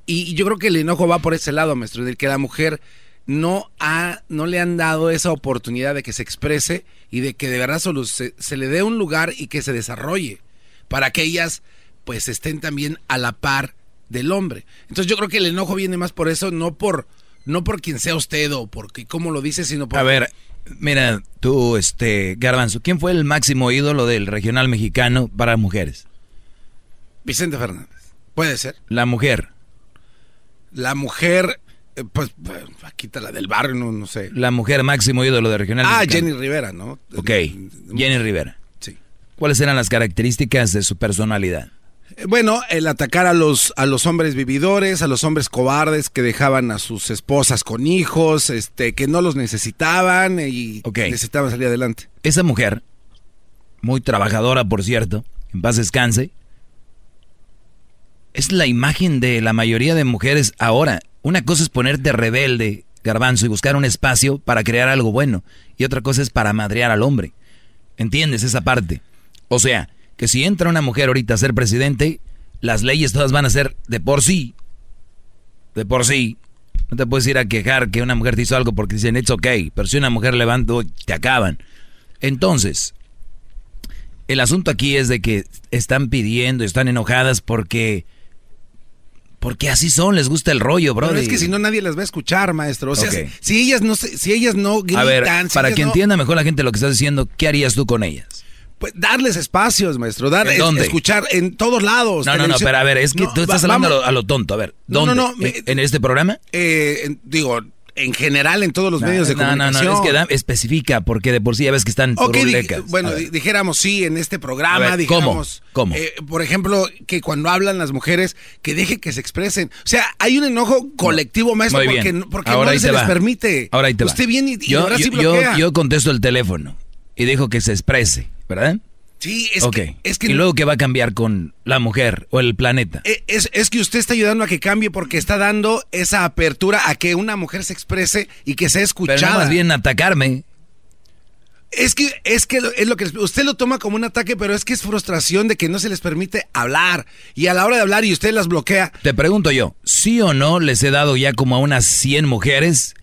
Y, yo creo que el enojo va por ese lado, maestro, del que la mujer no ha, no le han dado esa oportunidad de que se exprese y de que de verdad solo se, se le dé un lugar y que se desarrolle para que ellas pues estén también a la par del hombre. Entonces yo creo que el enojo viene más por eso, no por no por quien sea usted o porque cómo lo dice, sino por... A ver, mira, tú, este, Garbanzo, ¿quién fue el máximo ídolo del regional mexicano para mujeres? Vicente Fernández. Puede ser. La mujer. La mujer, eh, pues, quita la del barrio, no, no sé. La mujer máximo ídolo del regional Ah, mexicano. Jenny Rivera, ¿no? Ok, Jenny Rivera. Sí. ¿Cuáles eran las características de su personalidad? Eh, Bueno, el atacar a los, a los hombres vividores, a los hombres cobardes que dejaban a sus esposas con hijos, este, que no los necesitaban y necesitaban salir adelante. Esa mujer, muy trabajadora, por cierto, en paz descanse, es la imagen de la mayoría de mujeres ahora. Una cosa es ponerte rebelde, garbanzo, y buscar un espacio para crear algo bueno. Y otra cosa es para madrear al hombre. ¿Entiendes esa parte? O sea, que si entra una mujer ahorita a ser presidente, las leyes todas van a ser de por sí. De por sí. No te puedes ir a quejar que una mujer te hizo algo porque dicen, it's okay. Pero si una mujer levanta, te acaban. Entonces, el asunto aquí es de que están pidiendo, están enojadas porque... Porque así son, les gusta el rollo, bro. Pero es que si no nadie las va a escuchar, maestro. O sea, Ok. si ellas no si ellas no gritan, A ver, para que no- entienda mejor la gente lo que estás diciendo, ¿qué harías tú con ellas? Pues darles espacios, maestro, dar ¿En es- dónde? escuchar en todos lados. No, no, no, pero a ver, es que No, tú estás va- hablando a lo, a lo tonto. A ver, No, ¿dónde? no, no, ¿En, en este programa? Eh, en- digo, en general en todos los medios de no, no, comunicación. no, es que da- especifica, porque de por sí ya ves que están Ok, di- bueno, di- dijéramos sí en este programa, ver, dijéramos, ¿cómo? ¿Cómo? eh, por ejemplo, que cuando hablan las mujeres, que deje que se expresen. O sea, hay un enojo colectivo, maestro, porque, no- porque Ahora no se les va. permite. Ahora ahí te va. Usted viene y, y yo, ahora sí yo- yo- bloquea. yo contesto el teléfono y dijo que se exprese, ¿verdad? sí, es ok. que, es que y luego, ¿qué va a cambiar con la mujer o el planeta? Eh, Es, es que usted está ayudando a que cambie porque está dando esa apertura a que una mujer se exprese y que sea escuchada. Pero no más bien atacarme. Es que, es que es lo que usted lo toma como un ataque, pero es que es frustración de que no se les permite hablar. Y a la hora de hablar y usted las bloquea. Te pregunto yo, ¿sí o no les he dado ya como a unas 100 mujeres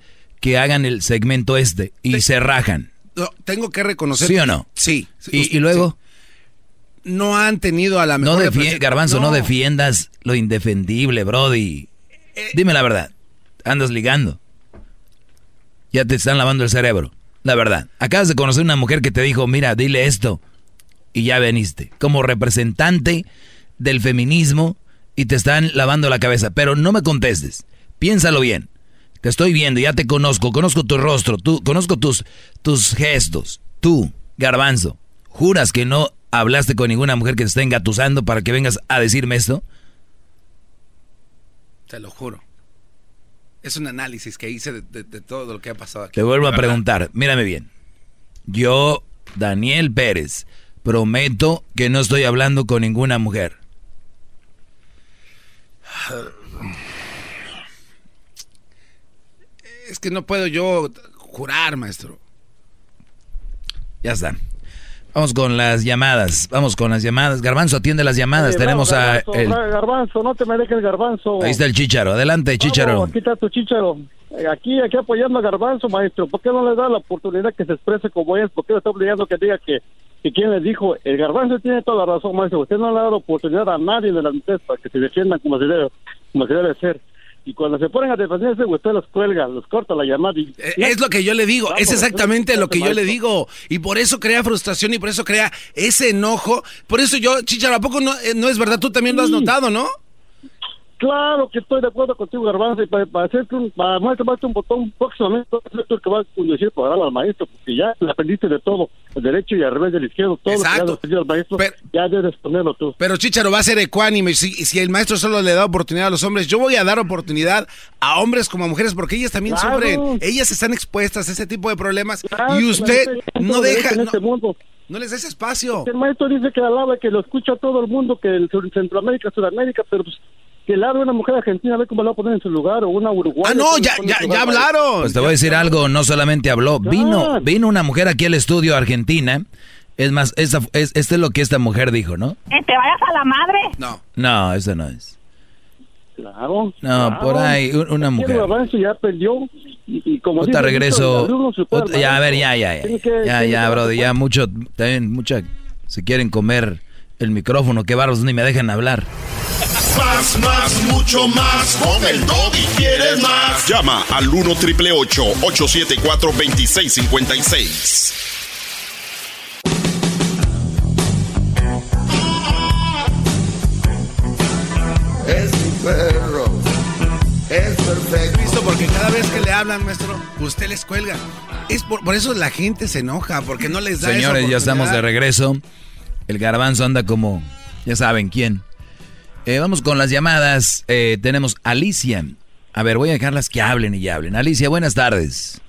que hagan el segmento este y se rajan? No, tengo que reconocer. ¿Sí o no? Sí. ¿Y, y luego? No han tenido a la No mejor. defie- represent- Garbanzo, no. defiendas lo indefendible, Brody. Eh, Dime la verdad. Andas ligando. Ya te están lavando el cerebro. La verdad. Acabas de conocer una mujer que te dijo, mira, dile esto. Y ya veniste. Como representante del feminismo y te están lavando la cabeza. Pero no me contestes. Piénsalo bien. Te estoy viendo, ya te conozco, conozco tu rostro, tú, conozco tus, tus gestos. Tú, Garbanzo, ¿juras que no hablaste con ninguna mujer que te esté engatusando para que vengas a decirme esto? Te lo juro. Es un análisis que hice de, de- de todo lo que ha pasado aquí. Te vuelvo a preguntar, mírame bien. Yo, Daniel Pérez, prometo que no estoy hablando con ninguna mujer. Es que no puedo yo jurar, maestro. Ya está. Vamos con las llamadas. Vamos con las llamadas. Garbanzo, atiende las llamadas. Oye, Tenemos bravo, a... Garbanzo, el- Garbanzo, no te me dejes Garbanzo. Ahí está el chicharo. Adelante, chicharo. Aquí está tu chicharo. Eh, Aquí, aquí apoyando a Garbanzo, maestro. ¿Por qué no le da la oportunidad que se exprese como es? ¿Por qué le está obligando que diga que, que quién le dijo? El Garbanzo tiene toda la razón, maestro. Usted no le ha dado oportunidad a nadie de las mujeres para que se defiendan como se debe, como se debe ser. Y cuando se ponen a defenderse, usted los cuelga, los corta la llamada. Y, Eh, Es lo que yo le digo, es exactamente lo que yo le maestro. digo. Y por eso crea frustración y por eso crea ese enojo. Por eso yo, Chicharo, ¿a poco no, eh, no es verdad? Tú también lo has notado, ¿no? Claro que estoy de acuerdo contigo, Garbanzo, y para, para hacerte un, para un botón próximamente, el que va a conducir programa al maestro, porque ya le aprendiste de todo, el derecho y al revés del izquierdo, todo Exacto. lo que aprendido al maestro, ya debes ponerlo tú. Pero Chicharo va a ser ecuánime. Si, si el maestro solo le da oportunidad a los hombres, yo voy a dar oportunidad a hombres como a mujeres porque ellas también Claro. sufren. Ellas están expuestas a ese tipo de problemas. Claro, y usted no deja. en No, este mundo. no les da ese espacio. El maestro dice que alaba, que lo escucha todo el mundo, que el Centroamérica, Sudamérica, pero pues, que le hable una mujer argentina, a ver cómo la va a poner en su lugar, o una uruguaya. Ah, no, ya, ya, ya hablaron. Pues te voy a decir algo, no solamente habló, vino, vino una mujer aquí al estudio argentina. Es más, esta, es, esto es lo que esta mujer dijo, ¿no? Eh, ¿Te vayas a la madre? No. No, eso no es. Claro. No, claro. por ahí, un- una el mujer. Ya perdió, y, y como Otra dice, regreso. el alumno supera al ot- ya, a ver, ya, ya, ya. Que- Ya, ya, que- bro, ya mucho, también mucha, se quieren comer el micrófono, qué barros, ni me dejan hablar. Más, más, mucho más. Con el y quieres más. Llama al 1 triple 874 2656. Es mi perro. Es perfecto. Visto porque cada vez que le hablan, maestro, usted les cuelga. Es por, por eso la gente se enoja, porque no les da esa Señores, ya estamos de regreso. El garbanzo anda como, ya saben quién. Eh, vamos con las llamadas. Eh, tenemos Alicia. A ver, voy a dejarlas que hablen y hablen. Alicia, buenas tardes.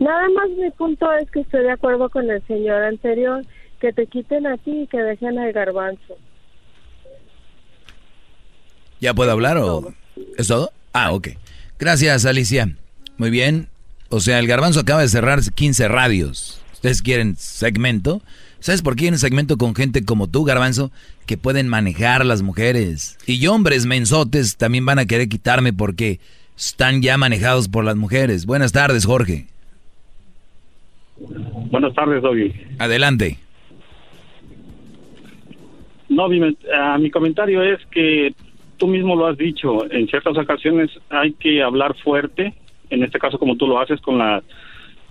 Nada más mi punto es que estoy de acuerdo con el señor anterior, que te quiten a ti y que dejen al garbanzo. ¿Ya puedo hablar o es todo? Ah, ok. Gracias, Alicia. Muy bien. O sea, el garbanzo acaba de cerrar 15 radios. ¿Ustedes quieren segmento? ¿Sabes por qué quieren segmento con gente como tú, garbanzo? Que pueden manejar a las mujeres. Y hombres mensotes también van a querer quitarme porque están ya manejados por las mujeres. Buenas tardes, Jorge. Buenas tardes, Doggy. Adelante. No, mi, ah, mi comentario es que tú mismo lo has dicho, en ciertas ocasiones hay que hablar fuerte, en este caso como tú lo haces con la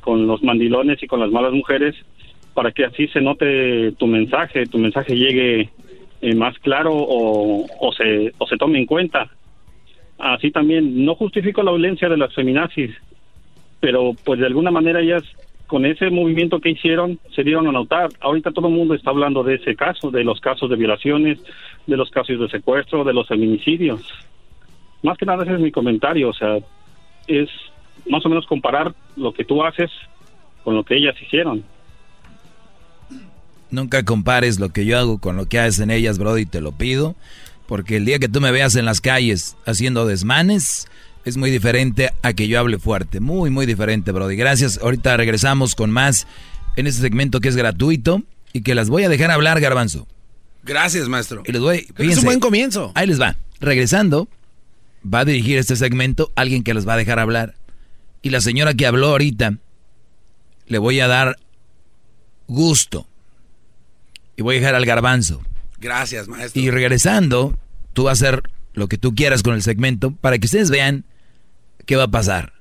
con los mandilones y con las malas mujeres, para que así se note tu mensaje, tu mensaje llegue eh, más claro o, se o se tome en cuenta. Así también no justifico la violencia de las feminazis, pero pues de alguna manera ellas con ese movimiento que hicieron se dieron a notar. Ahorita todo el mundo está hablando de ese caso, de los casos de violaciones, de los casos de secuestro, de los feminicidios. Más que nada ese es mi comentario, o sea, es más o menos comparar lo que tú haces con lo que ellas hicieron. Nunca compares lo que yo hago con lo que hacen ellas, Brody, te lo pido. Porque el día que tú me veas en las calles haciendo desmanes, es muy diferente a que yo hable fuerte. Muy, muy diferente, Brody. Gracias. Ahorita regresamos con más en este segmento que es gratuito y que las voy a dejar hablar, Garbanzo. Gracias, maestro. Y les voy, es un buen comienzo. Ahí les va. Regresando, va a dirigir este segmento alguien que les va a dejar hablar. Y la señora que habló ahorita, le voy a dar gusto. Y voy a dejar al garbanzo. Gracias, maestro. Y regresando, tú vas a hacer lo que tú quieras con el segmento para que ustedes vean qué va a pasar.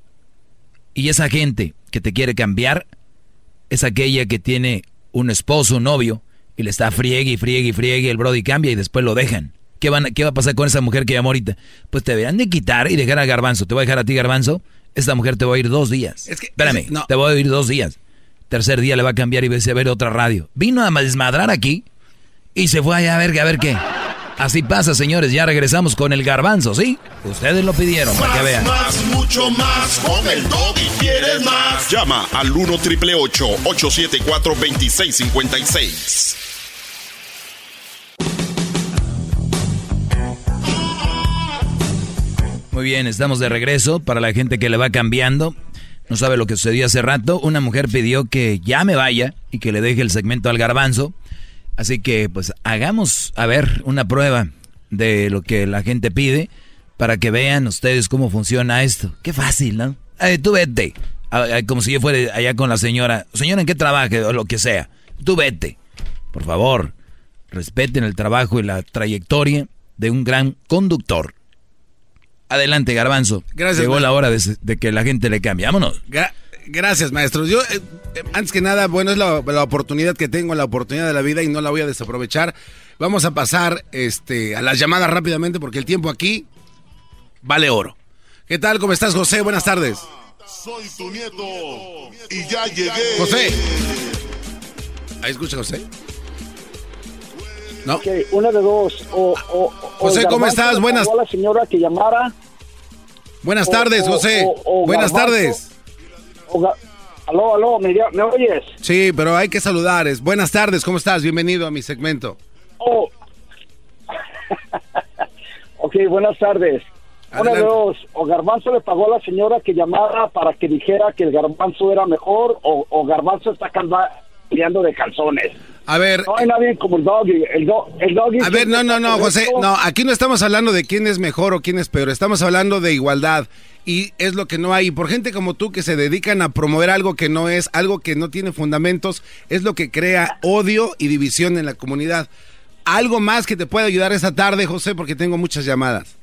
Y esa gente que te quiere cambiar es aquella que tiene un esposo, un novio, y le está friegue y friegue y friegue, el brody cambia y después lo dejan. ¿Qué, van, ¿Qué va a pasar con esa mujer que llamó ahorita? Pues te deberán de quitar y dejar a Garbanzo. Te voy a dejar a ti, Garbanzo. Esta mujer te va a ir dos días. Espérame, te voy a ir dos días. Tercer día le va a cambiar y va a ver otra radio. Vino a desmadrar aquí y se fue allá a ver, a ver qué. Así pasa, señores. Ya regresamos con el garbanzo, ¿sí? Ustedes lo pidieron, para que vean. Más, mucho más. Con el y quieres más. Llama al 1 triple 874 2656. Muy bien, estamos de regreso. Para la gente que le va cambiando, no sabe lo que sucedió hace rato. Una mujer pidió que ya me vaya y que le deje el segmento al garbanzo. Así que, pues, hagamos, a ver, una prueba de lo que la gente pide para que vean ustedes cómo funciona esto. Qué fácil, ¿no? Eh, tú vete. Ah, ah, Como si yo fuera allá con la señora. Señora, ¿en qué trabaje? O lo que sea. Tú vete. Por favor, respeten el trabajo y la trayectoria de un gran conductor. Adelante, Garbanzo. Gracias, Llegó maestro. la hora de, de que la gente le cambie. Vámonos. Gra- gracias, maestro. Yo, eh, eh, antes que nada, bueno, es la, la oportunidad que tengo, la oportunidad de la vida y no la voy a desaprovechar. Vamos a pasar este, a las llamadas rápidamente porque el tiempo aquí vale oro. ¿Qué tal? ¿Cómo estás, José? Buenas tardes. Soy tu nieto y ya llegué. José. Ahí escucha, José. No. Ok, una de dos. O, o- José, ¿cómo estás? Buenas- a la señora que llamara. Buenas tardes, José. Buenas Garbanzo. tardes. aló, aló, ¿me, ¿me oyes? Sí, pero hay que saludar. Buenas tardes, ¿cómo estás? Bienvenido a mi segmento. Oh. ok, buenas tardes. Una de dos. O Garbanzo le pagó a la señora que llamara para que dijera que el Garbanzo era mejor o, o Garbanzo está cambiando de calzones. A ver. No hay nadie como el Doggy. El, do- el Doggy A ver, no, no, no, José, no, aquí no estamos hablando de quién es mejor o quién es peor, estamos hablando de igualdad y es lo que no hay. Y por gente como tú que se dedican a promover algo que no es, algo que no tiene fundamentos, es lo que crea odio y división en la comunidad. ¿Algo más que te pueda ayudar esta tarde, José? Porque tengo muchas llamadas.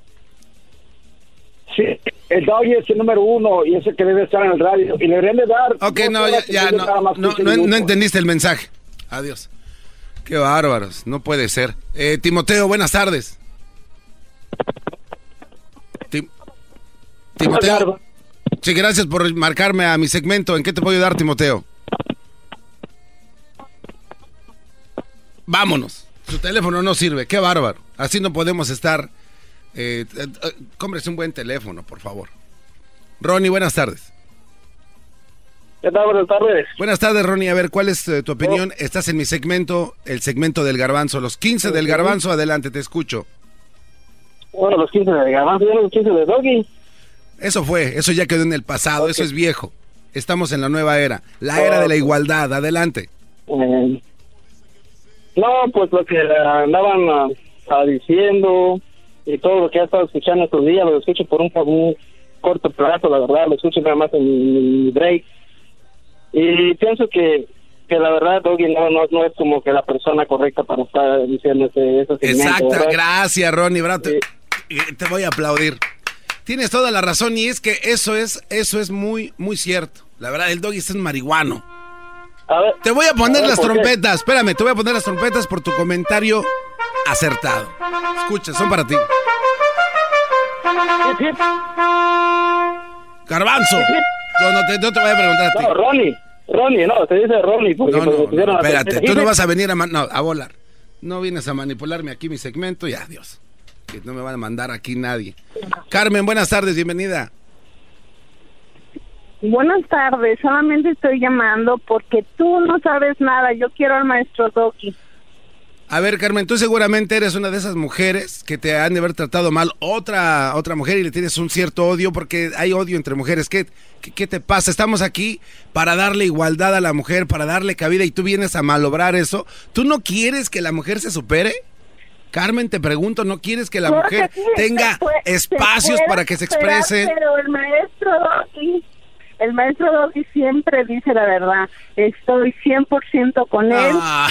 Sí, el doggy es el número uno y ese que debe estar en el radio. Y le deberían de dar. Ok, no, ya, no, no, 15 no- no minutos. entendiste el mensaje. Adiós. Qué bárbaros, no puede ser. Eh, Timoteo, buenas tardes. Tim- Timoteo. Sí, gracias por marcarme a mi segmento. ¿En qué te puedo ayudar, Timoteo? Vámonos. Su teléfono no sirve. Qué bárbaro. Así no podemos estar. Eh, eh, eh, cómprese un buen teléfono, por favor. Ronnie, buenas tardes. ¿Qué tal? Buenas tardes. Buenas tardes, Ronnie. A ver, ¿cuál es eh, tu opinión? Estás en mi segmento, el segmento del garbanzo. Los 15 del garbanzo, adelante, te escucho. Bueno, los 15 de Garbanzo y los 15 de Doggy. Eso fue, eso ya quedó en el pasado, eso es viejo. Estamos en la nueva era, la era de la igualdad. Adelante. Eh, no, pues lo que andaban ah, diciendo y todo lo que he estado escuchando estos días, lo escucho por un, por un corto plazo, la verdad, lo escucho nada más en mi break. Y pienso que, que la verdad, Doggy no, no, no es como que la persona correcta para estar diciendo ese, Exacto, ¿verdad? gracias, Ronnie. Bravo, te, te voy a aplaudir. Tienes toda la razón y es que eso es, eso es muy, muy cierto. La verdad, el doggy es un marihuano. te voy a poner a ver, las trompetas. Espérame, te voy a poner las trompetas por tu comentario acertado. Escucha, son para ti. Garbanzo. No, no te, no te voy a preguntar a ti. No, Ronnie, Ronnie, no, te dice Ronnie. Porque No, pues, no, no, espérate, tú no vas a venir a, man- no, a volar. No vienes a manipularme aquí mi segmento y adiós. Que no me van a mandar aquí nadie. Carmen, buenas tardes, bienvenida. Buenas tardes, solamente estoy llamando porque tú no sabes nada. Yo quiero al maestro Doki. A ver, Carmen, tú seguramente eres una de esas mujeres que te han de haber tratado mal otra otra mujer y le tienes un cierto odio porque hay odio entre mujeres. ¿Qué, qué, qué te pasa? Estamos aquí para darle igualdad a la mujer, para darle cabida y tú vienes a malobrar eso. ¿Tú no quieres que la mujer se supere? Carmen, te pregunto, ¿no quieres que la mujer sí, tenga puede- espacios para que se exprese? Pero el maestro el maestro Doki siempre dice la verdad. Estoy 100% con él. Ah.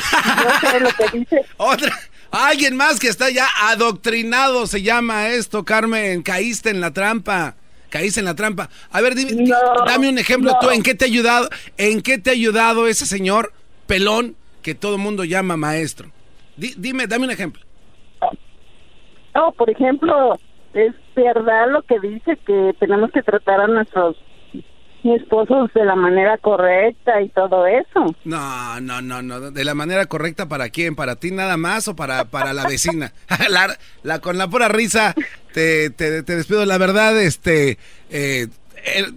Yo sé lo que dice. Otra. Alguien más que está ya adoctrinado se llama esto, Carmen. Caíste en la trampa. Caíste en la trampa. A ver, dime, dame un ejemplo no. tú. ¿En qué te ha ayudado? ¿En qué te ha ayudado ese señor pelón que todo mundo llama maestro? Di- dime, dame un ejemplo. No, por ejemplo, es verdad lo que dice que tenemos que tratar a nuestros esposos de la manera correcta y todo eso. No, no, no, no. De la manera correcta para quién, para ti nada más o para, para la vecina. la, la- con la pura risa te, te, te despido. La verdad, este, eh,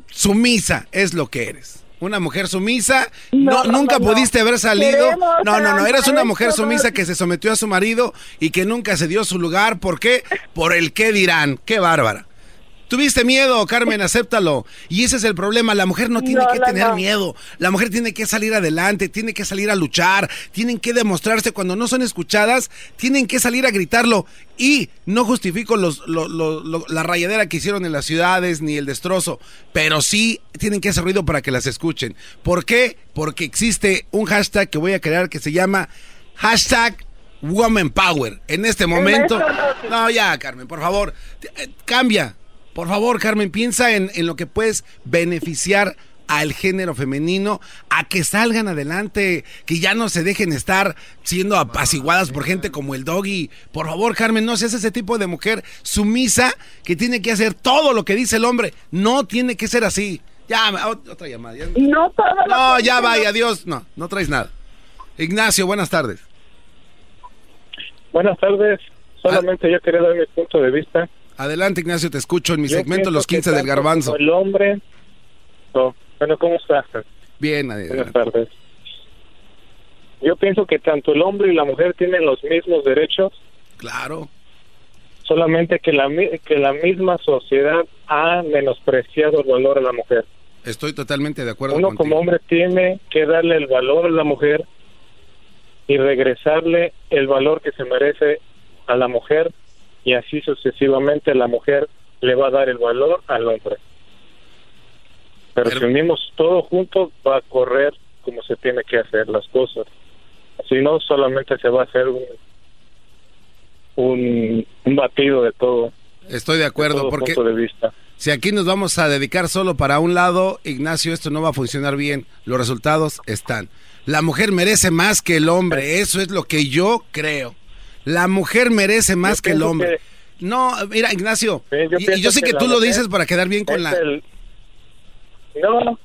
sumisa es lo que eres. Una mujer sumisa, no, No, nunca no, pudiste haber salido. No, no, no, eres una mujer sumisa que se sometió a su marido y que nunca se dio su lugar. ¿Por qué? Por el qué dirán. Qué bárbara. Tuviste miedo, Carmen, acéptalo. Y ese es el problema. La mujer no tiene No, que tener no. miedo. La mujer tiene que salir adelante, tiene que salir a luchar, tienen que demostrarse cuando no son escuchadas, tienen que salir a gritarlo. Y no justifico los, lo- lo- lo- la rayadera que hicieron en las ciudades ni el destrozo, pero sí tienen que hacer ruido para que las escuchen. ¿Por qué? Porque existe un hashtag que voy a crear que se llama hashtag Woman Power. En este momento... No, ya, Carmen, por favor, eh, cambia. Por favor, Carmen, piensa en, en lo que puedes beneficiar al género femenino a que salgan adelante, que ya no se dejen estar siendo apaciguadas por gente como el doggy. Por favor, Carmen, no seas ese tipo de mujer sumisa que tiene que hacer todo lo que dice el hombre. No tiene que ser así. Ya, ot- otra llamada. ya- No No, ya vaya, adiós. No, no traes nada. Ignacio, buenas tardes. Buenas tardes. Solamente yo quería dar mi punto de vista. Adelante, Ignacio, te escucho en mi Yo segmento Los que 15 del Garbanzo. El hombre. Bueno, ¿cómo estás? Bien, Buenas tardes. Yo pienso que tanto el hombre y la mujer tienen los mismos derechos. Claro. Solamente que la, que la misma sociedad ha menospreciado el valor a la mujer. Estoy totalmente de acuerdo Uno contigo. como hombre tiene que darle el valor a la mujer y regresarle el valor que se merece a la mujer y así sucesivamente la mujer le va a dar el valor al hombre. Pero, si unimos todo junto va a correr como se tiene que hacer las cosas. Si no, solamente se va a hacer un, un, un batido de todo. Estoy de acuerdo, porque punto de vista. si aquí nos vamos a dedicar solo para un lado, Ignacio, esto no va a funcionar bien. Los resultados están. La mujer merece más que el hombre, eso es lo que yo creo. La mujer merece más Yo que el hombre. No, mira, Ignacio, yo y- y, yo sé que que tú lo dices para quedar bien con la... el- No,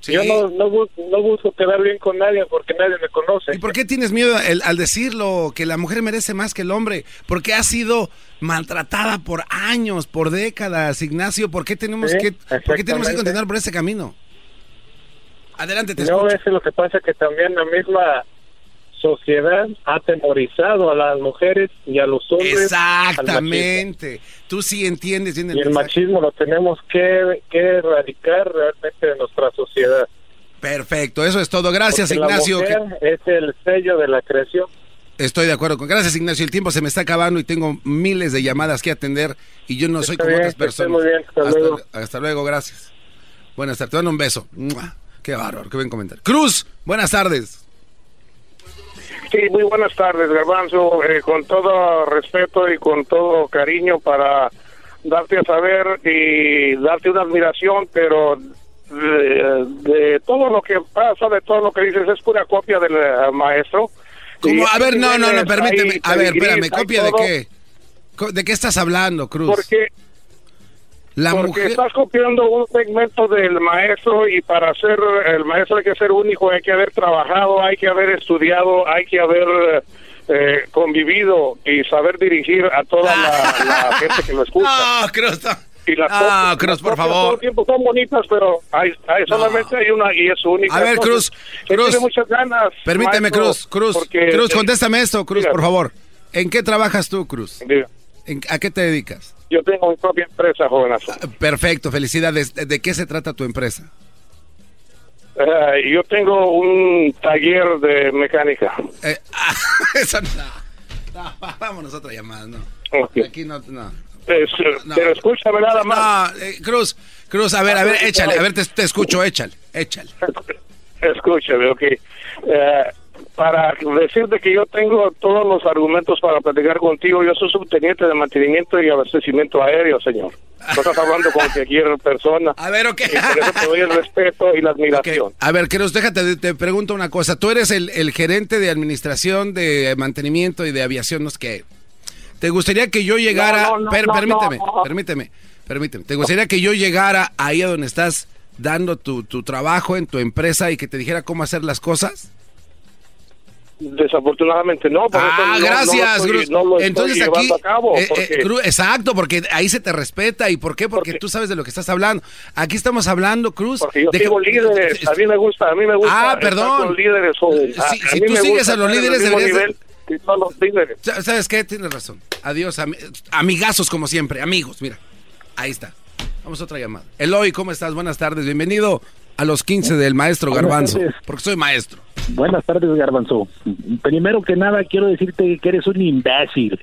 yo no, no, bu- no busco quedar bien con nadie porque nadie me conoce. ¿Y por qué tienes miedo el- al decirlo que la mujer merece más que el hombre? Porque ha sido maltratada por años, por décadas, Ignacio. ¿Por qué tenemos Sí, que, por qué tenemos que continuar por ese camino? Adelante, te No, escucho. es lo que pasa que también la misma sociedad ha atemorizado a las mujeres y a los hombres. Exactamente. Tú sí entiendes Y el machismo lo tenemos que, que erradicar realmente de nuestra sociedad. Perfecto, eso es todo. Gracias, Porque la Ignacio. es el sello de la creación. Estoy de acuerdo con. Gracias, Ignacio. El tiempo se me está acabando y tengo miles de llamadas que atender y yo no soy como bien, otras personas. muy bien, hasta luego. hasta luego, gracias. Buenas tardes. Te mando un beso. Qué bárbaro, qué buen comentario. Cruz, buenas tardes. Sí, muy buenas tardes, Garbanzo. Eh, con todo respeto y con todo cariño para darte a saber y darte una admiración, pero de, de todo lo que pasa, de todo lo que dices, es pura copia del eh, maestro. ¿Cómo? A ver, no, no, no, permíteme. ahí A ver, espérame, ¿copia de qué? ¿De qué estás hablando, Cruz? Porque La porque mujer. estás copiando un segmento del maestro y para ser el maestro hay que ser único, hay que haber trabajado, hay que haber estudiado, hay que haber eh, convivido y saber dirigir a toda la, la gente que lo escucha. No, Cruz, no. Y las No, copias- Cruz, por favor. Todo el tiempo son bonitas, pero hay, hay- solamente hay una y es única. A ver, Cruz, Cruz. tiene muchas ganas. Permíteme, maestro, Cruz, Cruz. porque- Cruz, contéstame esto, Cruz, Diga. por favor. ¿En qué trabajas tú, Cruz? ¿En- ¿A qué te dedicas? Yo tengo mi propia empresa, jovenazo. Perfecto, felicidades. ¿De, qué se trata tu empresa? Eh, yo tengo un taller de mecánica. Eh, Eso no. No, vámonos a otra llamada, no. Aquí no, no. Es, No. Pero escúchame nada más. No, eh, Cruz, Cruz, a ver, a ver, échale, a ver, te, te escucho, échale, échale. Escúchame, ok. Eh, para decirte que yo tengo todos los argumentos para platicar contigo, yo soy subteniente de mantenimiento y abastecimiento aéreo, señor. No estás hablando con cualquier persona. A ver, ok. Y por eso te doy el respeto y la admiración. A ver, Cruz, déjate, te pregunto una cosa. Tú eres el, el gerente de administración, de mantenimiento y de aviación, no sé qué. ¿Te gustaría que yo llegara? No, no, no, Per- no, permíteme, permíteme, permíteme. ¿Te gustaría que yo llegara ahí a donde estás dando tu, tu trabajo en tu empresa y que te dijera cómo hacer las cosas? Desafortunadamente no. por eso Ah, no- no lo gracias, estoy- Cruz. no lo Entonces aquí, a cabo, eh, eh, porque- Cruz, exacto, porque ahí se te respeta. ¿Y por qué? Porque tú sabes de lo que estás hablando. Aquí estamos hablando, Cruz. Porque yo de sigo que- líderes, a mí me gusta, a mí me gusta. Ah, perdón. con líderes. A- Si- a si tú sigues a los líderes, deberías de- todos los líderes. Sa- ¿Sabes qué? Tienes razón. Adiós, ami- amigazos como siempre, amigos, mira. Ahí está. Vamos a otra llamada. Eloy, ¿cómo estás? Buenas tardes. Bienvenido a los 15 del maestro Garbanzo. Porque soy maestro. Buenas tardes, Garbanzo. Primero que nada, quiero decirte que eres un imbécil.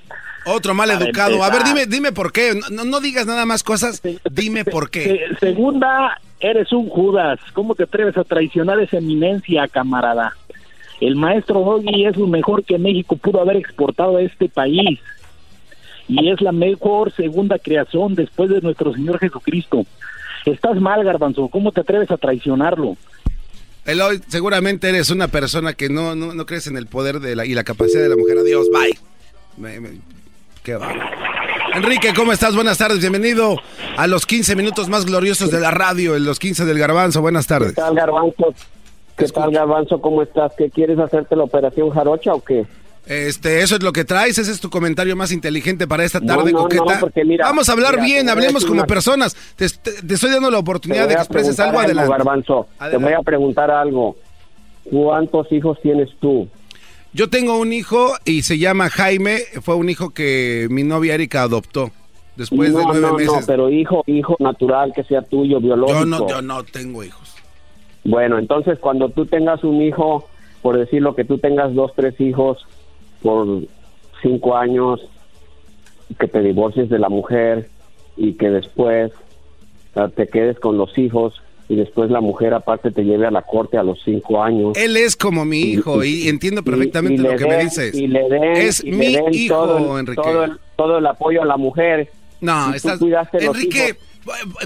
Otro mal Para educado. A ver, dime, dime por qué. No, no- digas nada más cosas. Dime por qué. Se- segunda, eres un Judas. ¿Cómo te atreves a traicionar esa eminencia, camarada? El maestro Doggy es lo mejor que México pudo haber exportado a este país. Y es la mejor segunda creación después de nuestro Señor Jesucristo. Estás mal, Garbanzo. ¿Cómo te atreves a traicionarlo? Eloy, seguramente eres una persona que no, no, no crees en el poder de la, y la capacidad de la mujer. Adiós, bye. Me- me- qué bárbaro. Enrique, ¿cómo estás? Buenas tardes. Bienvenido a los 15 minutos más gloriosos de la radio, en los 15 del Garbanzo. Buenas tardes. ¿Qué tal, Garbanzo? ¿Qué tal, Garbanzo? ¿Cómo estás? ¿Qué quieres hacerte la operación jarocha o qué? Este, eso es lo que traes, ese es tu comentario más inteligente para esta tarde, No, no, coqueta. no, porque mira, Vamos a hablar mira, bien, hablemos como una- personas. Te, te- te estoy dando la oportunidad de que expreses algo adelante. Garbanzo. Te voy a preguntar algo. ¿Cuántos hijos tienes tú? Yo tengo un hijo y se llama Jaime, fue un hijo que mi novia Erika adoptó después de nueve meses. no, pero hijo, hijo natural que sea tuyo, biológico. yo no, yo no tengo hijos. Bueno, entonces cuando tú tengas un hijo, por decirlo que tú tengas dos, tres hijos por cinco años, que te divorcies de la mujer y que después te quedes con los hijos, y después la mujer aparte te lleve a la corte a los cinco años. Él es como mi hijo y, entiendo perfectamente y lo que me dices. Y le den, es mi le den hijo, todo el, Enrique. Todo el, todo el apoyo a la mujer. No, estás... Enrique.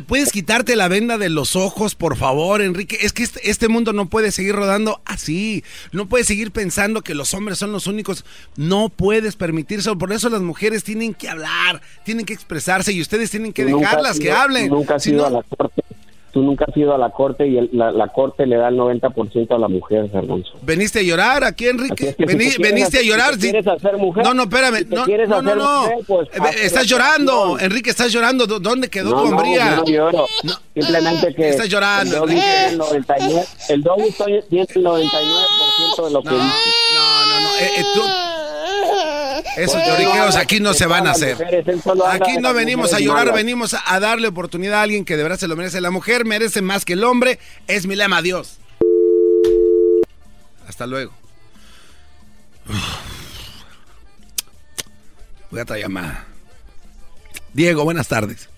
¿Puedes quitarte la venda de los ojos, por favor, Enrique? Es que este, este mundo no puede seguir rodando así. No puedes seguir pensando que los hombres son los únicos. No puedes permitirse. Por eso las mujeres tienen que hablar, tienen que expresarse y ustedes tienen que nunca dejarlas que hablen. Nunca Si no- a la corte. Tú nunca has ido a la corte y el- la, la corte le da el 90% a la mujer, Garbanzo. ¿Veniste a llorar aquí, Enrique? es que Vení- ¿Veniste a llorar? si te quieres hacer mujer, no, no, espérame. si no, quieres no, no, hacer no. mujer, pues, Eh, estás llorando. Enrique, estás llorando. ¿Dó- ¿Dónde quedó No, tu no, hombría? yo no lloro. Simplemente que Estás llorando, el doggy tiene el 99%, el doggy tiene el 99% de lo que dice. No, no, no. eh, eh, tú- Esos lloriqueos aquí no se van a hacer. Aquí no venimos a llorar, venimos a, darle oportunidad a alguien que de verdad se lo merece. La mujer merece más que el hombre. Es mi lema, adiós. Hasta luego. Voy a otra llamada. Diego, buenas tardes.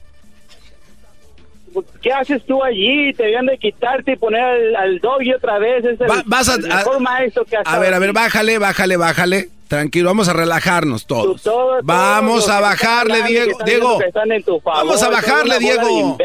¿Qué haces tú allí? Te debían de quitarte y poner al, al doggy otra vez. Es el, Va- vas a- el mejor a- maestro que has A ver, a ver, bájale, bájale, bájale. Tranquilo, vamos a relajarnos todos. todo- Vamos a bajarle, Diego. Diego, vamos a bajarle, Diego.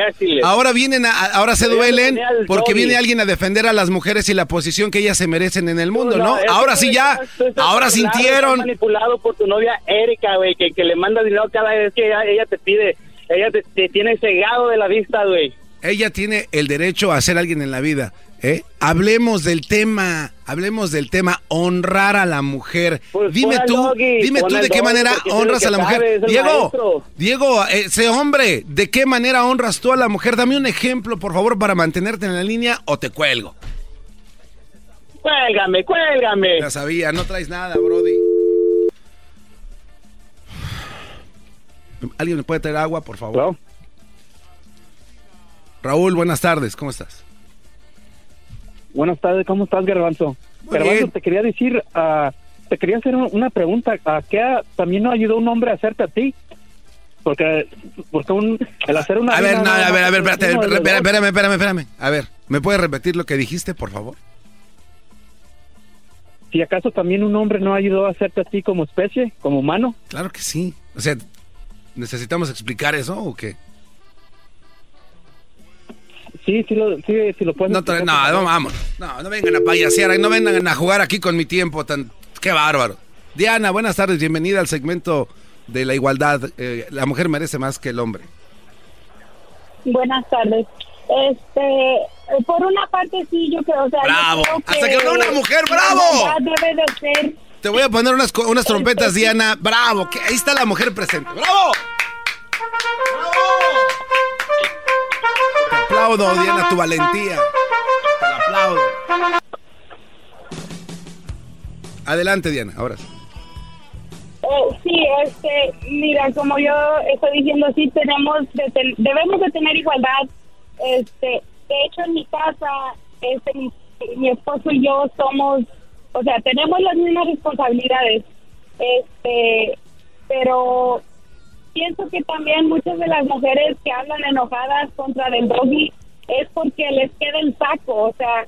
Ahora vienen, a- ahora se duelen porque viene alguien a defender a las mujeres y la posición que ellas se merecen en el mundo, ¿no? Ahora sí ya, ahora sintieron. manipulado por tu novia Erika, güey, que, que le manda dinero cada vez que ella, ella te pide. Ella te, te tiene cegado de la vista, güey. Ella tiene el derecho a ser alguien en la vida. ¿Eh? Hablemos del tema, hablemos del tema, honrar a la mujer. dime pon al tú, doggy, dime tú de qué doggy, manera honras a la sabe, mujer. Diego, maestro. Diego, ese hombre, ¿de qué manera honras tú a la mujer? Dame un ejemplo, por favor, para mantenerte en la línea o te cuelgo. Cuélgame, cuélgame. Ya sabía, no traes nada, Brody. ¿Alguien me puede traer agua, por favor? Raúl, buenas tardes, ¿cómo estás? Buenas tardes, ¿cómo estás, Garbanzo? Garbanzo, bien. te quería decir, ah, te quería hacer un- una pregunta. ¿A qué también no ayudó un hombre a hacerte a ti? Porque, porque un, el hacer una... A ver, no, a ver, a ver, es espérate, espérame, espérame, espérame. A ver, ¿me puedes repetir lo que dijiste, por favor? Si acaso también un hombre no ayudó a hacerte a ti como especie, como humano. Claro que sí. O sea, ¿necesitamos explicar eso o qué? Sí, sí lo, sí, sí lo puedes No, no, no, vamos. No, no vengan a payasear, no vengan a jugar aquí con mi tiempo tan... ¡Qué bárbaro! Diana, buenas tardes, bienvenida al segmento de la igualdad. Eh, la mujer merece más que el hombre. Buenas tardes. Este, eh, por una parte sí, yo creo, o sea, ¡Bravo! creo ¡Hasta que habló una mujer, bravo! Debe de ser Te voy a poner unas, co- unas trompetas, Diana. ¡Bravo! que ahí está la mujer presente. ¡Bravo! Te aplaudo, Diana, tu valentía. Te la aplaudo. Adelante, Diana, ahora sí. Eh, sí, este, mira, como yo estoy diciendo, sí tenemos, de ten- debemos de tener igualdad. Este, de hecho, en mi casa, este, mi, mi esposo y yo somos, o sea, tenemos las mismas responsabilidades. Este, pero pienso que también muchas de las mujeres que hablan enojadas contra del doggy es porque les queda el saco, o sea,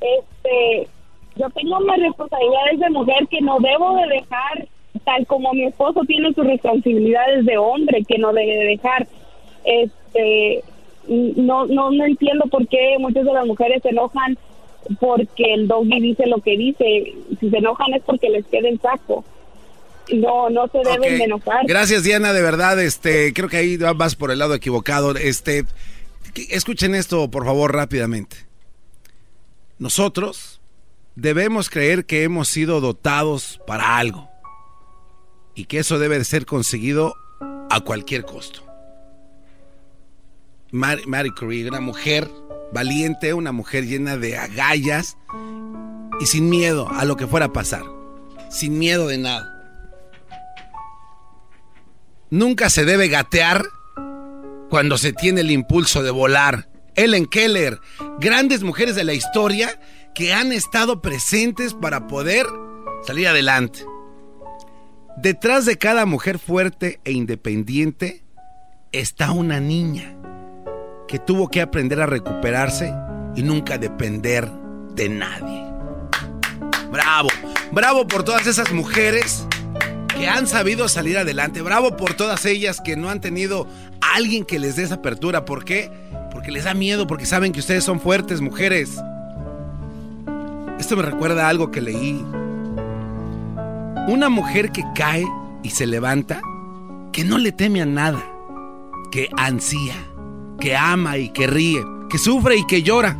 este, yo tengo unas responsabilidades de mujer que no debo de dejar, tal como mi esposo tiene sus responsabilidades de hombre que no debe de dejar. Este, no, no, no entiendo por qué muchas de las mujeres se enojan porque el doggy dice lo que dice. Si se enojan es porque les queda el saco. No, no se deben Ok. de enojar. Gracias, Diana, de verdad. Este, creo que ahí vas por el lado equivocado. Este, escuchen esto, por favor, rápidamente. Nosotros debemos creer que hemos sido dotados para algo y que eso debe de ser conseguido a cualquier costo. Mar- Marie Curie, una mujer valiente, una mujer llena de agallas y sin miedo a lo que fuera a pasar, sin miedo de nada. Nunca se debe gatear cuando se tiene el impulso de volar. Ellen Keller, grandes mujeres de la historia que han estado presentes para poder salir adelante. Detrás de cada mujer fuerte e independiente está una niña. que tuvo que aprender a recuperarse y nunca depender de nadie. Bravo, bravo por todas esas mujeres han sabido salir adelante. Bravo por todas ellas que no han tenido alguien que les dé esa apertura. ¿Por qué? Porque les da miedo, porque saben que ustedes son fuertes, mujeres. Esto me recuerda a algo que leí. Una mujer que cae y se levanta, que no le teme a nada, que ansía, que ama y que ríe, que sufre y que llora,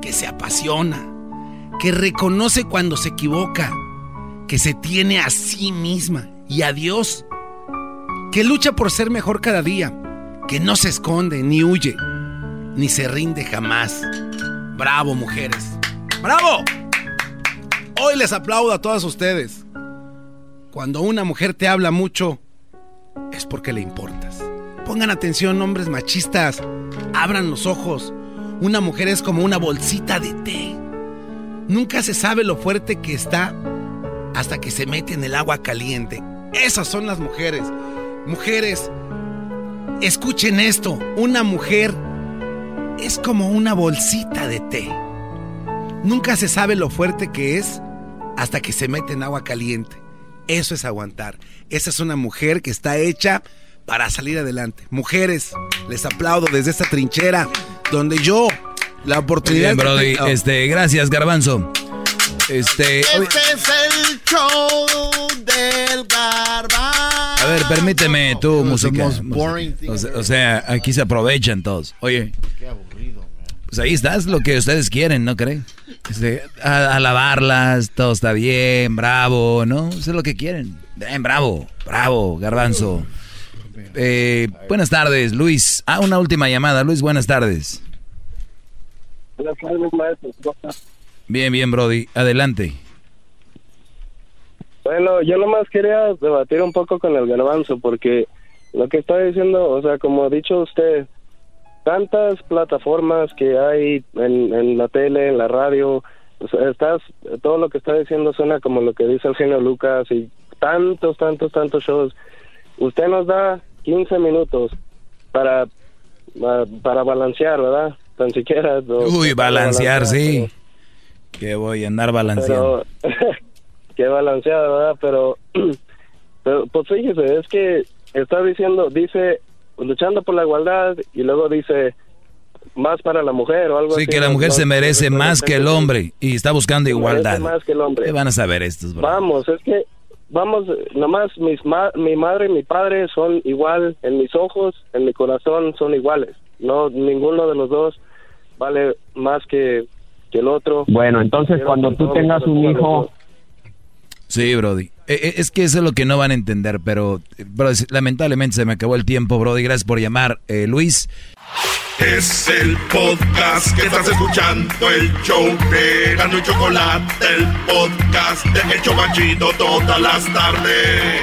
que se apasiona, que reconoce cuando se equivoca, que se tiene a sí misma y a Dios, que lucha por ser mejor cada día, que no se esconde ni huye, ni se rinde jamás. Bravo, mujeres. ¡Bravo! Hoy les aplaudo a todas ustedes. Cuando una mujer te habla mucho, es porque le importas. Pongan atención, hombres machistas. Abran los ojos. Una mujer es como una bolsita de té. Nunca se sabe lo fuerte que está hasta que se mete en el agua caliente. Esas son las mujeres. Mujeres, escuchen esto. Una mujer es como una bolsita de té. Nunca se sabe lo fuerte que es hasta que se mete en agua caliente. Eso es aguantar. Esa es una mujer que está hecha para salir adelante. Mujeres, les aplaudo desde esta trinchera donde yo la oportunidad. Bien, Brody. Este, gracias, Garbanzo. Este, Este es el show del garbanzo. a ver, permíteme tú, música. O sea, o sea, aquí se aprovechan todos. Oye, pues ahí está, es lo que ustedes quieren, ¿no creen? Este, a- alabarlas, todo está bien, bravo, ¿no? Eso es lo que quieren. Bien, bravo, bravo, garbanzo. Eh, buenas tardes, Luis. Ah, una última llamada. Luis, buenas tardes. Buenas tardes, maestro. Bien, bien, Brody. Adelante. Bueno, yo nomás quería debatir un poco con el garbanzo porque lo que está diciendo, o sea, como ha dicho usted, tantas plataformas que hay en, en la tele, en la radio, o sea, estás, todo lo que está diciendo suena como lo que dice el genio Lucas y tantos, tantos, tantos shows. Usted nos da 15 minutos para, para, balancear, ¿verdad? Tan siquiera. Uy, balancear, balancear, sí. Que voy a andar balanceando. pero qué balanceada, ¿verdad? Pero, pero pues fíjese, es que está diciendo, dice, luchando por la igualdad y luego dice más para la mujer o algo así. Sí, que la mujer No, se merece no, más que el hombre y está buscando igualdad. más que el hombre. ¿Qué van a saber estos, bro? Vamos, es que, vamos, nomás mis ma- mi madre y mi padre son igual, en mis ojos, en mi corazón son iguales. No, ninguno de los dos vale más que, que el otro. Bueno, entonces cuando tú tengas un hijo. Sí, Brody. Eh, eh, Es que eso es lo que no van a entender, pero lamentablemente se me acabó el tiempo, Brody. Gracias por llamar, eh, Luis. Es el podcast que estás escuchando, el show de Gano Chocolate, el podcast de El Chobachito todas las tardes.